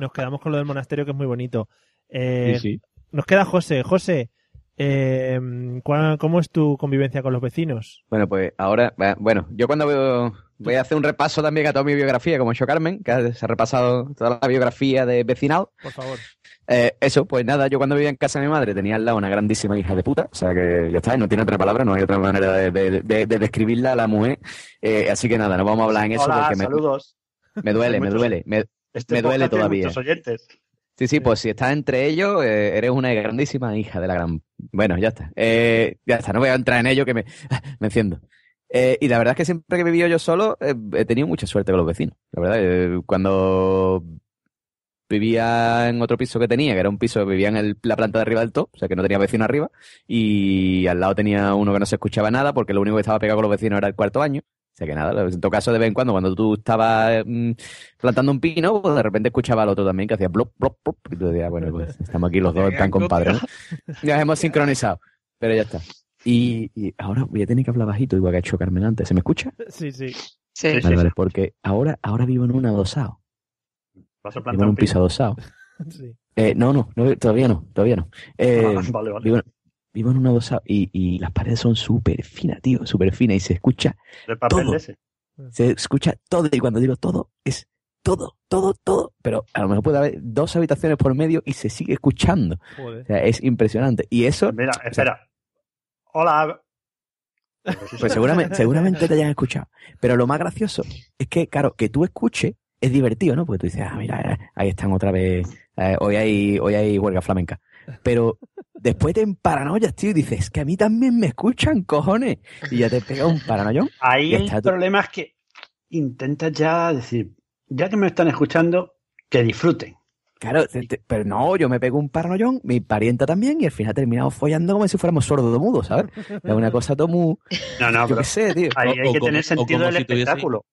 [SPEAKER 1] nos quedamos con lo del monasterio, que es muy bonito. Eh,
[SPEAKER 3] Sí, sí.
[SPEAKER 1] Nos queda José. José, eh, ¿cuál- ¿cómo es tu convivencia con los vecinos?
[SPEAKER 2] Bueno, pues ahora, bueno, yo cuando veo, voy a hacer un repaso también a toda mi biografía, como yo Carmen, que se ha repasado toda la biografía de vecinal.
[SPEAKER 1] Por favor.
[SPEAKER 2] Eh, eso, pues nada, yo cuando vivía en casa de mi madre tenía al lado una grandísima hija de puta, o sea que ya está, no tiene otra palabra, no hay otra manera de, de- de- de describirla a la mujer. Eh, así que nada, no vamos a hablar en eso
[SPEAKER 4] Hola,
[SPEAKER 2] porque me,
[SPEAKER 4] saludos.
[SPEAKER 2] me duele, me duele. Me,
[SPEAKER 4] Este
[SPEAKER 2] me duele todavía.
[SPEAKER 4] muchos oyentes.
[SPEAKER 2] Sí, sí, pues si estás entre ellos, eh, eres una grandísima hija de la gran. Bueno, ya está. Eh, ya está, no voy a entrar en ello que me, me enciendo. Eh, y la verdad es que siempre que he vivido yo solo, he tenido mucha suerte con los vecinos. La verdad, cuando vivía en otro piso que tenía, que era un piso que vivía en el- la planta de arriba del top, o sea que no tenía vecino arriba, y al lado tenía uno que no se escuchaba nada, porque lo único que estaba pegado con los vecinos era el cuarto baño. O sea que nada, en todo caso, de vez en cuando, cuando tú estabas mm, plantando un pino, pues de repente escuchaba al otro también que hacía blop, blop, blop, y tú decías, bueno, pues estamos aquí los dos en plan compadres, ¿no? Nos hemos sincronizado, pero ya está. Y, y ahora voy a tener que hablar bajito, igual que ha hecho Carmen antes. ¿Se me escucha?
[SPEAKER 1] Sí, sí.
[SPEAKER 5] Sí.
[SPEAKER 2] Vale, vale, porque ahora, ahora vivo en un adosado.
[SPEAKER 4] Vas a
[SPEAKER 2] Vivo
[SPEAKER 4] plantar
[SPEAKER 2] en
[SPEAKER 4] un
[SPEAKER 2] piso adosado.
[SPEAKER 1] sí.
[SPEAKER 2] Eh, no, no, no, todavía no, todavía no. Eh,
[SPEAKER 4] Ah, vale, vale.
[SPEAKER 2] vivo, vivo en un adosado y, y las paredes son súper finas, tío, súper finas y se escucha,
[SPEAKER 4] De papel
[SPEAKER 2] todo.
[SPEAKER 4] de ese.
[SPEAKER 2] se escucha todo y cuando digo todo es todo, todo, todo, pero a lo mejor puede haber dos habitaciones por medio y se sigue escuchando. O sea, es impresionante. Y eso,
[SPEAKER 4] Mira, espera. Hola.
[SPEAKER 2] pues seguramente, seguramente te hayan escuchado. Pero lo más gracioso es que, claro, que tú escuches es divertido, ¿no? Porque tú dices, ah, mira, eh, ahí están otra vez, eh, hoy hay, hoy hay huelga flamenca. Pero después te paranoias, tío, y dices, que a mí también me escuchan, cojones. Y ya te pega un paranoión.
[SPEAKER 4] Ahí el
[SPEAKER 2] tú-
[SPEAKER 4] problema es que intentas ya decir, ya que me están escuchando, que disfruten.
[SPEAKER 2] Claro, te- te- pero no, yo me pego un paranoión, mi parienta también, y al final terminamos follando como si fuéramos sordos mudos, ¿sabes? Es una cosa todo muy,
[SPEAKER 4] No, no,
[SPEAKER 2] yo
[SPEAKER 4] pero
[SPEAKER 2] qué sé, tío.
[SPEAKER 4] ahí hay
[SPEAKER 3] o
[SPEAKER 4] que
[SPEAKER 3] como-
[SPEAKER 4] tener sentido del
[SPEAKER 3] si tuviese-
[SPEAKER 4] espectáculo.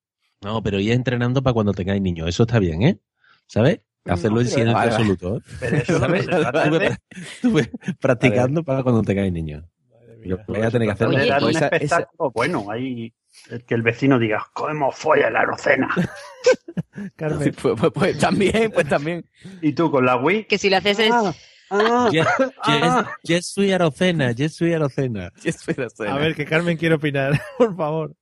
[SPEAKER 3] No, pero ir entrenando para cuando tengáis niños. Eso está bien, ¿eh? ¿Sabes? Hacerlo en
[SPEAKER 4] pero-
[SPEAKER 3] silencio
[SPEAKER 2] Vale,
[SPEAKER 3] absoluto. ¿eh?
[SPEAKER 4] Pero eso
[SPEAKER 3] ¿Sabes? Estuve, practicando para cuando tengáis niños. Lo voy a tener que hacer.
[SPEAKER 5] Oye,
[SPEAKER 4] un
[SPEAKER 2] esa-
[SPEAKER 4] espectáculo bueno, ahí el que el vecino diga, ¿cómo folla la arocena?
[SPEAKER 1] Carmen,
[SPEAKER 2] Pues, pues- pues también, pues también.
[SPEAKER 4] Y tú con la Wii.
[SPEAKER 5] Que si lo haces es...
[SPEAKER 4] Ah, ah,
[SPEAKER 3] Yes,
[SPEAKER 4] ah.
[SPEAKER 3] yes, yes, soy Arocena, yes, soy Arocena.
[SPEAKER 1] a ver, que Carmen quiere opinar, por favor.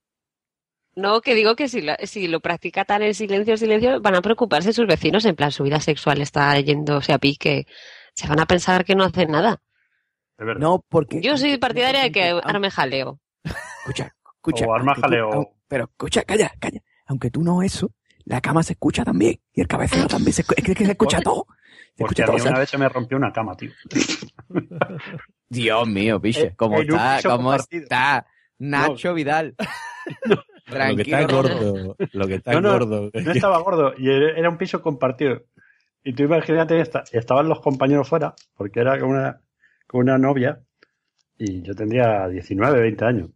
[SPEAKER 5] No, que digo que si lo, si lo practica tan en silencio, silencio, van a preocuparse sus vecinos. En plan, su vida sexual está yéndose a pique. Se van a pensar que no hacen nada.
[SPEAKER 2] No, porque...
[SPEAKER 5] Yo soy partidaria de que arme jaleo.
[SPEAKER 2] Escucha, escucha.
[SPEAKER 4] O arma
[SPEAKER 2] tú-
[SPEAKER 4] jaleo.
[SPEAKER 2] pero escucha, calla, calla. Aunque tú no eso, la cama se escucha también. Y el cabecero también se, es que se escucha todo. Se
[SPEAKER 4] Porque
[SPEAKER 2] escucha
[SPEAKER 4] a
[SPEAKER 2] todo.
[SPEAKER 4] mí
[SPEAKER 2] o sea,
[SPEAKER 4] una vez se me rompió una cama, tío.
[SPEAKER 2] Dios mío, piche.
[SPEAKER 4] En-
[SPEAKER 2] ¿Cómo está? ¿Cómo
[SPEAKER 4] compartido.
[SPEAKER 2] está? Nacho Vidal.
[SPEAKER 3] Lo que está gordo, lo que está
[SPEAKER 4] No, no,
[SPEAKER 3] gordo.
[SPEAKER 4] No estaba gordo y era un piso compartido. Y tú imagínate, esta- estaban los compañeros fuera, porque era con una, con una novia, y yo tendría 19, 20 años.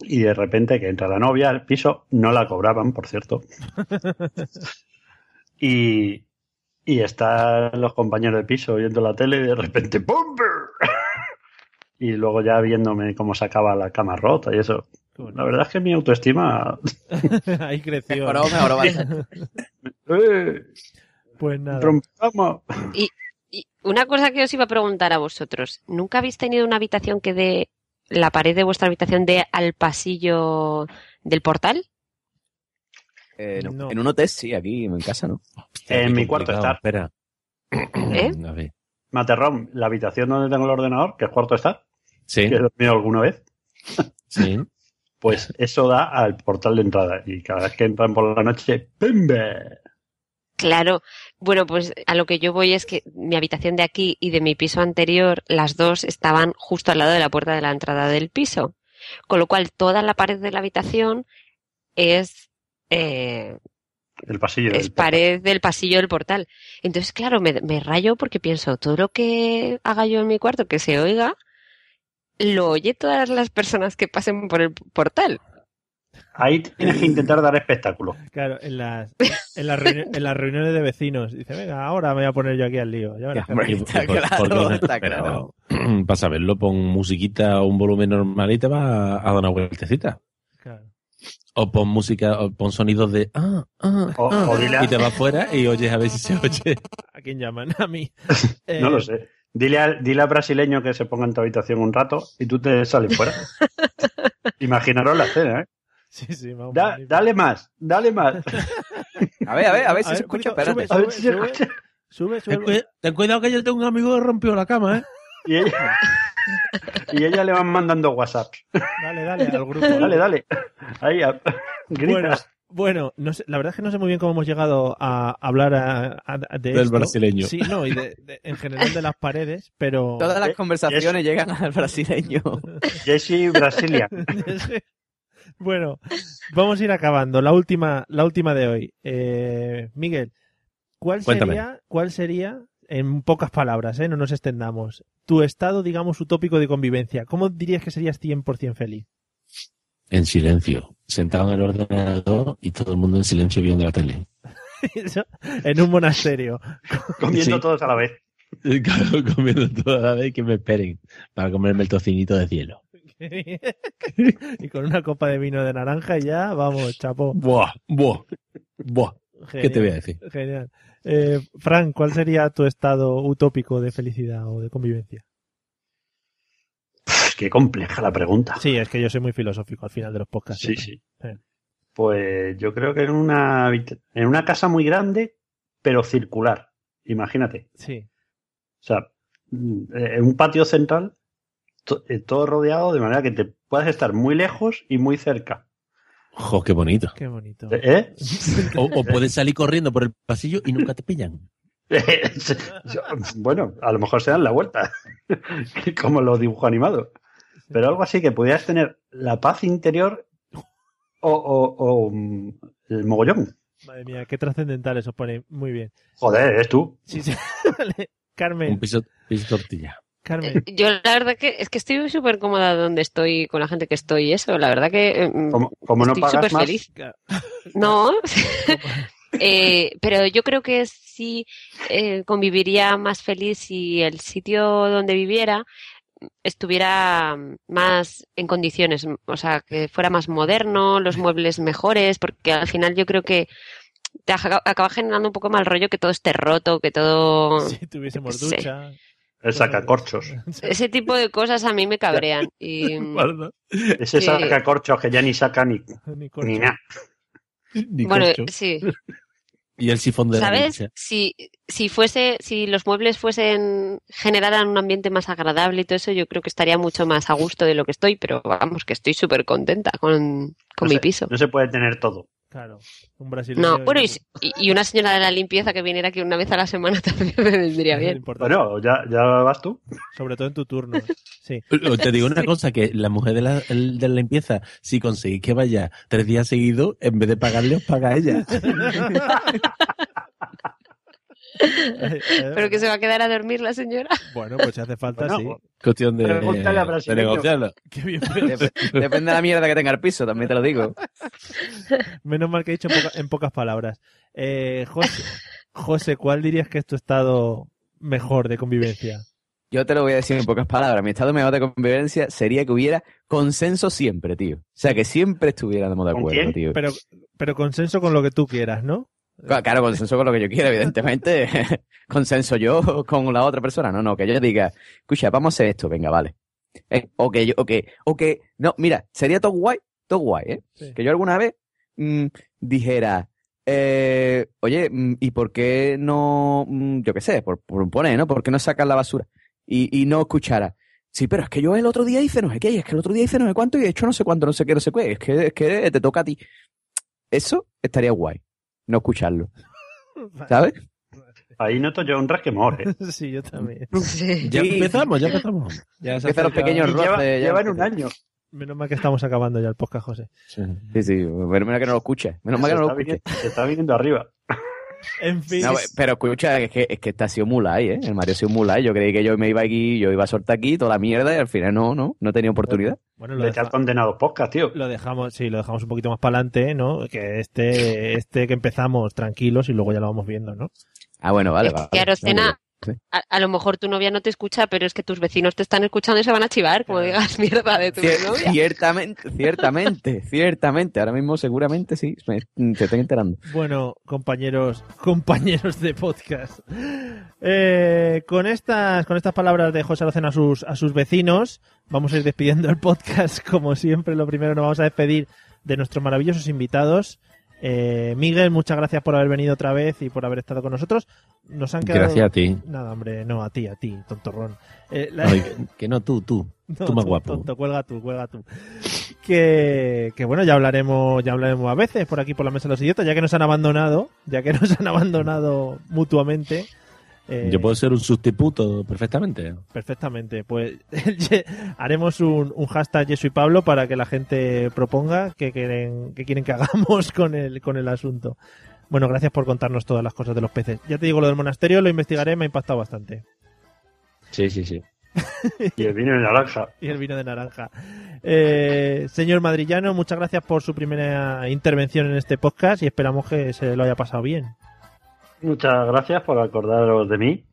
[SPEAKER 4] Y de repente que entra la novia al piso, no la cobraban, por cierto. Y, y están los compañeros de piso viendo la tele y de repente ¡pum! y luego ya viéndome cómo sacaba la cama rota y eso. La verdad es que mi autoestima...
[SPEAKER 1] Ahí creció.
[SPEAKER 2] Mejoró, mejoró
[SPEAKER 4] ¡Eh!
[SPEAKER 1] Pues nada.
[SPEAKER 4] rompamos!
[SPEAKER 5] Y, y una cosa que os iba a preguntar a vosotros. ¿Nunca habéis tenido una habitación que de la pared de vuestra habitación dé al pasillo del portal?
[SPEAKER 2] Eh, no.
[SPEAKER 1] No.
[SPEAKER 2] En un hotel sí, aquí en casa no.
[SPEAKER 4] En mi cuarto está.
[SPEAKER 3] Espera.
[SPEAKER 5] ¿Eh?
[SPEAKER 3] A ver.
[SPEAKER 4] Materrón, la habitación donde tengo el ordenador, que es cuarto está,
[SPEAKER 3] Sí,
[SPEAKER 4] que he dormido alguna vez,
[SPEAKER 3] sí.
[SPEAKER 4] pues eso da al portal de entrada. Y cada vez que entran por la noche, ¡pimbe!
[SPEAKER 5] Claro. Bueno, pues a lo que yo voy es que mi habitación de aquí y de mi piso anterior, las dos estaban justo al lado de la puerta de la entrada del piso. Con lo cual, toda la pared de la habitación es, eh,
[SPEAKER 4] El pasillo.
[SPEAKER 5] es
[SPEAKER 4] del-
[SPEAKER 5] pared del pasillo del portal. Entonces, claro, me, me rayo porque pienso, todo lo que haga yo en mi cuarto que se oiga, lo oye todas las personas que pasen por el portal.
[SPEAKER 4] Ahí tienes que intentar dar espectáculo.
[SPEAKER 1] Claro, en las, en, las en las reuniones de vecinos. Dice, venga, ahora me voy a poner yo aquí al lío. Ya verás
[SPEAKER 2] Hombre, está
[SPEAKER 3] por-
[SPEAKER 2] claro, claro.
[SPEAKER 3] Para saberlo, pon musiquita a un volumen normal y te va a dar una vueltecita.
[SPEAKER 1] Claro.
[SPEAKER 3] O pon música, o pon sonidos de ah, ah,
[SPEAKER 4] O-
[SPEAKER 3] ah,
[SPEAKER 4] o
[SPEAKER 3] y te vas fuera y oyes a ver si se oye.
[SPEAKER 1] ¿A quién llaman? A mí. Eh,
[SPEAKER 4] No lo sé. Dile al, dile al brasileño que se ponga en tu habitación un rato y tú te sales fuera. Imaginaros la escena, ¿eh?
[SPEAKER 1] Sí, sí, vamos.
[SPEAKER 4] Da- dale más, dale más.
[SPEAKER 2] A ver, a ver, a ver
[SPEAKER 1] A
[SPEAKER 2] si
[SPEAKER 1] ver,
[SPEAKER 2] se escucha, espérate.
[SPEAKER 4] A ver si se
[SPEAKER 1] Sube,
[SPEAKER 4] escucha.
[SPEAKER 1] Sube,
[SPEAKER 3] Ten,
[SPEAKER 1] sube.
[SPEAKER 3] cuida- ten cuidado que yo tengo un amigo que rompió la cama, ¿eh?
[SPEAKER 4] Y ella, y ella le van mandando WhatsApp.
[SPEAKER 1] Dale, dale, al grupo.
[SPEAKER 4] Dale, dale. Ahí, a-
[SPEAKER 1] Bueno,
[SPEAKER 4] gritas.
[SPEAKER 1] Bueno no sé, la verdad es que no sé muy bien cómo hemos llegado a hablar a- a- de
[SPEAKER 3] Del
[SPEAKER 1] esto.
[SPEAKER 3] brasileño.
[SPEAKER 1] Sí, no, y de- de- en general de las paredes, pero...
[SPEAKER 2] Todas las
[SPEAKER 4] Eh,
[SPEAKER 2] conversaciones llegan al brasileño.
[SPEAKER 4] Jesse Brasilia.
[SPEAKER 1] bueno, vamos a ir acabando. La última, la última de hoy. Eh, Miguel, ¿cuál
[SPEAKER 3] Cuéntame.
[SPEAKER 1] sería, ¿cuál sería, en pocas palabras, eh, no nos extendamos, tu estado, digamos, utópico de convivencia? ¿Cómo dirías que serías 100% feliz?
[SPEAKER 3] En silencio, sentado en el ordenador y todo el mundo en silencio viendo la tele.
[SPEAKER 1] En un monasterio.
[SPEAKER 4] Comiendo
[SPEAKER 3] Sí.
[SPEAKER 4] todos a la vez.
[SPEAKER 3] Claro, comiendo toda la vez que me esperen para comerme el tocinito de cielo.
[SPEAKER 1] y con una copa de vino de naranja y ya, vamos, chapo.
[SPEAKER 3] Buah, buah, buah. ¿Qué te voy a decir?
[SPEAKER 1] Genial. Eh, Frank, ¿cuál sería tu estado utópico de felicidad o de convivencia?
[SPEAKER 4] Qué compleja la pregunta.
[SPEAKER 1] Sí, es que yo soy muy filosófico al final de los podcasts.
[SPEAKER 4] Sí,
[SPEAKER 1] siempre.
[SPEAKER 4] sí. Pues yo creo que en una, en una casa muy grande, pero circular. Imagínate.
[SPEAKER 1] Sí.
[SPEAKER 4] O sea, eh, en un patio central, to- eh, todo rodeado de manera que te puedas estar muy lejos y muy cerca.
[SPEAKER 3] Jo, qué bonito.
[SPEAKER 1] Qué bonito.
[SPEAKER 4] ¿Eh?
[SPEAKER 3] O, o puedes salir corriendo por el pasillo y nunca te pillan.
[SPEAKER 4] bueno, a lo mejor se dan la vuelta, como los dibujos animados. Pero algo así que pudieras tener la paz interior o, o- o, mm, el mogollón.
[SPEAKER 1] Madre mía, qué trascendental eso pone. Muy bien.
[SPEAKER 4] Joder, eres tú.
[SPEAKER 1] Sí, sí. Vale.
[SPEAKER 3] Un
[SPEAKER 1] Carmen,
[SPEAKER 3] piso, piso tortilla.
[SPEAKER 1] Carmen.
[SPEAKER 5] Yo la verdad que es que estoy súper cómoda donde estoy con la gente que estoy y eso. La verdad que mm,
[SPEAKER 4] Como, como no
[SPEAKER 5] estoy súper
[SPEAKER 4] más,
[SPEAKER 5] feliz. No, Eh, pero yo creo que sí eh, conviviría más feliz si el sitio donde viviera estuviera más en condiciones, o sea, que fuera más moderno, los muebles mejores, porque al final yo creo que te acaba generando un poco mal rollo que todo esté roto, que todo...
[SPEAKER 1] Si tuviésemos
[SPEAKER 5] Sí.
[SPEAKER 1] ducha.
[SPEAKER 4] el sacacorchos.
[SPEAKER 5] Ese tipo de cosas a mí me cabrean. Y,
[SPEAKER 4] Ese sacacorchos que ya ni saca ni,
[SPEAKER 1] Ni
[SPEAKER 4] ni nada.
[SPEAKER 3] Ni
[SPEAKER 5] bueno,
[SPEAKER 3] corcho.
[SPEAKER 5] sí.
[SPEAKER 3] Y el sifón de la
[SPEAKER 5] ¿Sabes?
[SPEAKER 3] ducha.
[SPEAKER 5] Si, si fuese, si los muebles fuesen, generaran un ambiente más agradable y todo eso, yo creo que estaría mucho más a gusto de lo que estoy, pero vamos, que estoy súper contenta con, con
[SPEAKER 4] No
[SPEAKER 5] mi
[SPEAKER 4] se-
[SPEAKER 5] piso.
[SPEAKER 4] No se puede tener todo.
[SPEAKER 1] Claro. Un brasileño.
[SPEAKER 5] No, bueno, y, y una señora de la limpieza que viniera aquí una vez a la semana también me vendría bien.
[SPEAKER 4] Bueno, ya, ya vas tú.
[SPEAKER 1] Sobre todo en tu turno. Sí.
[SPEAKER 3] Te digo una cosa, que la mujer de la, de la limpieza, si conseguís que vaya tres días seguidos, en vez de pagarle, os paga ella.
[SPEAKER 5] Pero que se va a quedar a dormir la señora.
[SPEAKER 1] Bueno, pues si hace falta,
[SPEAKER 4] Bueno,
[SPEAKER 1] sí.
[SPEAKER 3] Cuestión de, de negociarlo.
[SPEAKER 1] Qué bien,
[SPEAKER 2] Dep- Depende de la mierda que tenga el piso, también te lo digo.
[SPEAKER 1] Menos mal que he dicho en, poca- en pocas palabras. Eh, José, José, ¿cuál dirías que es tu estado mejor de convivencia?
[SPEAKER 2] Yo te lo voy a decir en pocas palabras. Mi estado mejor de convivencia sería que hubiera consenso siempre, tío. O sea, que siempre estuviéramos de
[SPEAKER 4] ¿Con
[SPEAKER 2] acuerdo, tío.
[SPEAKER 1] Pero, pero consenso con lo que tú quieras, ¿no?
[SPEAKER 2] Claro, consenso con lo que yo quiera, evidentemente. consenso yo con la otra persona. No, no, que yo diga, escucha, vamos a hacer esto, venga, vale. Eh, o que yo, o que, o que, no, mira, sería todo guay, todo guay, ¿eh?
[SPEAKER 1] Sí.
[SPEAKER 2] Que yo alguna vez mm, dijera, eh, oye, mm, ¿y por qué no, mm, yo qué sé, por, por poner, ¿no? ¿Por qué no sacar la basura? Y, y no escuchara. Sí, pero es que yo el otro día hice no sé qué, y es que el otro día hice no sé cuánto y he hecho no sé cuánto, no sé qué, no sé qué. Es que, es que te toca a ti. Eso estaría guay. No escucharlo. ¿Sabes?
[SPEAKER 4] Ahí noto yo un resquemor, ¿eh?
[SPEAKER 1] sí, yo también.
[SPEAKER 5] Sí.
[SPEAKER 3] Ya empezamos, ya empezamos. Ya se
[SPEAKER 2] Empiezan los pequeños
[SPEAKER 4] Y lleva,
[SPEAKER 2] roces. ya-
[SPEAKER 4] lleva en un año.
[SPEAKER 1] Menos mal que estamos acabando ya el podcast, José.
[SPEAKER 3] Sí.
[SPEAKER 2] Sí, sí, menos mal que no lo escuches. Menos mal que no lo escuches.
[SPEAKER 4] se está viniendo arriba.
[SPEAKER 1] En fin.
[SPEAKER 2] No, pero escucha, es que, es que está sido mulay, ¿eh? El Mario ha sido mulay. Yo creí que yo me iba aquí, yo iba a soltar aquí toda la mierda y al final no, no, no tenía oportunidad.
[SPEAKER 1] bueno, lo, deja-
[SPEAKER 4] condenado podcast, tío.
[SPEAKER 1] lo dejamos, sí, lo dejamos un poquito más para adelante, ¿no? Que este, este que empezamos tranquilos y luego ya lo vamos viendo, ¿no?
[SPEAKER 2] Ah, bueno, vale,
[SPEAKER 5] Es
[SPEAKER 2] vale.
[SPEAKER 5] que Arocena,
[SPEAKER 2] Sí.
[SPEAKER 5] a, a lo mejor tu novia no te escucha, pero es que tus vecinos te están escuchando y se van a chivar, como digas mierda de tu
[SPEAKER 2] Cier-
[SPEAKER 5] novia.
[SPEAKER 2] ciertamente, ciertamente, ciertamente. Ahora mismo seguramente sí, me, te estoy enterando.
[SPEAKER 1] Bueno, compañeros, compañeros de podcast. Eh, con estas, con estas palabras de José Arocena a sus, a sus vecinos, vamos a ir despidiendo el podcast. Como siempre, lo primero nos vamos a despedir de nuestros maravillosos invitados. Eh, Miguel, muchas gracias por haber venido otra vez y por haber estado con nosotros. Nos han quedado...
[SPEAKER 3] Gracias a ti.
[SPEAKER 1] Nada, hombre, no, a ti, a ti, tontorrón. Eh, la-
[SPEAKER 3] que- que no tú, tú.
[SPEAKER 1] No,
[SPEAKER 3] tú más guapo.
[SPEAKER 1] tonto, cuelga tú, cuelga tú. Que, que bueno, ya hablaremos, ya hablaremos a veces por aquí por la mesa de los idiotas, ya que nos han abandonado, ya que nos han abandonado mutuamente. Eh,
[SPEAKER 3] Yo puedo ser un sustituto perfectamente.
[SPEAKER 1] Perfectamente, pues haremos un, un hashtag Yesu y Pablo para que la gente proponga qué quieren, qué quieren que hagamos con el, con el asunto. Bueno, gracias por contarnos todas las cosas de los peces. Ya te digo, lo del monasterio lo investigaré, me ha impactado bastante.
[SPEAKER 3] Sí, sí, sí.
[SPEAKER 4] Y el vino de naranja.
[SPEAKER 1] y el vino de naranja. Eh, señor Madrillano, muchas gracias por su primera intervención en este podcast y esperamos que se lo haya pasado bien.
[SPEAKER 4] Muchas gracias por acordaros de mí.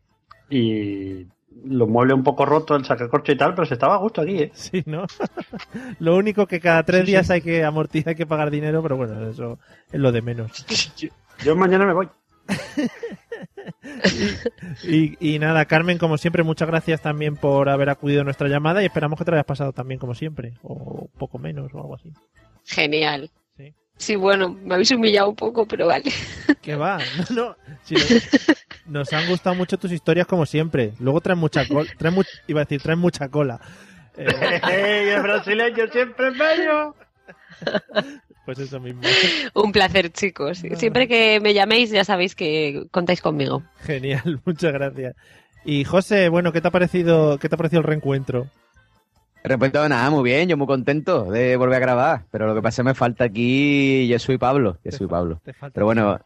[SPEAKER 4] Y los muebles un poco rotos, el sacacorcho y tal, pero se estaba a gusto aquí, ¿eh?
[SPEAKER 1] Sí, ¿no? lo único que cada tres
[SPEAKER 4] Sí, sí.
[SPEAKER 1] días hay que amortizar, hay que pagar dinero, pero bueno, eso es lo de menos.
[SPEAKER 4] Yo mañana me voy.
[SPEAKER 1] Y, y nada, Carmen, como siempre, muchas gracias también por haber acudido a nuestra llamada y esperamos que te lo hayas pasado también como siempre, o poco menos o algo así.
[SPEAKER 5] Genial.
[SPEAKER 1] Sí.
[SPEAKER 5] Bueno, me habéis humillado un poco, pero vale.
[SPEAKER 1] Que va, no, no. si lo- nos han gustado mucho tus historias como siempre. Luego traen mucha cola, traen mu- iba a decir, traen mucha cola. Eh,
[SPEAKER 4] ¡Ey, el brasileño siempre es bello!
[SPEAKER 1] pues eso mismo.
[SPEAKER 5] Un placer, chicos. Siempre que me llaméis ya sabéis que contáis conmigo.
[SPEAKER 1] Genial, muchas gracias. Y José, bueno, ¿qué te ha parecido, qué te ha parecido el reencuentro?
[SPEAKER 2] Respecto a nada, muy bien, yo muy contento de volver a grabar. Pero lo que pasa es que me falta aquí Jesús y Pablo. Jesús y Pablo.
[SPEAKER 1] Te falta-
[SPEAKER 2] Pero bueno,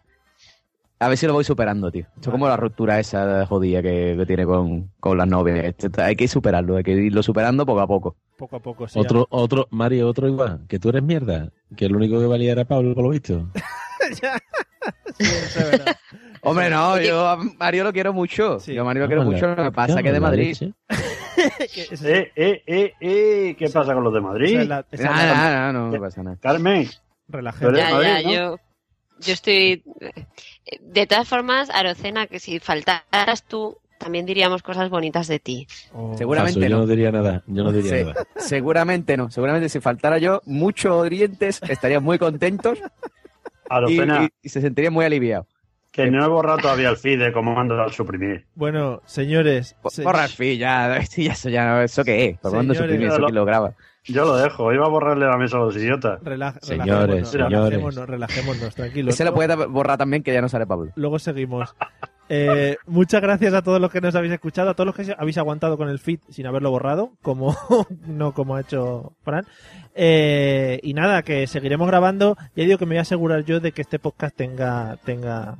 [SPEAKER 2] a ver si lo voy superando, tío. Esto es como la ruptura esa jodida que, que tiene con, con las novias. Hay que superarlo, hay que irlo superando poco a poco.
[SPEAKER 1] Poco a poco, sí.
[SPEAKER 3] Otro, otro, Mario, otro igual. Que tú eres mierda. Que el único que valía era Pablo, por lo visto.
[SPEAKER 1] Sí.
[SPEAKER 2] Hombre, no, yo a Mario lo quiero mucho.
[SPEAKER 1] Sí.
[SPEAKER 2] Yo a Mario lo quiero mucho, lo que pasa es que es de Madrid.
[SPEAKER 4] ¡Eh, eh, eh, eh! ¿Qué pasa con los de Madrid?
[SPEAKER 2] Nada, nada, no, no pasa nada.
[SPEAKER 4] Carmen,
[SPEAKER 1] relajemos.
[SPEAKER 4] Pero-
[SPEAKER 5] Ya,
[SPEAKER 4] Madrid,
[SPEAKER 5] ya,
[SPEAKER 4] ¿no?
[SPEAKER 5] yo, yo estoy... De todas formas, Arocena, que si faltaras tú, también diríamos cosas bonitas de ti.
[SPEAKER 1] Oh,
[SPEAKER 2] Seguramente
[SPEAKER 3] Paso, yo
[SPEAKER 2] no.
[SPEAKER 3] no diría nada. Yo no diría
[SPEAKER 2] Sí,
[SPEAKER 3] nada.
[SPEAKER 2] seguramente no. Seguramente si faltara yo, muchos oyentes estarían muy contentos y,
[SPEAKER 4] Arocena,
[SPEAKER 2] y- y se sentirían muy aliviados.
[SPEAKER 4] que no he borrado todavía el feed de cómo mando al suprimir.
[SPEAKER 1] Bueno, señores. Se-
[SPEAKER 2] Borra el feed, ya, eso ya, ¿eso qué es? ¿Por cuándo suprimir eso
[SPEAKER 4] lo-
[SPEAKER 2] que lo graba?
[SPEAKER 4] Yo lo dejo, iba a borrarle la mesa a los idiotas.
[SPEAKER 1] Rela-
[SPEAKER 3] Señores,
[SPEAKER 1] relajémonos,
[SPEAKER 3] señores.
[SPEAKER 1] relajémonos, relajémonos, tranquilos.
[SPEAKER 2] Ese lo puede borrar también, que ya no sale Pablo.
[SPEAKER 1] Luego seguimos. Eh, muchas gracias a todos los que nos habéis escuchado, a todos los que habéis aguantado con el feed sin haberlo borrado, como no como ha hecho Fran. Eh, y nada, que seguiremos grabando. Ya digo que me voy a asegurar yo de que este podcast tenga tenga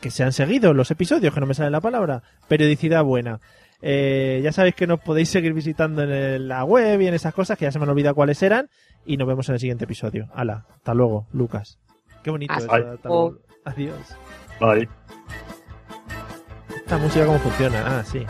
[SPEAKER 1] que se han seguido los episodios, que no me sale la palabra. Periodicidad buena. Eh, ya sabéis que nos podéis seguir visitando en el- la web y en esas cosas, que ya se me han olvidado cuáles eran. Y nos vemos en el siguiente episodio. Hala, hasta luego, Lucas. Qué bonito
[SPEAKER 5] Hasta
[SPEAKER 1] eso, hasta luego. Adiós.
[SPEAKER 4] Bye.
[SPEAKER 1] Esta música cómo funciona. Ah, sí.